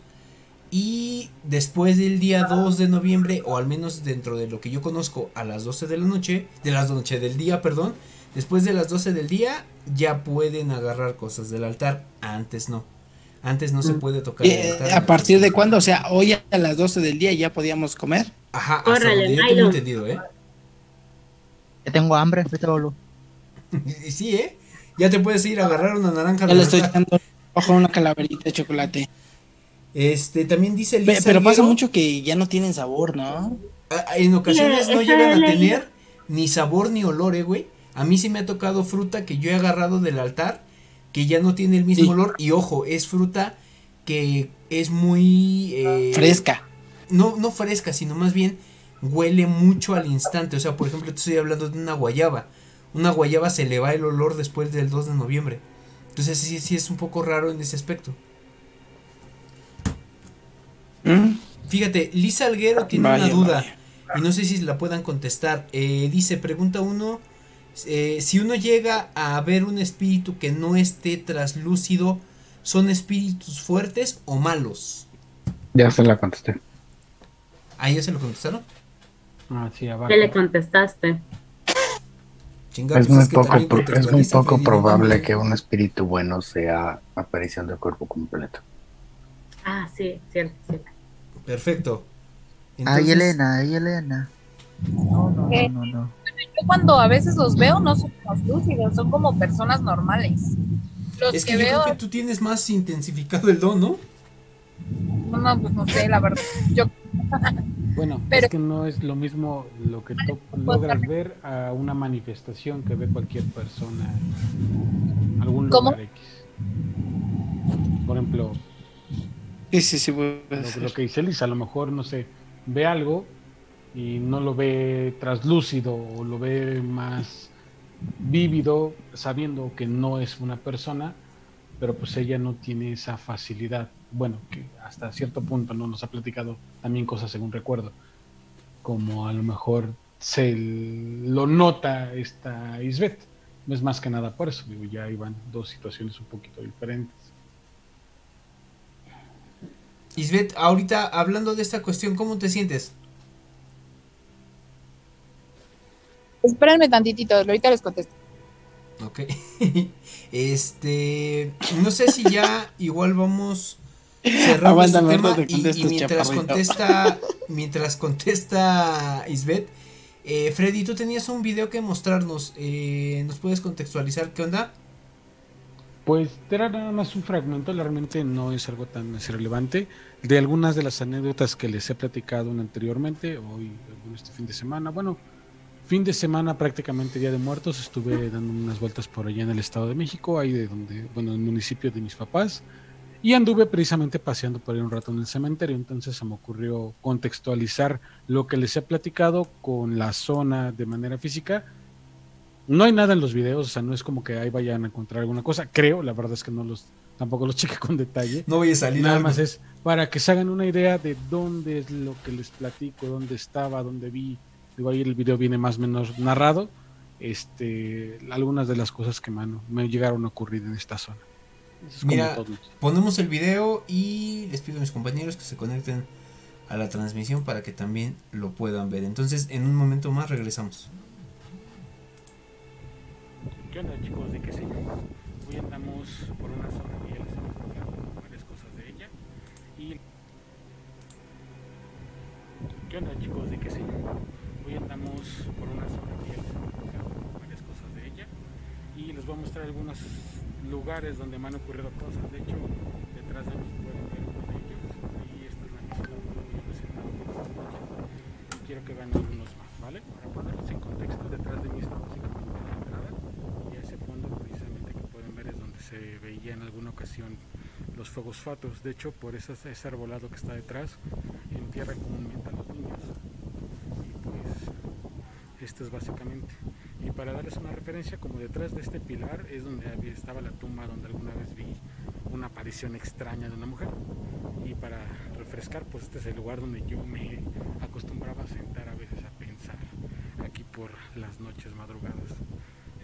y después del día 2 de noviembre, o al menos dentro de lo que yo conozco, a las 12 de la noche, de las noche del día, perdón, después de las 12 del día, ya pueden agarrar cosas del altar, antes no. Antes no se puede tocar el Eh, altar. ¿A partir de cuándo? O sea, hoy a las 12 del día ya podíamos comer. Ajá, hasta Córrele, donde yo tengo entendido, ¿eh? Ya tengo hambre, vete boludo. Sí, ¿eh? Ya te puedes ir a agarrar una naranja Ya le estoy dando ojo una calaverita de chocolate. Este, también dice Lisa pero pasa mucho que ya no tienen sabor, ¿no? a- En ocasiones no llegan a tener ni sabor ni olor, ¿eh, güey. A mí sí me ha tocado fruta que yo he agarrado del altar que ya no tiene el mismo Sí. olor. Y ojo, es fruta que es muy... eh, Fresca. no, no fresca, sino más bien huele mucho al instante. O sea, por ejemplo, te estoy hablando de una guayaba. Una guayaba se le va el olor después del 2 de noviembre. Entonces sí, sí es un poco raro en ese aspecto. ¿Mm? Fíjate, Lisa Alguero tiene Vaya, una duda vaya. y no sé si la puedan contestar. Eh, dice, pregunta uno, eh, si uno llega a ver un espíritu que no esté traslúcido, ¿son espíritus fuertes o malos? Ya se la contesté. Ahí ya se lo contestaron. Ah, sí, abajo. ¿Qué le contestaste? Chinga, Es pues muy poco, es muy poco probable que un espíritu bueno sea aparición del cuerpo completo. Ah, sí, cierto, cierto. Perfecto. Ay, Entonces, Elena, ay, Elena. No, no, Eh, no, no, no. Yo cuando a veces los veo no son lúcidos, son como personas normales. Los Es que, que yo veo, creo que tú tienes más intensificado el don, ¿no? no, no, pues no sé, la verdad. Yo Bueno, Pero- es que no es lo mismo lo que tú logras ver a una manifestación que ve cualquier persona en algún ¿Cómo? lugar X. Por ejemplo, Sí, sí, sí. lo, que dice Lisa, a lo mejor, no sé, ve algo y no lo ve traslúcido o lo ve más vívido, sabiendo que no es una persona, pero pues ella no tiene esa facilidad. Bueno, que hasta cierto punto no nos ha platicado también cosas según recuerdo, como a lo mejor se lo nota esta Isbeth. No es más que nada por eso, digo, ya iban dos situaciones un poquito diferentes. Isbeth, ahorita hablando de esta cuestión, ¿cómo te sientes? Espérenme tantitito, ahorita les contesto. Ok. este, no sé si ya igual vamos cerrando este tema y, y mientras contesta, mientras contesta Isbeth, eh, Freddy, tú tenías un video que mostrarnos, eh, ¿nos puedes contextualizar qué onda? Pues era nada más un fragmento, realmente no es algo tan así relevante, de algunas de las anécdotas que les he platicado anteriormente, hoy, este fin de semana. Bueno, fin de semana prácticamente Día de Muertos, estuve dando unas vueltas por allá en el Estado de México, ahí de donde, bueno, en el municipio de mis papás, y anduve precisamente paseando por ahí un rato en el cementerio, entonces se me ocurrió contextualizar lo que les he platicado con la zona de manera física no hay nada en los videos, o sea, no es como que ahí vayan a encontrar alguna cosa. Creo, la verdad es que no los, tampoco los chequé con detalle. No voy a salir Nada algo. más es para que se hagan una idea de dónde es lo que les platico, dónde estaba, dónde vi. Digo, ahí el video viene más o menos narrado. Este, algunas de las cosas que mano, me llegaron a ocurrir en esta zona. Es Mira, ponemos el video y les pido a mis compañeros que se conecten a la transmisión para que también lo puedan ver. Entonces, en un momento más regresamos. ¿Qué onda chicos? ¿De qué se Hoy andamos por una zona y ya les hemos contado varias cosas de ella. Y... ¿Qué onda chicos? ¿De qué se Hoy andamos por una zona y ya les varias cosas de ella. Y les voy a mostrar algunos lugares donde me han ocurrido cosas. De hecho, detrás de mí pueden ver uno de ellos. Y esta es la misma donde yo noche. Quiero que vean algunos más, ¿vale? Para ponerlos en contexto, detrás de mí está básicamente la entrada y ese fondo precisamente que pueden ver es donde se veía en alguna ocasión los fuegos fatos. De hecho, por ese, arbolado que está detrás, entierra comúnmente a los niños. Y pues, esto es básicamente. Y para darles una referencia, como detrás de este pilar es donde había, estaba la tumba donde alguna vez vi una aparición extraña de una mujer. Y para refrescar, pues este es el lugar donde yo me acostumbraba a sentar a veces a pensar, aquí por las noches madrugadas.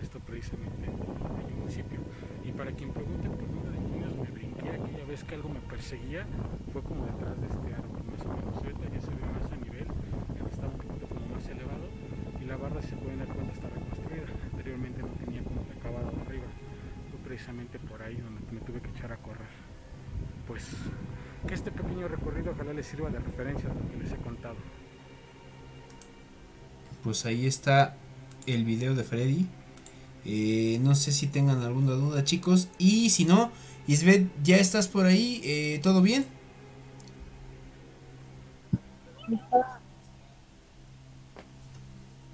Esto precisamente en el municipio. Y para quien pregunte por dónde de niños me brinqué aquella vez que algo me perseguía, fue como detrás de este árbol, más o menos. Ahorita ya se ve más a nivel, ya estaba un poquito como más elevado y la barra, si se pueden dar cuenta, está reconstruida. Anteriormente no tenía como el acabado de arriba. Fue precisamente por ahí donde me tuve que echar a correr. Pues que este pequeño recorrido ojalá les sirva de referencia a lo que les he contado. Pues ahí está el video de Freddy. Eh, no sé si tengan alguna duda, chicos. Y si no, Isbeth, ¿ya estás por ahí? Eh, ¿Todo bien?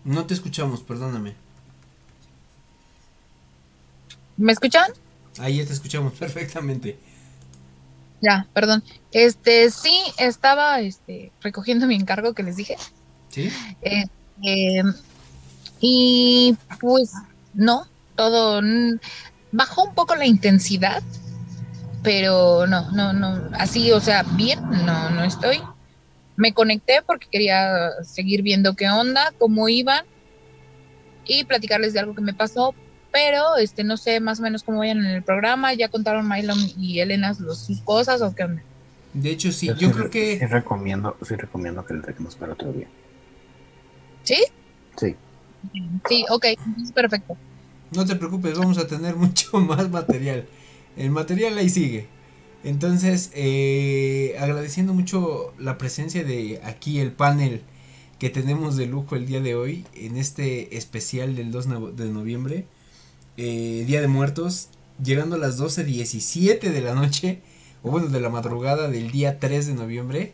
No te escuchamos, perdóname. ¿Me escuchan? Ahí ya te escuchamos perfectamente. Ya, perdón. Este, sí, estaba este, recogiendo mi encargo que les dije. ¿Sí? Este, y pues no, todo mm, bajó un poco la intensidad, pero no, no, no, así, o sea, bien, no, no estoy. Me conecté porque quería seguir viendo qué onda, cómo iban y platicarles de algo que me pasó, pero este no sé más o menos cómo vayan en el programa, ya contaron Mylon y Elena los, sus cosas o qué onda. De hecho, sí, yo, creo que... Sí recomiendo, sí recomiendo que le dejemos para otro día. ¿Sí? Sí. Sí, ok, perfecto. No te preocupes, vamos a tener mucho más material. El material ahí sigue. Entonces, eh, agradeciendo mucho la presencia de aquí el panel que tenemos de lujo el día de hoy en este especial del 2 de noviembre, eh, Día de Muertos, llegando a las 12.17 de la noche, o bueno, de la madrugada del día 3 de noviembre.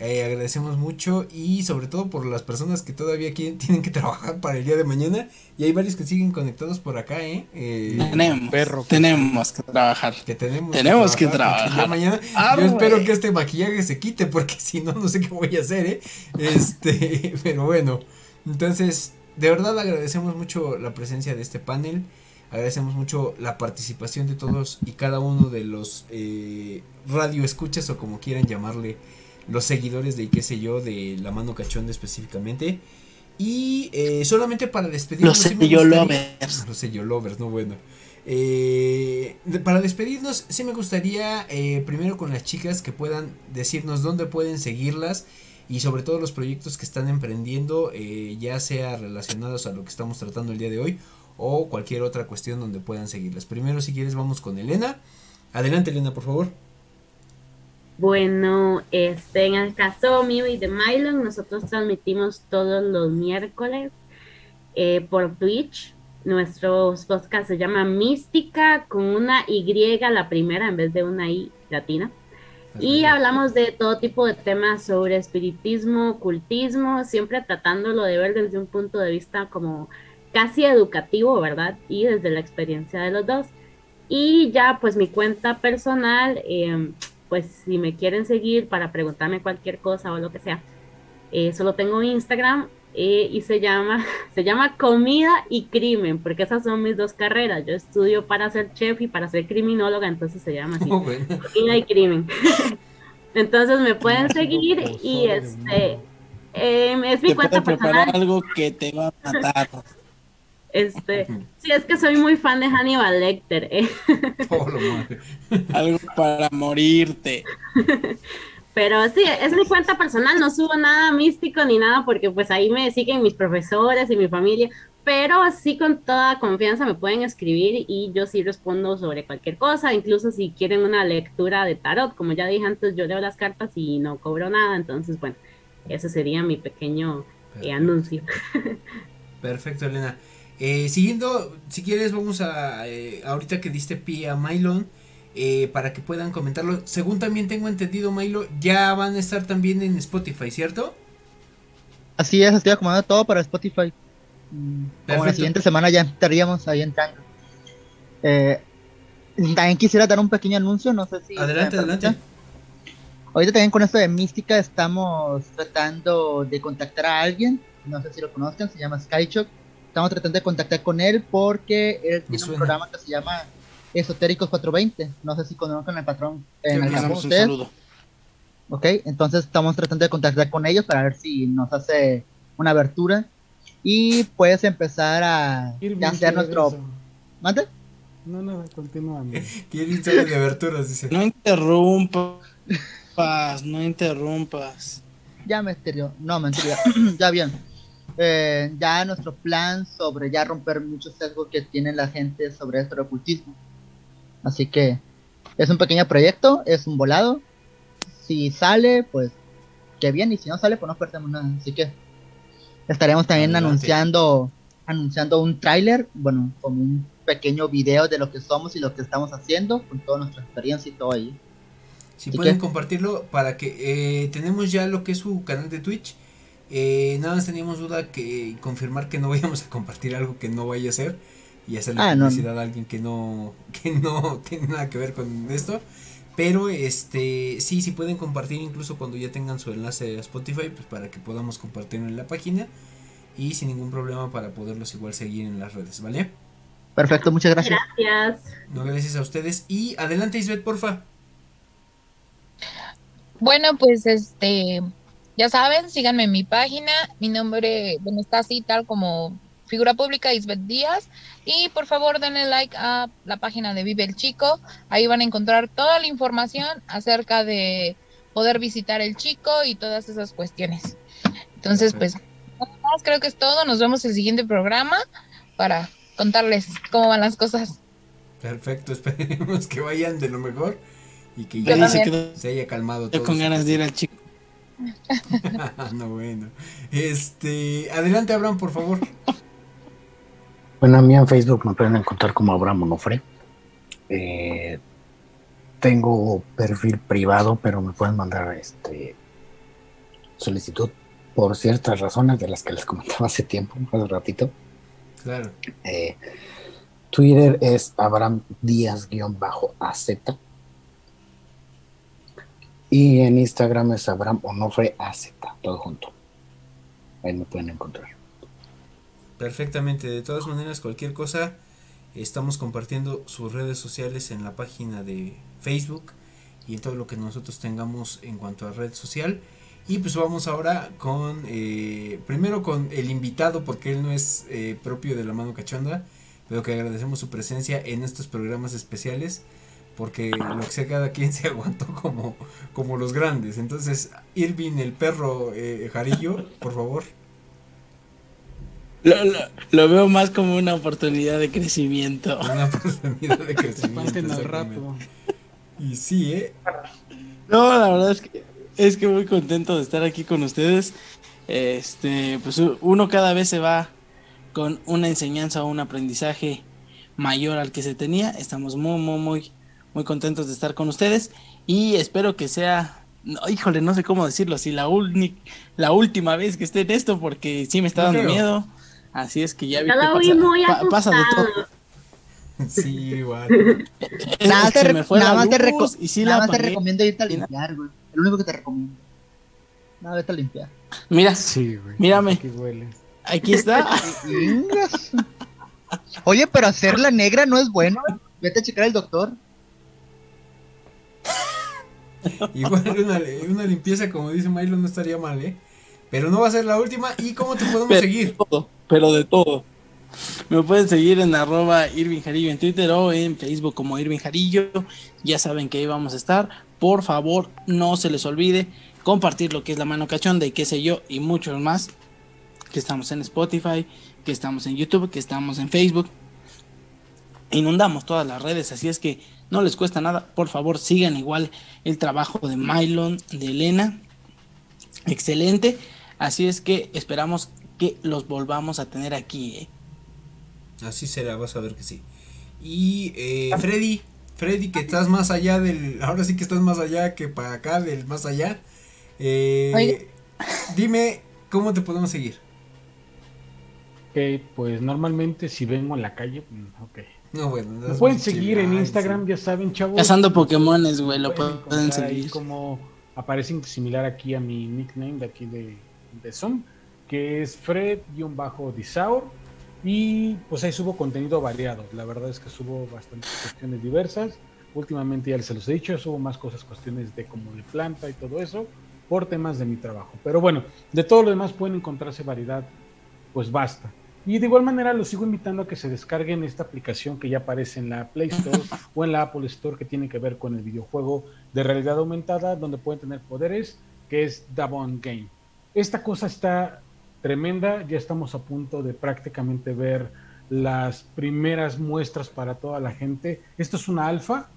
Eh, agradecemos mucho y sobre todo por las personas que todavía quieren, tienen que trabajar para el día de mañana y hay varios que siguen conectados por acá, ¿eh? eh tenemos, perro, tenemos que trabajar. Que tenemos, tenemos que trabajar. Mañana, yo espero que este maquillaje se quite porque si no, no sé qué voy a hacer, ¿eh? Este, pero bueno, entonces, de verdad agradecemos mucho la presencia de este panel. Agradecemos mucho la participación de todos y cada uno de los eh, radio escuchas o como quieran llamarle los seguidores de qué sé yo, de la mano cachonda específicamente. Y eh, solamente para despedirnos. Los sello lovers. Los sello lovers, no bueno. Eh, para despedirnos, sí me gustaría eh, primero con las chicas que puedan decirnos dónde pueden seguirlas y sobre todo los proyectos que están emprendiendo, ya sea relacionados a lo que estamos tratando el día de hoy o cualquier otra cuestión donde puedan seguirlas. Primero, si quieres, vamos con Elena. Adelante, Elena, por favor. Bueno, este, en el caso mío y de Mylon, nosotros transmitimos todos los miércoles eh, por Twitch. Nuestro podcast se llama Mística con una Y la primera en vez de una I latina. Y hablamos de todo tipo de temas sobre espiritismo, ocultismo, siempre tratándolo de ver desde un punto de vista como casi educativo, ¿verdad? Y desde la experiencia de los dos. Y ya pues mi cuenta personal, eh, pues si me quieren seguir para preguntarme cualquier cosa o lo que sea, eh, solo tengo Instagram eh, y se llama, se llama Comida y Crimen, porque esas son mis dos carreras. Yo estudio para ser chef y para ser criminóloga, entonces se llama así, Comida y Crimen. entonces me pueden seguir y este eh, es mi cuenta personal. algo que te va a matar. Este, sí, es que soy muy fan de Hannibal Lecter. ¿eh? Algo para morirte. Pero sí, es mi cuenta personal, no subo nada místico ni nada porque pues ahí me siguen mis profesores y mi familia, pero sí con toda confianza me pueden escribir y yo sí respondo sobre cualquier cosa, incluso si quieren una lectura de tarot, como ya dije antes, yo leo las cartas y no cobro nada, entonces bueno, ese sería mi pequeño eh, anuncio. Perfecto, Elena. Eh, siguiendo, si quieres, vamos a, eh, ahorita que diste pie a Mylon, eh, para que puedan comentarlo. Según también tengo entendido, Milo, ya van a estar también en Spotify, ¿cierto? Así es, estoy acomodando todo para Spotify. Mm, Como la siguiente semana ya estaríamos ahí entrando. Eh, también quisiera dar un pequeño anuncio, no sé si... Adelante, adelante. Ahorita también con esto de Mística estamos tratando de contactar a alguien, no sé si lo conozcan, se llama Skychok. Estamos tratando de contactar con él porque él tiene un programa que se llama Esotéricos 420. No sé si conocen el patrón. En el un saludo. Ok, entonces estamos tratando de contactar con ellos para ver si nos hace una abertura. Y puedes empezar a hacer nuestro. ¿Mande? No, no, continúa. Tiene de aberturas, dice. No interrumpas, no interrumpas. Ya me esterió. No, mentira. ya bien. Eh, ya nuestro plan sobre ya romper muchos sesgos que tiene la gente sobre esto de ocultismo. Así que es un pequeño proyecto, es un volado. Si sale, pues qué bien, y si no sale, pues no perdemos nada. Así que estaremos también anunciando anunciando un tráiler, bueno, como un pequeño video de lo que somos y lo que estamos haciendo, con toda nuestra experiencia y todo ahí. Si pueden compartirlo para que eh, tenemos ya lo que es su canal de Twitch. Eh, nada más teníamos duda que confirmar que no vayamos a compartir algo que no vaya a ser y hacerle ah, publicidad a alguien que no, que no tiene nada que ver con esto. Pero este sí, sí pueden compartir incluso cuando ya tengan su enlace a Spotify, pues para que podamos compartirlo en la página y sin ningún problema para poderlos igual seguir en las redes, ¿vale? Perfecto, muchas gracias. Gracias. No, gracias a ustedes. Y adelante, Isbeth, porfa. Bueno, pues este, ya saben, síganme en mi página. Mi nombre, bueno, está así tal como figura pública Isbeth Díaz. Y por favor denle like a la página de Vive el Chico. Ahí van a encontrar toda la información acerca de poder visitar el chico y todas esas cuestiones. Entonces, pues, más creo que es todo. Nos vemos en el siguiente programa para contarles cómo van las cosas. Perfecto, esperemos que vayan de lo mejor y que ya se, haya calmado todo. con ganas de ir al chico. no, bueno. Este, adelante, Abraham, por favor. Bueno, a mí en Facebook me pueden encontrar como Abraham Onofre. Eh, tengo perfil privado, pero me pueden mandar este solicitud por ciertas razones de las que les comentaba hace tiempo, hace ratito. Claro. Eh, Twitter es Abraham Díaz-AZ. Y en Instagram es Abraham Onofre AZ, todo junto. Ahí me pueden encontrar. Perfectamente, de todas maneras, cualquier cosa, estamos compartiendo sus redes sociales en la página de Facebook y en todo lo que nosotros tengamos en cuanto a red social. Y pues vamos ahora con, eh, primero con el invitado, porque él no es eh, propio de la mano cachonda, pero que agradecemos su presencia en estos programas especiales, porque lo que sea, cada quien se aguantó como, como los grandes. Entonces, Irving, el perro eh, Jarillo, por favor. Lo, lo, veo más como una oportunidad de crecimiento. Una oportunidad de crecimiento. rato. Y sí, ¿eh? No, la verdad es que es que muy contento de estar aquí con ustedes. Este, pues uno cada vez se va con una enseñanza o un aprendizaje mayor al que se tenía. Estamos muy, muy, muy, muy contentos de estar con ustedes y espero que sea no, híjole, no sé cómo decirlo, si la, la última vez que esté en esto, porque sí me está dando miedo. Así es que ya vi que pasa, pasa, de todo. Sí, igual. nada, te, nada más, te, nada más te recomiendo irte a limpiar, güey. El único que te recomiendo. Nada, vete a limpiar. Mira, sí, güey. Mírame. Aquí está. Oye, pero hacerla negra no es bueno. Vete a checar al doctor. Igual una, una limpieza, como dice Milo, no estaría mal, ¿eh? Pero no va a ser la última. ¿Y cómo te podemos seguir? pero de todo. Me pueden seguir en arroba Irving Jarillo en Twitter o en Facebook como Irving Jarillo. Ya saben que ahí vamos a estar por favor, no se les olvide compartir lo que es la mano cachonda y qué sé yo, y muchos más. Que estamos en Spotify, que estamos en YouTube, que estamos en Facebook. Inundamos todas las redes, así es que no les cuesta nada. Por favor, sigan igual el trabajo de Mylon, de Elena. Excelente. Así es que esperamos que los volvamos a tener aquí. ¿eh? Así será, vas a ver que sí. Y eh, Freddy, Freddy, que estás más allá del. Ahora sí que estás más allá que para acá, del más allá. Eh, dime, ¿cómo te podemos seguir? Ok, pues normalmente si vengo en la calle, mm, ok. No, bueno, pueden seguir en Instagram, ya saben, chavos. Cazando Pokémones, güey, lo Pueden pueden encontrar ahí seguir. como aparecen similar aquí a mi nickname de aquí de, de Zoom, que es Fred-Disaur. Y pues ahí subo contenido variado. La verdad es que subo bastantes cuestiones diversas. Últimamente ya se los he dicho, subo más cosas, cuestiones de como de planta y todo eso, por temas de mi trabajo. Pero bueno, de todo lo demás pueden encontrarse variedad, pues basta. Y de igual manera los sigo invitando a que se descarguen esta aplicación que ya aparece en la Play Store o en la Apple Store que tiene que ver con el videojuego de realidad aumentada, donde pueden tener poderes, que es Davon Game. Esta cosa está tremenda, ya estamos a punto de prácticamente ver las primeras muestras para toda la gente. Esto es una alfa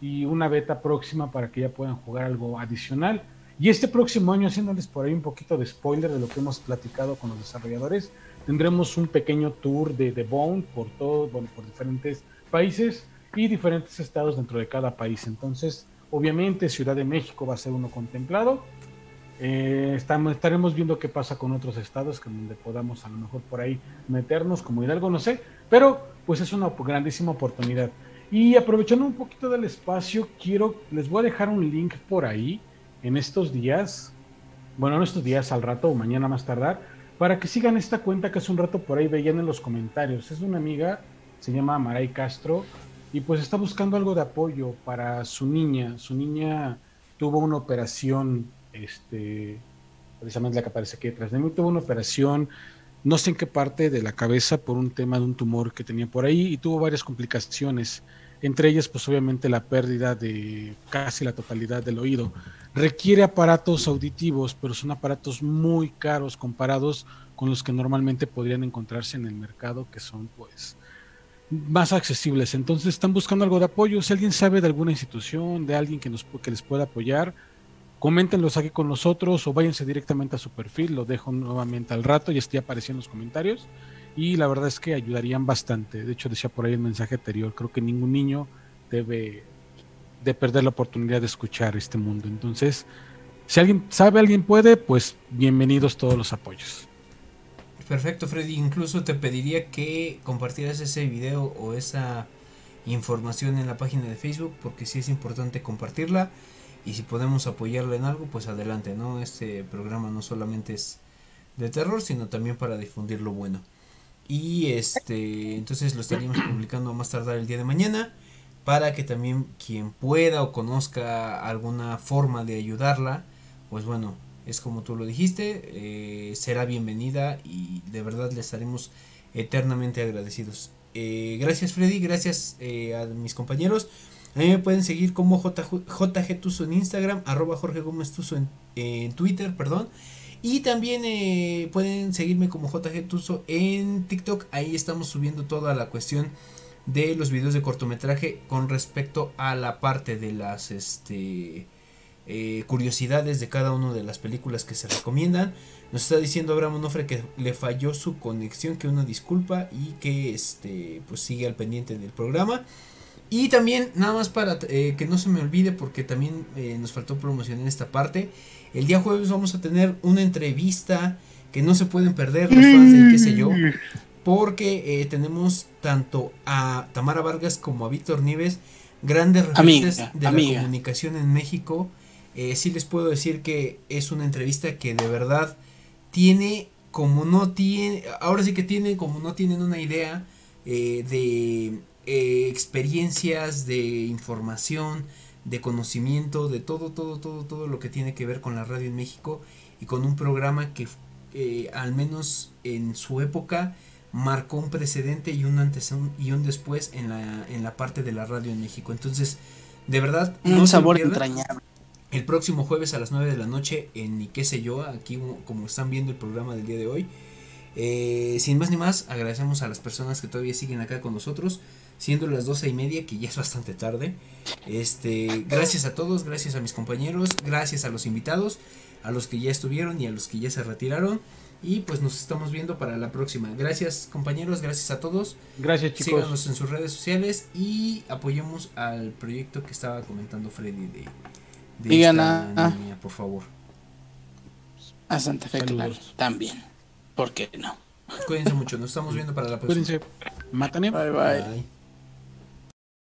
y una beta próxima para que ya puedan jugar algo adicional. Y este próximo año, haciéndoles por ahí un poquito de spoiler de lo que hemos platicado con los desarrolladores, tendremos un pequeño tour de The Bone por todo, bueno, por diferentes países y diferentes estados dentro de cada país. Entonces, obviamente, Ciudad de México va a ser uno contemplado. Eh, estamos, estaremos viendo qué pasa con otros estados que donde podamos a lo mejor por ahí meternos, como Hidalgo, no sé, pero pues es una grandísima oportunidad. Y aprovechando un poquito del espacio, quiero, les voy a dejar un link por ahí en estos días, bueno, en estos días al rato o mañana más tardar, para que sigan esta cuenta que hace un rato por ahí veían en los comentarios. Es una amiga, se llama Maray Castro, y pues está buscando algo de apoyo para su niña. Su niña tuvo una operación, este, precisamente la que aparece aquí detrás de mí, tuvo una operación, no sé en qué parte de la cabeza por un tema de un tumor que tenía por ahí y tuvo varias complicaciones. Entre ellas, pues obviamente la pérdida de casi la totalidad del oído. Requiere aparatos auditivos, pero son aparatos muy caros comparados con los que normalmente podrían encontrarse en el mercado, que son pues más accesibles. Entonces están buscando algo de apoyo. Si alguien sabe de alguna institución, de alguien que, nos, que les pueda apoyar, coméntenlos aquí con nosotros o váyanse directamente a su perfil. Lo dejo nuevamente al rato y estoy apareciendo en los comentarios. Y la verdad es que ayudarían bastante. De hecho, decía por ahí el mensaje anterior, creo que ningún niño debe de perder la oportunidad de escuchar este mundo. Entonces, si alguien sabe, alguien puede, pues bienvenidos todos los apoyos. Perfecto, Freddy. Incluso te pediría que compartieras ese video o esa información en la página de Facebook, porque sí es importante compartirla. Y si podemos apoyarla en algo, pues adelante, ¿no? Este programa no solamente es de terror, sino también para difundir lo bueno. Y este, entonces lo estaríamos publicando a más tardar el día de mañana para que también quien pueda o conozca alguna forma de ayudarla, pues bueno, es como tú lo dijiste, eh, será bienvenida y de verdad le estaremos eternamente agradecidos. Eh, gracias Freddy, gracias eh, a mis compañeros. A mí me pueden seguir como JG Tuso en Instagram, arroba Jorge Gómez Tuso en, en Twitter, perdón. Y también eh, pueden seguirme como JG Tuso en TikTok. Ahí estamos subiendo toda la cuestión de los videos de cortometraje con respecto a la parte de las este, eh, curiosidades de cada una de las películas que se recomiendan. Nos está diciendo Abraham Onofre que le falló su conexión, que una disculpa y que este, pues sigue al pendiente del programa. Y también, nada más para eh, que no se me olvide, porque también nos faltó promocionar esta parte. El día jueves vamos a tener una entrevista que no se pueden perder los fans de qué sé yo. Porque eh, tenemos tanto a Tamara Vargas como a Víctor Nieves, grandes referentes Amiga, de amiga. la comunicación en México. Eh, sí les puedo decir que es una entrevista que de verdad tiene como no tiene, ahora sí que tiene como no tienen una idea eh, de eh, experiencias, de información, de conocimiento, de todo, todo, todo, todo lo que tiene que ver con la radio en México y con un programa que eh, al menos en su época marcó un precedente y un antes y un después en la, en la parte de la radio en México. Entonces, De verdad, Un no sabor entrañable. El próximo jueves a las 9 de la noche en qué sé yo, aquí como están viendo el programa del día de hoy. Eh, sin más ni más, agradecemos a las personas que todavía siguen acá con nosotros, siendo las 12 y media, que ya es bastante tarde. Este, gracias a todos, gracias a mis compañeros, gracias a los invitados, a los que ya estuvieron y a los que ya se retiraron. Y pues nos estamos viendo para la próxima. Gracias compañeros, gracias a todos. Gracias, chicos. Síganos en sus redes sociales y apoyemos al proyecto que estaba comentando Freddy de, de Digan esta a- niña, por favor. A Santa Fe Clan también. ¿Por qué no? Cuídense mucho, nos estamos viendo para la próxima. Cuídense. Mátane. Bye bye. Bye.